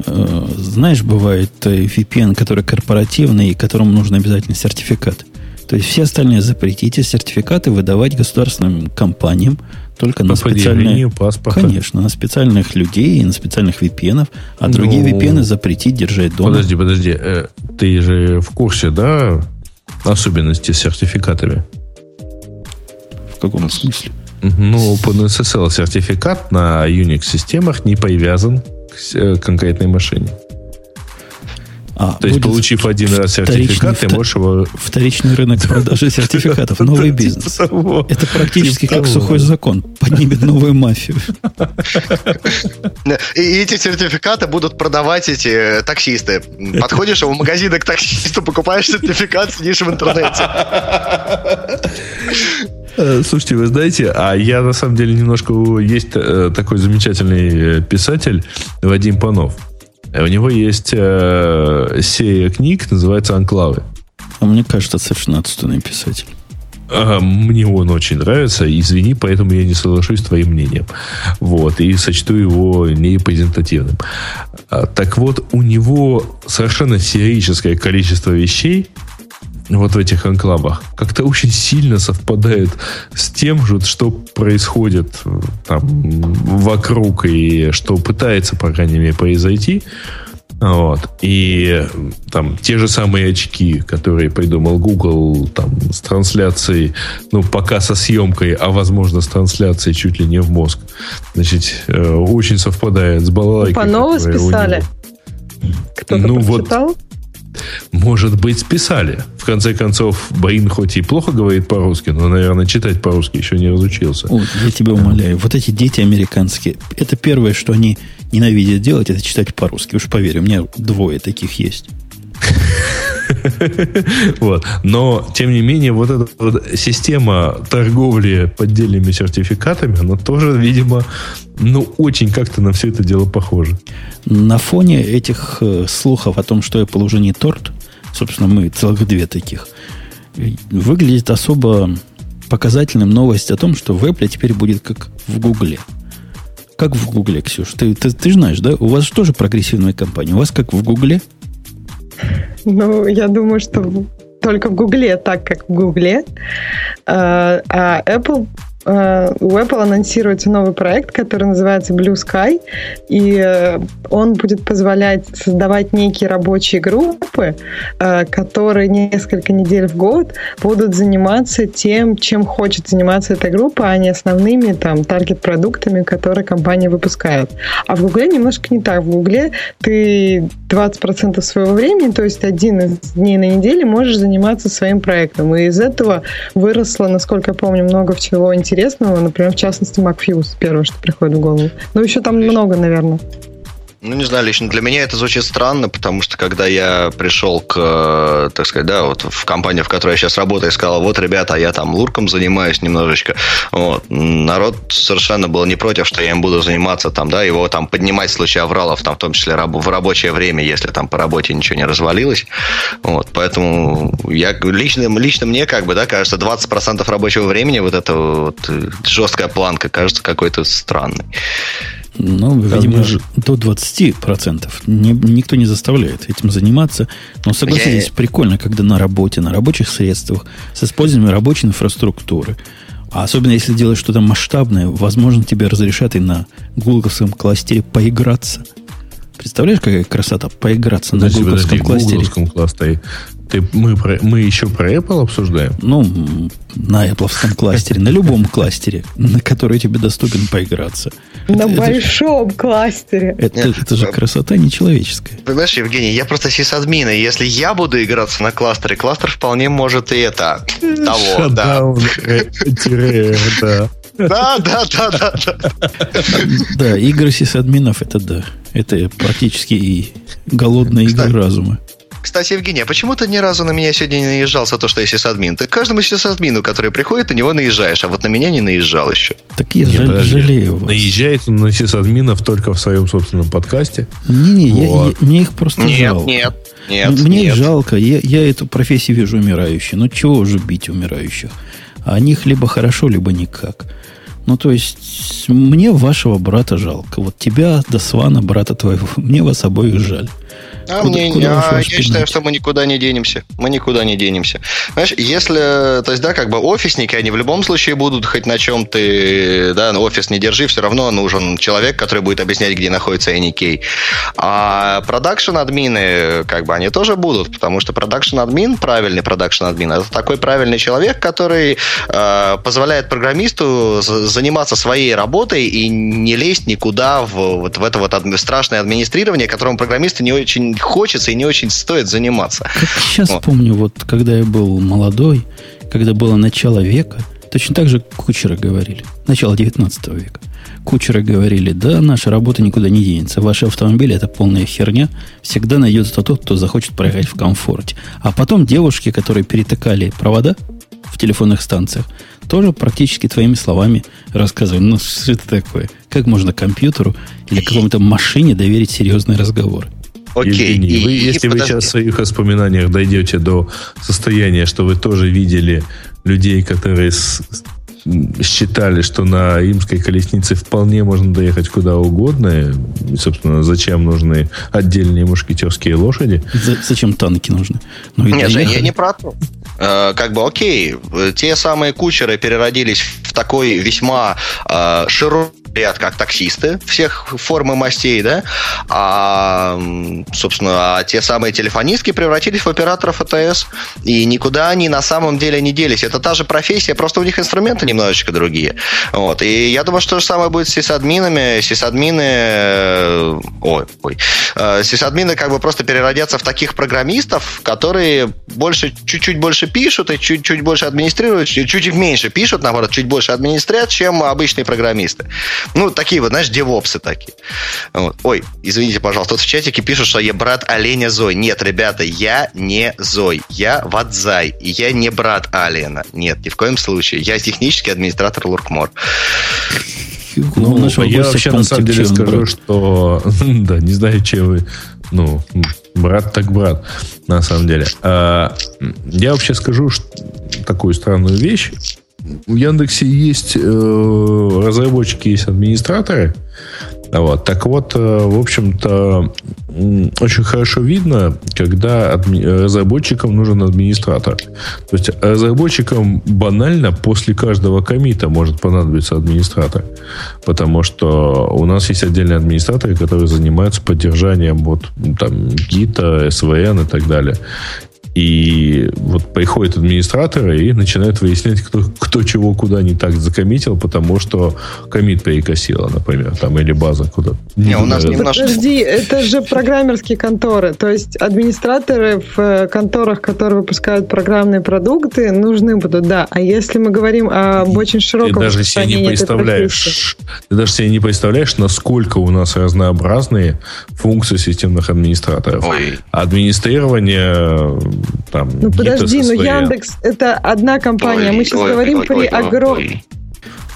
Э, знаешь, бывает э, VPN, который корпоративный, и которому нужен обязательно сертификат. То есть все остальные запретите сертификаты выдавать государственным компаниям только По на специальные... паспорта. Конечно, на специальных людей и на специальных VPN, а ну, другие VPN запретить держать дома. Подожди, подожди. Э, ты же в курсе, да, особенности с сертификатами? В каком смысле? Ну, OpenSSL сертификат на Unix-системах не привязан к э, конкретной машине. А, То есть, получив один раз сертификат, ты можешь его... Вторичный рынок продажи сертификатов, новый бизнес. Это практически как сухой закон. Поднимет новую мафию. И эти сертификаты будут продавать эти э, таксисты. Подходишь в магазин к таксисту, покупаешь сертификат, сидишь в интернете. Э, слушайте, вы знаете, а я на самом деле немножко... Есть э, такой замечательный писатель Вадим Панов. У него есть э, серия книг, называется «Анклавы». А мне кажется, совершенно отстойный писатель. А, мне он очень нравится. Извини, поэтому я не соглашусь с твоим мнением. Вот. И сочту его нерепрезентативным. А, так вот, у него совершенно феерическое количество вещей, вот в этих анклавах как-то очень сильно совпадает с тем же, что происходит там, вокруг и что пытается, по крайней мере, произойти Вот. И там те же самые очки, которые придумал Google там, с трансляцией, ну, пока со съемкой, а возможно с трансляцией чуть ли не в мозг. Значит, э, очень совпадает с балалайкой. Панова списали? Кто-то ну, прочитал? Вот, может быть, списали. В конце концов, Баин хоть и плохо говорит по-русски, но, наверное, читать по-русски еще не разучился. О, я тебя умоляю. Вот эти дети американские, это первое, что они ненавидят делать, это читать по-русски. Уж поверь, у меня двое таких есть. Вот. Но, тем не менее, вот эта вот система торговли поддельными сертификатами, она тоже, видимо, ну, очень как-то на все это дело похоже. На фоне этих э, слухов о том, что Apple уже не торт, собственно, мы целых две таких, выглядит особо показательным новость о том, что в Apple теперь будет как в Гугле. Как в Гугле, Ксюш? Ты, ты, ты знаешь, да? У вас же тоже прогрессивная компания. У вас как в Гугле? Ну, я думаю, что только в Гугле так, как в Гугле. А, а Apple Э, у Apple анонсируется новый проект, который называется Blue Sky, и э, он будет позволять создавать некие рабочие группы, э, которые несколько недель в год будут заниматься тем, чем хочет заниматься эта группа, а не основными там таргет-продуктами, которые компания выпускает. А в Гугле немножко не так. В Гугле ты 20% своего времени, то есть один из дней на неделе можешь заниматься своим проектом. И из этого выросло, насколько я помню, много всего интересного интересного, например, в частности, MacFuse, первое, что приходит в голову. Ну, еще там много, наверное. Ну, не знаю, лично для меня это звучит странно, потому что когда я пришел к, э, так сказать, да, вот в компанию, в которой я сейчас работаю, сказал, вот, ребята, я там лурком занимаюсь немножечко, вот, народ совершенно был не против, что я им буду заниматься там, да, его там поднимать в случае авралов, там, в том числе в рабочее время, если там по работе ничего не развалилось, вот, поэтому я лично, лично мне, как бы, да, кажется, 20% рабочего времени вот эта вот э, жесткая планка кажется какой-то странной. Ну, видимо, же... до 20% не, никто не заставляет этим заниматься. Но согласитесь, Я... прикольно, когда на работе, на рабочих средствах, с использованием рабочей инфраструктуры. А особенно если делаешь что-то масштабное, возможно, тебе разрешат и на гугловском кластере поиграться. Представляешь, какая красота поиграться подожди, на гугловском подожди, кластере? гугловском кластере. Ты, мы, про, мы еще про Apple обсуждаем? Ну, на Apple кластере, на любом кластере, на который тебе доступен поиграться. На это, большом это, кластере. Это, это же красота нечеловеческая. Понимаешь, Евгений, я просто сисадмин, и если я буду играться на кластере, кластер вполне может и это, того, да. Да. Да, да, да, да, да. Да, игры сисадминов, это да. Это практически и голодные игры разума. Кстати, Евгений, а почему ты ни разу на меня сегодня не наезжал за то, что я сисадмин? Ты каждому сисадмину, который приходит, на него наезжаешь, а вот на меня не наезжал еще. Так я Нет, жалею вас. Наезжает на сисадминов только в своем собственном подкасте. Не-не, вот. я, мне их просто нет, жалко. Нет, нет, Мне нет. жалко. Я, я эту профессию вижу умирающей. Ну, чего уже бить умирающих? А о них либо хорошо, либо никак. Ну, то есть, мне вашего брата жалко. Вот тебя, Досвана, брата твоего, мне вас обоих жаль. А куда, мне, куда а, я считаю, что мы никуда не денемся. Мы никуда не денемся. Знаешь, если, то есть, да, как бы офисники, они в любом случае будут хоть на чем ты, да, офис не держи, все равно нужен человек, который будет объяснять, где находится AnyKey. А продакшн-админы, как бы, они тоже будут, потому что продакшн-админ, правильный продакшн-админ, это такой правильный человек, который э, позволяет программисту заниматься своей работой и не лезть никуда в, вот в это вот страшное администрирование, которому программисты не очень хочется и не очень стоит заниматься. Как сейчас вот. помню, вот когда я был молодой, когда было начало века, точно так же кучеры говорили. Начало 19 века. Кучеры говорили, да, наша работа никуда не денется. Ваши автомобили это полная херня. Всегда найдется тот, кто захочет проехать в комфорте. А потом девушки, которые перетыкали провода в телефонных станциях, тоже практически твоими словами рассказывали. Ну, что это такое? Как можно компьютеру или какому-то машине доверить серьезный разговор? Окей. Евгений, вы, если и вы сейчас в своих воспоминаниях дойдете до состояния, что вы тоже видели людей, которые с, считали, что на римской колеснице вполне можно доехать куда угодно. И, собственно, зачем нужны отдельные мушкетерские лошади? За, зачем танки нужны? Ну, Нет, я не про то. Э, как бы, окей, те самые кучеры переродились в такой весьма э, широкий ряд как таксисты всех форм и мастей, да, а, собственно, а те самые телефонистки превратились в операторов АТС, и никуда они на самом деле не делись. Это та же профессия, просто у них инструменты немножечко другие. Вот. И я думаю, что то же самое будет с сисадминами. Сисадмины... Э, ой, ой. Э, сисадмины как бы просто переродятся в таких программистов, которые больше, чуть-чуть больше пишут и чуть-чуть больше администрируют, чуть-чуть меньше пишут, наоборот, чуть больше администрят, чем обычные программисты. Ну, такие вот, знаешь, девопсы такие. Вот. Ой, извините, пожалуйста, тут в чатике пишут, что я брат оленя Зой. Нет, ребята, я не Зой. Я Вадзай. И я не брат Алиена. Нет, ни в коем случае. Я технический администратор Луркмор. Ну, ну я вообще на самом деле скажу, брат. что да, не знаю, чем вы. Ну, брат так брат, на самом деле. А, я вообще скажу что, такую странную вещь в Яндексе есть э, разработчики, есть администраторы. Вот. Так вот, э, в общем-то, очень хорошо видно, когда адми- разработчикам нужен администратор. То есть разработчикам банально после каждого комита может понадобиться администратор. Потому что у нас есть отдельные администраторы, которые занимаются поддержанием вот, там, гита, СВН и так далее. И вот приходят администраторы и начинают выяснять, кто, кто чего куда не так закоммитил, потому что комит перекосила, например, там, или база куда. Не, у нас немножко... Подожди, это же программерские конторы. То есть администраторы в э, конторах, которые выпускают программные продукты, нужны будут, да. А если мы говорим об очень широком ты даже себе не представляешь, Ты даже себе не представляешь, насколько у нас разнообразные функции системных администраторов. Ой. Администрирование там... Ну подожди, но Яндекс это одна компания. Ой, Мы сейчас ой, говорим ой, при огромном...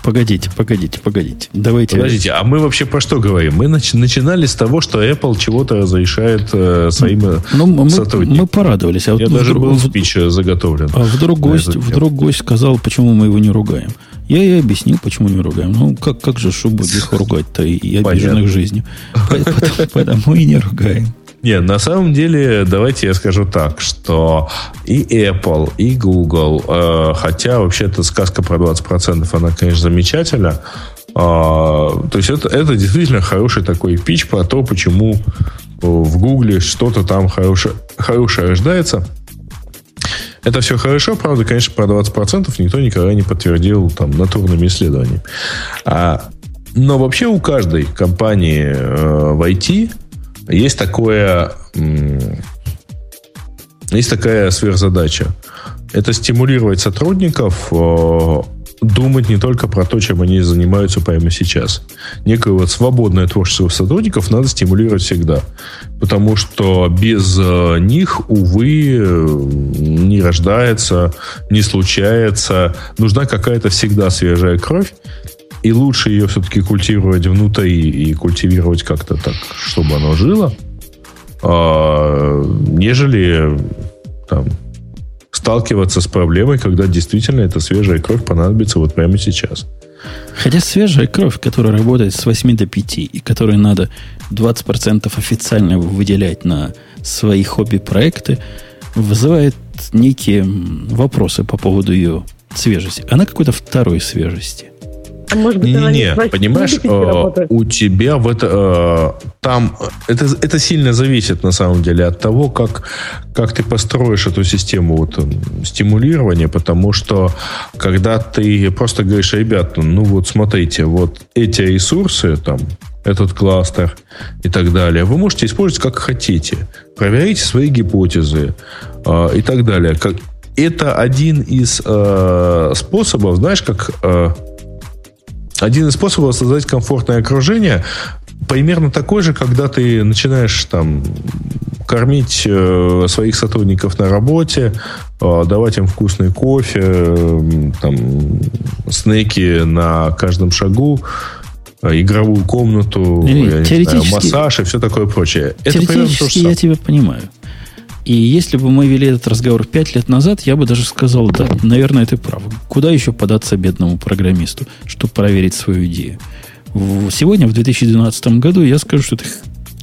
Погодите, погодите, погодите. Давайте. Подождите, а мы вообще про что говорим? Мы нач- начинали с того, что Apple чего-то разрешает э, своим э, ну, мы, сотрудникам. Мы порадовались. А вот Я даже был спич заготовлен. А вдруг гость, вдруг гость сказал, почему мы его не ругаем. Я ей объяснил, почему не ругаем. Ну, как, как же, чтобы их ругать-то и обиженных жизнью. Поэтому и не ругаем. Не, на самом деле, давайте я скажу так, что и Apple, и Google, э, хотя вообще-то сказка про 20%, она, конечно, замечательна, э, то есть это, это действительно хороший такой пич про то, почему в Гугле что-то там хорошее, хорошее рождается. Это все хорошо, правда, конечно, про 20% никто никогда не подтвердил там натурными исследованиями. А, но вообще у каждой компании э, в IT есть такое, есть такая сверхзадача. Это стимулировать сотрудников э, думать не только про то, чем они занимаются прямо сейчас. Некое вот свободное творчество сотрудников надо стимулировать всегда. Потому что без э, них, увы, не рождается, не случается. Нужна какая-то всегда свежая кровь. И лучше ее все-таки культивировать внутри и культивировать как-то так, чтобы оно жило, а, нежели там, сталкиваться с проблемой, когда действительно эта свежая кровь понадобится вот прямо сейчас. Хотя свежая кровь, которая работает с 8 до 5, и которой надо 20% официально выделять на свои хобби-проекты, вызывает некие вопросы по поводу ее свежести. Она какой-то второй свежести. А может быть, не, не, не. понимаешь, э, у тебя в это э, там это это сильно зависит на самом деле от того, как как ты построишь эту систему вот стимулирования, потому что когда ты просто говоришь, ребят, ну вот смотрите, вот эти ресурсы там этот кластер и так далее. Вы можете использовать как хотите. Проверяйте свои гипотезы э, и так далее. Как, это один из э, способов, знаешь, как э, один из способов создать комфортное окружение примерно такой же, когда ты начинаешь там кормить э, своих сотрудников на работе, э, давать им вкусный кофе, э, там, снеки на каждом шагу, игровую комнату, я знаю, массаж и все такое прочее. Это теоретически я тебя понимаю. И если бы мы вели этот разговор пять лет назад, я бы даже сказал, да, наверное, ты прав. Куда еще податься бедному программисту, чтобы проверить свою идею? Сегодня, в 2012 году, я скажу, что это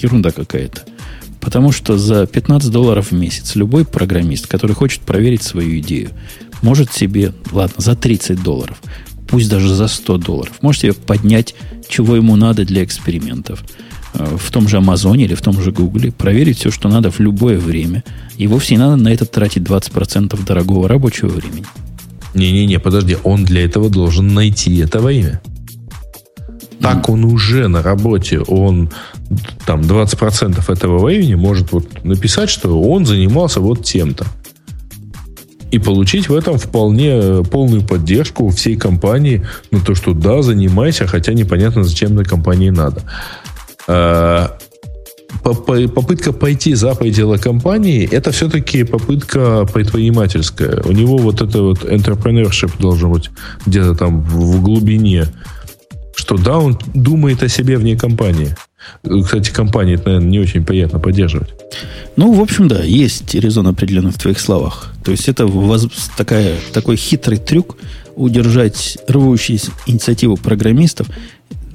ерунда какая-то. Потому что за 15 долларов в месяц любой программист, который хочет проверить свою идею, может себе, ладно, за 30 долларов, пусть даже за 100 долларов. Можете поднять, чего ему надо для экспериментов. Э, в том же Амазоне или в том же Гугле, проверить все, что надо в любое время. И вовсе не надо на это тратить 20% дорогого рабочего времени. Не-не-не, подожди, он для этого должен найти это имя. Так он уже на работе, он там 20% этого времени может вот написать, что он занимался вот тем-то. И получить в этом вполне полную поддержку всей компании, ну то, что да, занимайся, хотя непонятно, зачем на компании надо. А, попытка пойти за пределы компании, это все-таки попытка предпринимательская. У него вот это вот entrepreneurship должен быть где-то там в глубине что да, он думает о себе вне компании. Кстати, компании это, наверное, не очень приятно поддерживать. Ну, в общем, да, есть резон определенно в твоих словах. То есть это воз... такая, такой хитрый трюк удержать рвущие инициативу программистов.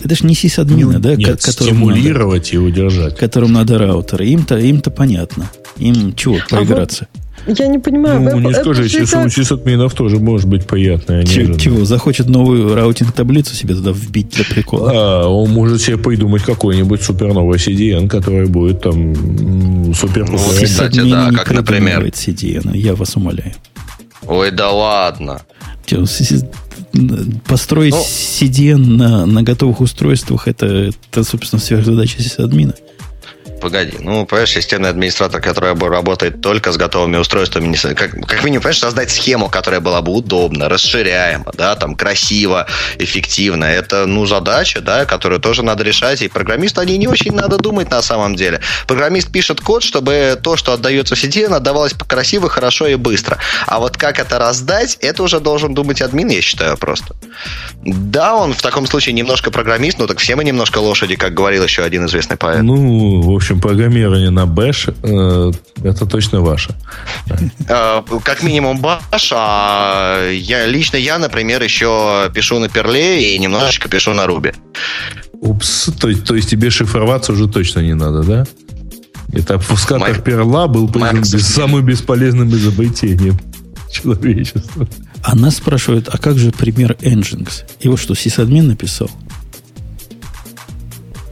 Это же не сисадмины, да? Нет, стимулировать надо, и удержать. Которым надо раутеры. Им-то, им-то понятно. Им чего, поиграться? А вот я не понимаю. Ну, не скажи, у сисадминов тоже может быть приятное. Чего, чего? Захочет новую раутинг-таблицу себе туда вбить для прикола? А, он может себе придумать какой-нибудь суперновый CDN, который будет там супер ну, Кстати, да, как, например. CDN, я вас умоляю. Ой, да ладно. Построить ну, CDN на, на готовых устройствах, это, это собственно, сверхзадача сисадмина погоди. Ну, понимаешь, системный администратор, который работает только с готовыми устройствами, как, как минимум, понимаешь, создать схему, которая была бы удобна, расширяема, да, там, красиво, эффективно. Это, ну, задача, да, которую тоже надо решать. И программисту они не очень надо думать на самом деле. Программист пишет код, чтобы то, что отдается в сети, отдавалось красиво, хорошо и быстро. А вот как это раздать, это уже должен думать админ, я считаю, просто. Да, он в таком случае немножко программист, но так все мы немножко лошади, как говорил еще один известный поэт. Ну, в общем, общем, программирование на Bash э, это точно ваше. Э, как минимум Bash, а я, лично я, например, еще пишу на Перле и немножечко пишу на Ruby. Упс, то, то есть тебе шифроваться уже точно не надо, да? Это обфускатор перла был признан самым бесполезным изобретением человечества. А нас спрашивают, а как же пример Nginx? Его что, сисадмин написал?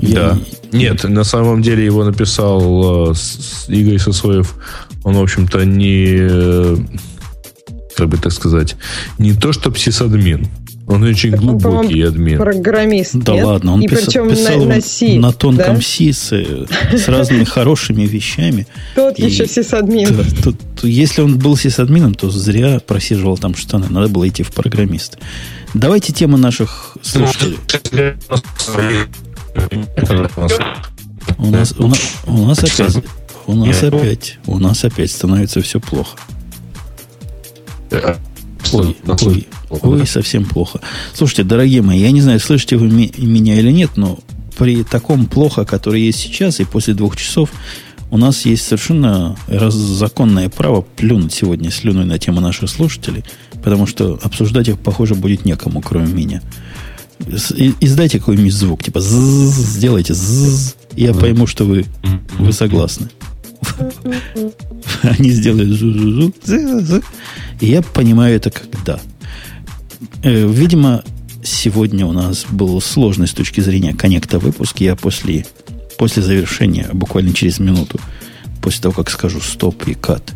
Я да. Нет, на самом деле его написал э, Игорь Сосоев. Он, в общем-то, не... Э, как бы так сказать, не то, что псисадмин. Он очень так глубокий он, админ. Программист. Да нет? ладно, он И писал, причем писал на, на, C, на тонком да? C с, с разными хорошими вещами. Тот и, еще сисадмин. То, то, то, если он был сисадмином, то зря просиживал там штаны. Надо было идти в программист. Давайте тему наших слушателей. У нас, у, нас, у нас опять, у нас опять, у нас опять становится все плохо. Ой, ой, ой, совсем плохо. Слушайте, дорогие мои, я не знаю, слышите вы меня или нет, но при таком плохо, который есть сейчас, и после двух часов, у нас есть совершенно законное право плюнуть сегодня слюной на тему наших слушателей, потому что обсуждать их, похоже, будет некому, кроме меня. Издайте какой-нибудь звук, типа сделайте я пойму, что вы, вы согласны. Они сделают зу и я понимаю это как да. Э, видимо, сегодня у нас был сложный с точки зрения коннекта выпуск. Я после, после завершения, буквально через минуту, после того, как скажу стоп и кат,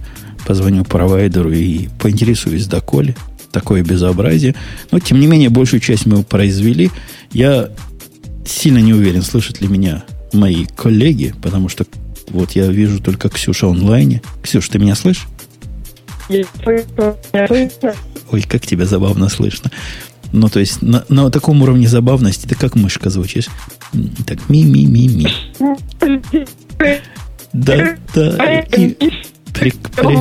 позвоню провайдеру и поинтересуюсь, доколе такое безобразие. Но, тем не менее, большую часть мы произвели. Я сильно не уверен, слышат ли меня мои коллеги, потому что вот я вижу только Ксюша онлайне. Ксюша, ты меня слышишь? Ой, как тебя забавно слышно. Ну, то есть на, на таком уровне забавности ты как мышка звучишь. Так, ми-ми-ми-ми. Да, да. И, при, при,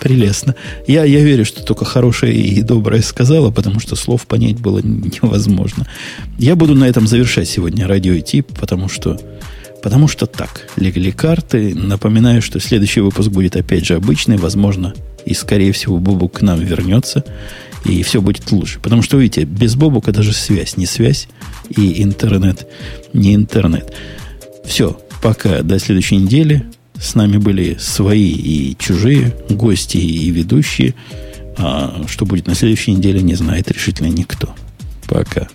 Прелестно. Я, я верю, что только хорошее и доброе сказала, потому что слов понять было невозможно. Я буду на этом завершать сегодня радио тип, потому что Потому что так, легли карты. Напоминаю, что следующий выпуск будет опять же обычный, возможно, и скорее всего Бобук к нам вернется, и все будет лучше. Потому что, видите, без Бобука даже связь не связь, и интернет не интернет. Все, пока, до следующей недели. С нами были свои и чужие, гости и ведущие. А что будет на следующей неделе, не знает решительно никто. Пока.